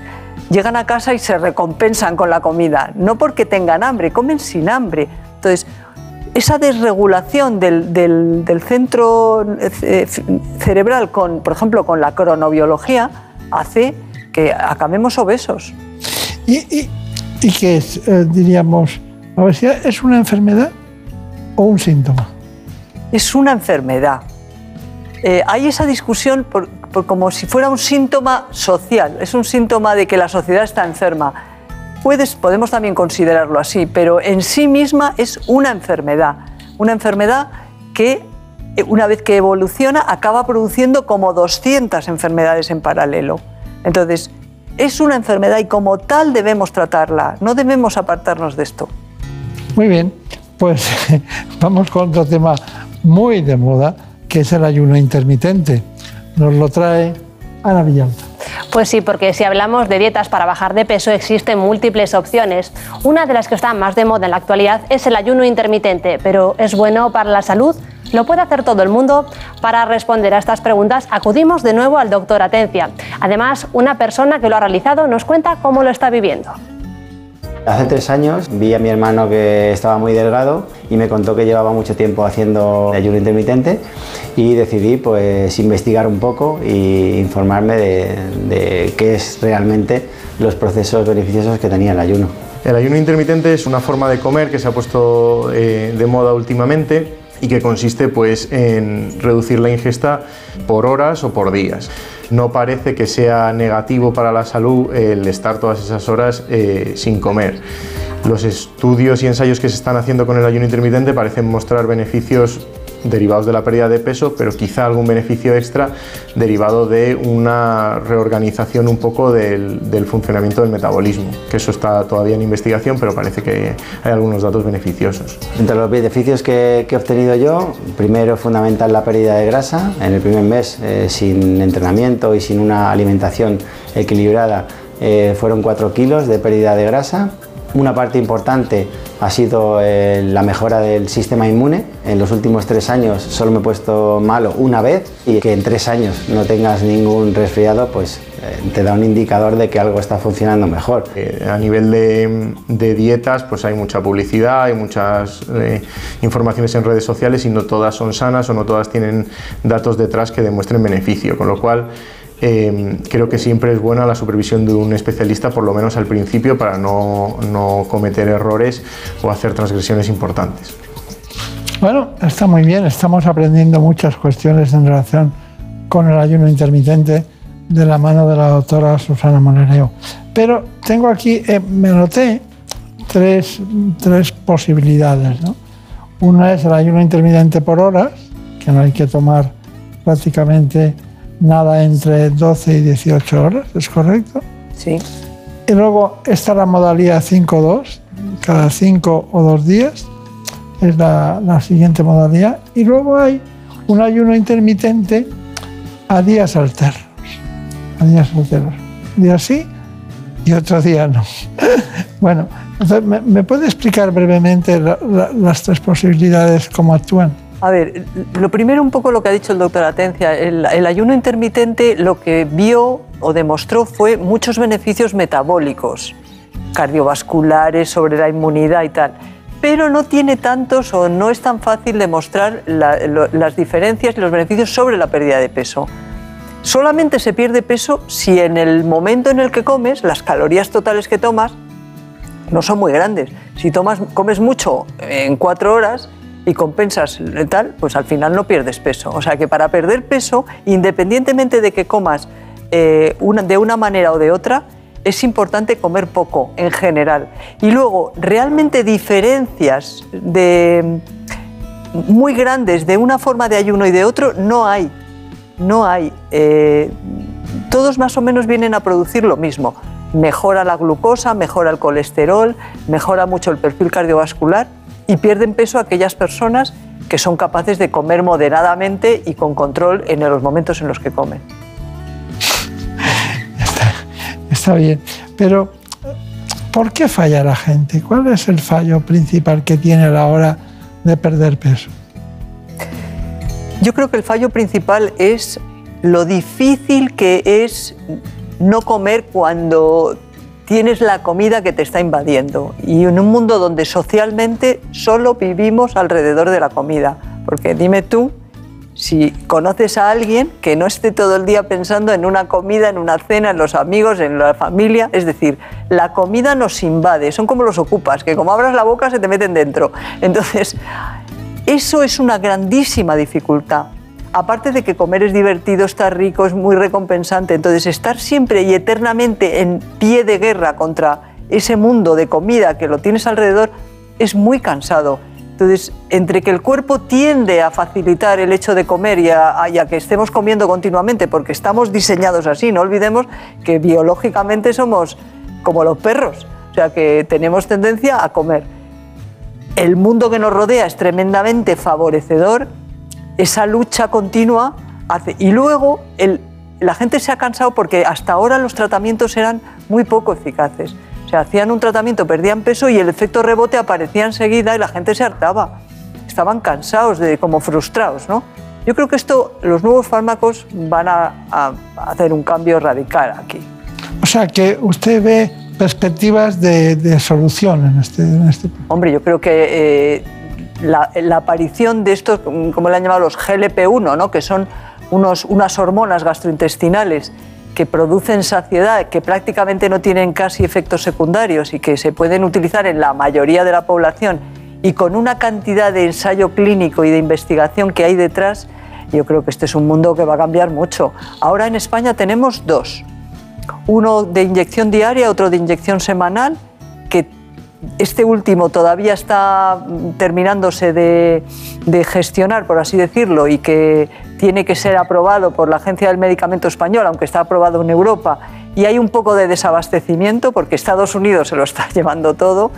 Llegan a casa y se recompensan con la comida, no porque tengan hambre, comen sin hambre. Entonces, esa desregulación del, centro eh, cerebral, con, por ejemplo, con la cronobiología, hace que acabemos obesos. ¿Y, qué es, eh, diríamos, obesidad es una enfermedad o un síntoma? Es una enfermedad. Eh, hay esa discusión como si fuera un síntoma social, es un síntoma de que la sociedad está enferma podemos también considerarlo así, pero en sí misma es una enfermedad, una enfermedad que eh, una vez que evoluciona acaba produciendo como 200 enfermedades en paralelo. Entonces, es una enfermedad y como tal debemos tratarla, no debemos apartarnos de esto. Muy bien, pues vamos con otro tema muy de moda, que es el ayuno intermitente. Nos lo trae Ana Villalta. Pues sí, porque si hablamos de dietas para bajar de peso existen múltiples opciones. Una de las que está más de moda en la actualidad es el ayuno intermitente, pero ¿es bueno para la salud? ¿Lo puede hacer todo el mundo? Para responder a estas preguntas acudimos de nuevo al doctor Atencia. Además, una persona que lo ha realizado nos cuenta cómo lo está viviendo. Hace tres años vi a mi hermano que estaba muy delgado y me contó que llevaba mucho tiempo haciendo ayuno intermitente y decidí pues investigar un poco e informarme de, qué es realmente los procesos beneficiosos que tenía el ayuno. El ayuno intermitente es una forma de comer que se ha puesto eh, de moda últimamente y que consiste pues en reducir la ingesta por horas o por días. No parece que sea negativo para la salud el estar todas esas horas eh, sin comer. Los estudios y ensayos que se están haciendo con el ayuno intermitente parecen mostrar beneficios derivados de la pérdida de peso, pero quizá algún beneficio extra derivado de una reorganización un poco del, funcionamiento del metabolismo, que eso está todavía en investigación, pero parece que hay algunos datos beneficiosos. Entre los beneficios que, he obtenido yo, primero fundamental la pérdida de grasa, en el primer mes eh, sin entrenamiento y sin una alimentación equilibrada eh, fueron 4 kilos de pérdida de grasa. Una parte importante ha sido eh, la mejora del sistema inmune. En los últimos tres años solo me he puesto malo una vez y que en tres años no tengas ningún resfriado, pues eh, te da un indicador de que algo está funcionando mejor. Eh, a nivel de, dietas, pues hay mucha publicidad, hay muchas informaciones en redes sociales y no todas son sanas o no todas tienen datos detrás que demuestren beneficio, con lo cual Em, creo que siempre es buena la supervisión de un especialista, por lo menos al principio, para no, no cometer errores o hacer transgresiones importantes. Bueno, está muy bien, estamos aprendiendo muchas cuestiones en relación con el ayuno intermitente de la mano de la doctora Susana Monereo. Pero tengo aquí, eh, me noté tres, tres posibilidades. ¿no? Una es el ayuno intermitente por horas, que no hay que tomar prácticamente nada entre 12 y 18 horas, ¿es correcto? Sí. Y luego está la modalidad 5-2, cada 5 o 2 días, es la, la, siguiente modalidad. Y luego hay un ayuno intermitente a días alternos, a días alternos. Un día sí y otro día no. bueno, ¿me, ¿me, puede explicar brevemente las tres posibilidades, cómo actúan? A ver, lo primero un poco lo que ha dicho el doctor Atencia, el, ayuno intermitente lo que vio o demostró fue muchos beneficios metabólicos, cardiovasculares, sobre la inmunidad y tal, pero no tiene tantos o no es tan fácil demostrar las diferencias y los beneficios sobre la pérdida de peso. Solamente se pierde peso si en el momento en el que comes, las calorías totales que tomas no son muy grandes. Si tomas, comes mucho en cuatro horas, y compensas tal, pues al final no pierdes peso. O sea que para perder peso, independientemente de que comas eh, de una manera o de otra, es importante comer poco en general. Y luego, realmente diferencias de, muy grandes de una forma de ayuno y de otro no hay. No hay. Eh, todos más o menos vienen a producir lo mismo. mejora la glucosa, mejora el colesterol, mejora mucho el perfil cardiovascular y pierden peso aquellas personas que son capaces de comer moderadamente y con control en los momentos en los que comen. Está, bien, pero ¿por qué falla la gente? ¿Cuál es el fallo principal que tiene a la hora de perder peso? Yo creo que el fallo principal es lo difícil que es no comer cuando tienes la comida que te está invadiendo y en un mundo donde socialmente solo vivimos alrededor de la comida. Porque dime tú, si conoces a alguien que no esté todo el día pensando en una comida, en una cena, en los amigos, en la familia, es decir, la comida nos invade, son como los ocupas, que como abras la boca se te meten dentro. Entonces, eso es una grandísima dificultad aparte de que comer es divertido, estar rico, es muy recompensante, entonces estar siempre y eternamente en pie de guerra contra ese mundo de comida que lo tienes alrededor es muy cansado. Entonces, entre que el cuerpo tiende a facilitar el hecho de comer y a, que estemos comiendo continuamente, porque estamos diseñados así, no olvidemos que biológicamente somos como los perros, o sea que tenemos tendencia a comer. El mundo que nos rodea es tremendamente favorecedor esa lucha continua hace. Y luego la gente se ha cansado porque hasta ahora los tratamientos eran muy poco eficaces. O sea, hacían un tratamiento, perdían peso y el efecto rebote aparecía enseguida y la gente se hartaba. Estaban cansados, de, como frustrados, ¿no? Yo creo que esto, los nuevos fármacos van a, hacer un cambio radical aquí. O sea, que usted ve perspectivas de, solución en este, en este... Hombre, yo creo que eh, la, aparición de estos, como le han llamado los GLP-1, ¿no? que son unos, unas hormonas gastrointestinales que producen saciedad, que prácticamente no tienen casi efectos secundarios y que se pueden utilizar en la mayoría de la población y con una cantidad de ensayo clínico y de investigación que hay detrás, yo creo que este es un mundo que va a cambiar mucho. Ahora en España tenemos dos, uno de inyección diaria, otro de inyección semanal, que este último todavía está terminándose de, gestionar, por así decirlo, y que tiene que ser aprobado por la Agencia del Medicamento Español, aunque está aprobado en Europa, y hay un poco de desabastecimiento porque Estados Unidos se lo está llevando todo.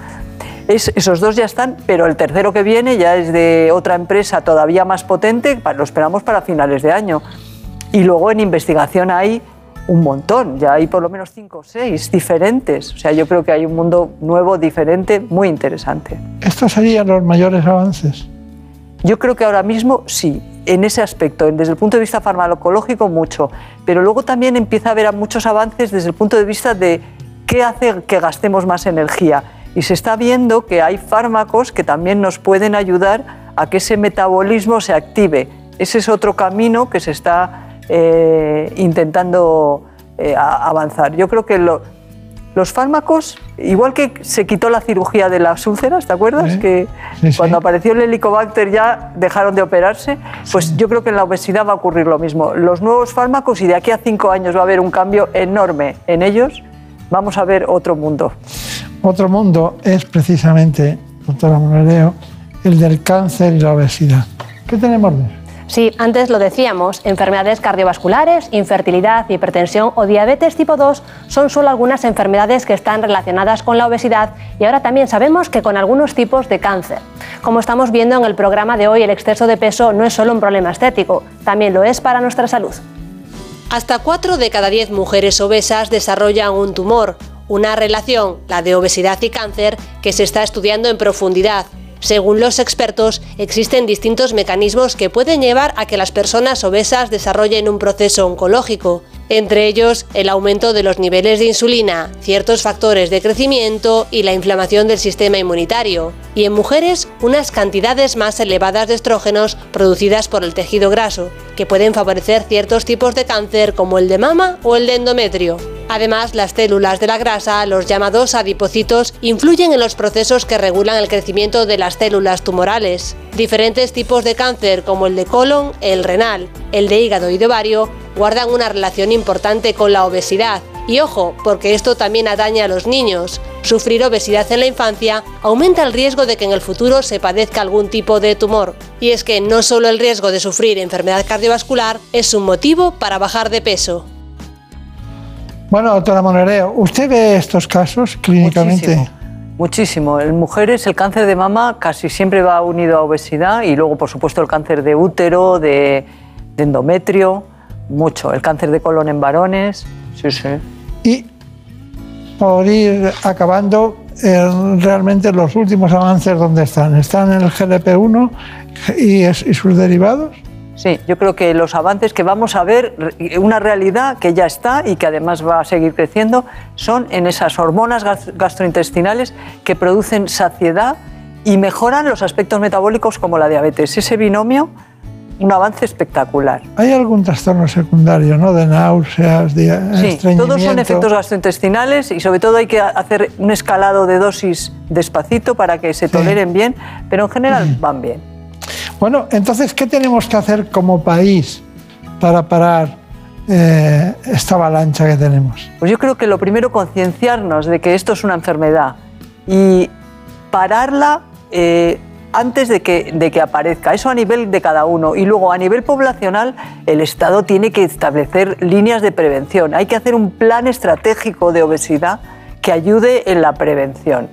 esos dos ya están, pero el tercero que viene ya es de otra empresa todavía más potente, lo esperamos para finales de año. Y luego en investigación hay un montón, ya hay por lo menos cinco o seis diferentes. O sea, yo creo que hay un mundo nuevo, diferente, muy interesante. ¿Estos serían los mayores avances? Yo creo que ahora mismo sí, en ese aspecto, desde el punto de vista farmacológico mucho, pero luego también empieza a haber muchos avances desde el punto de vista de qué hace que gastemos más energía. Y se está viendo que hay fármacos que también nos pueden ayudar a que ese metabolismo se active. Ese es otro camino que se está eh, intentando eh, avanzar. Yo creo que los fármacos, igual que se quitó la cirugía de las úlceras, ¿te acuerdas? que cuando apareció el helicobacter ya dejaron de operarse, pues yo creo que en la obesidad va a ocurrir lo mismo. Los nuevos fármacos, y de aquí a cinco años va a haber un cambio enorme en ellos, vamos a ver otro mundo. Otro mundo es precisamente, doctora Monaleo, el del cáncer y la obesidad. ¿Qué tenemos de eso? Sí, antes lo decíamos, enfermedades cardiovasculares, infertilidad, hipertensión o diabetes tipo 2 son solo algunas enfermedades que están relacionadas con la obesidad y ahora también sabemos que con algunos tipos de cáncer. Como estamos viendo en el programa de hoy, el exceso de peso no es solo un problema estético, también lo es para nuestra salud. Hasta 4 de cada 10 mujeres obesas desarrollan un tumor, una relación, la de obesidad y cáncer, que se está estudiando en profundidad según los expertos, existen distintos mecanismos que pueden llevar a que las personas obesas desarrollen un proceso oncológico, entre ellos el aumento de los niveles de insulina, ciertos factores de crecimiento y la inflamación del sistema inmunitario, y en mujeres unas cantidades más elevadas de estrógenos producidas por el tejido graso, que pueden favorecer ciertos tipos de cáncer como el de mama o el de endometrio. Además, las células de la grasa, los llamados adipocitos, influyen en los procesos que regulan el crecimiento de las células tumorales. Diferentes tipos de cáncer, como el de colon, el renal, el de hígado y de ovario, guardan una relación importante con la obesidad. Y ojo, porque esto también atañe a los niños. Sufrir obesidad en la infancia aumenta el riesgo de que en el futuro se padezca algún tipo de tumor. Y es que no solo el riesgo de sufrir enfermedad cardiovascular es un motivo para bajar de peso. Bueno, doctora Monereo, ¿usted ve estos casos clínicamente? Muchísimo. Muchísimo. En mujeres el cáncer de mama casi siempre va unido a obesidad y luego, por supuesto, el cáncer de útero, de, de endometrio, mucho. El cáncer de colon en varones, sí, sí. Y por ir acabando, eh, realmente los últimos avances, ¿dónde están? ¿Están en el GLP-1 y, es- y sus derivados? Sí, yo creo que los avances que vamos a ver, una realidad que ya está y que además va a seguir creciendo, son en esas hormonas gas- gastrointestinales que producen saciedad y mejoran los aspectos metabólicos como la diabetes. Ese binomio, un avance espectacular. ¿Hay algún trastorno secundario, no? De náuseas, de Sí, estreñimiento? todos son efectos gastrointestinales y sobre todo hay que hacer un escalado de dosis despacito para que se toleren bien, pero en general van bien. Bueno, entonces, ¿qué tenemos que hacer como país para parar eh, esta avalancha que tenemos? Pues yo creo que lo primero concienciarnos de que esto es una enfermedad y pararla eh, antes de que, de que aparezca. Eso a nivel de cada uno. Y luego a nivel poblacional el Estado tiene que establecer líneas de prevención. Hay que hacer un plan estratégico de obesidad que ayude en la prevención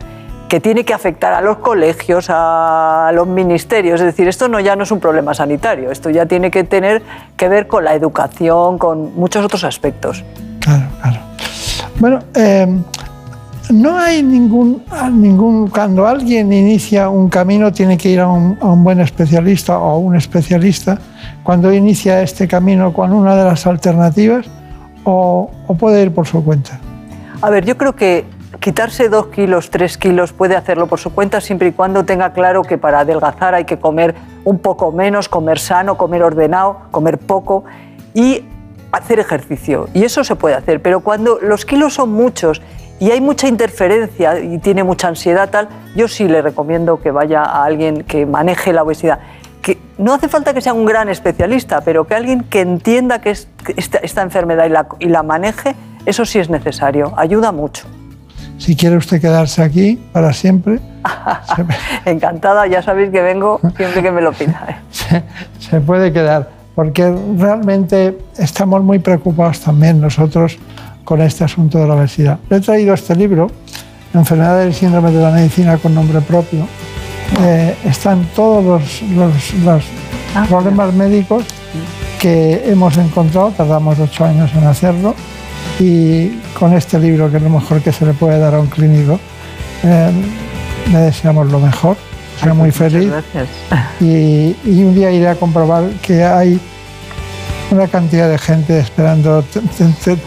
que tiene que afectar a los colegios, a los ministerios. Es decir, esto no ya no es un problema sanitario, esto ya tiene que tener que ver con la educación, con muchos otros aspectos. Bueno, eh, no hay ningún, ningún. Cuando alguien inicia un camino, tiene que ir a un, buen especialista o a un especialista. Cuando inicia este camino con una de las alternativas, o puede ir por su cuenta. A ver, yo creo que quitarse dos kilos, tres kilos puede hacerlo por su cuenta siempre y cuando tenga claro que para adelgazar hay que comer un poco menos, comer sano, comer ordenado, comer poco y hacer ejercicio. Y eso se puede hacer, pero cuando los kilos son muchos y hay mucha interferencia y tiene mucha ansiedad tal, yo sí le recomiendo que vaya a alguien que maneje la obesidad. Que no hace falta que sea un gran especialista, pero que alguien que entienda que es esta, esta enfermedad y la, y la maneje, eso sí es necesario, ayuda mucho. Si quiere usted quedarse aquí para siempre, Encantada, ya sabéis que vengo siempre que me lo pidáis. se, se puede quedar, porque realmente estamos muy preocupados también nosotros con este asunto de la obesidad. Le he traído este libro, Enfermedades del síndrome de la medicina con nombre propio. Eh, están todos los, los- los problemas médicos que hemos encontrado, tardamos ocho años en hacerlo, y con este libro, que es lo mejor que se le puede dar a un clínico, eh, le deseamos lo mejor, sea muy feliz. Gracias. Y, y un día iré a comprobar que hay una cantidad de gente esperando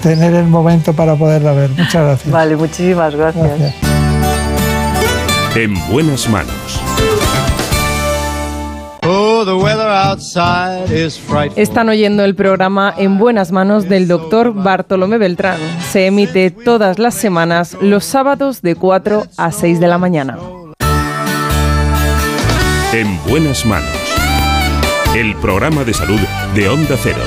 tener el momento para poderla ver. Muchas gracias. Vale, muchísimas gracias. Gracias. En buenas manos. Oh, the weather outside is frightful. Están oyendo el programa En Buenas Manos del doctor Bartolomé Beltrán. Se emite todas las semanas los sábados de 4 a 6 de la mañana. En buenas manos. El programa de salud de Onda Cero.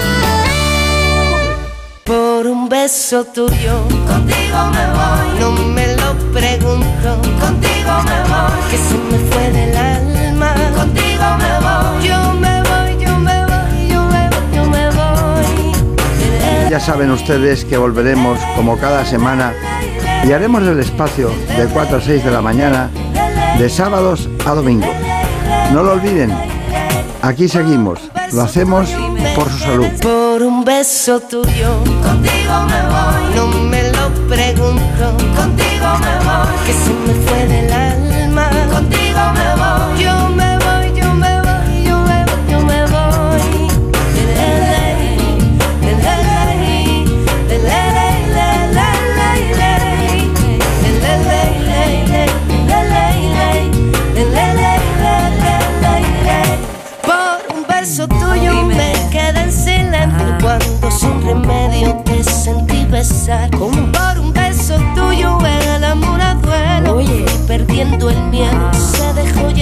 Por un beso tuyo, contigo me voy. No me lo pregunto, contigo me voy. Que se me fue del alma, contigo me voy. Yo me voy, yo me voy, yo me voy, yo me voy. Ya saben ustedes que volveremos como cada semana y haremos el espacio de 4 a 6 de la mañana, de sábados a domingos. No lo olviden, aquí seguimos, lo hacemos por su salud. Por un beso tuyo, contigo me voy. No me lo pregunto, contigo me voy.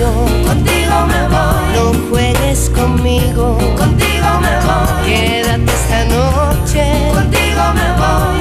yo. Contigo me voy. No juegues conmigo. Contigo me voy. Quédate esta noche. Contigo me voy.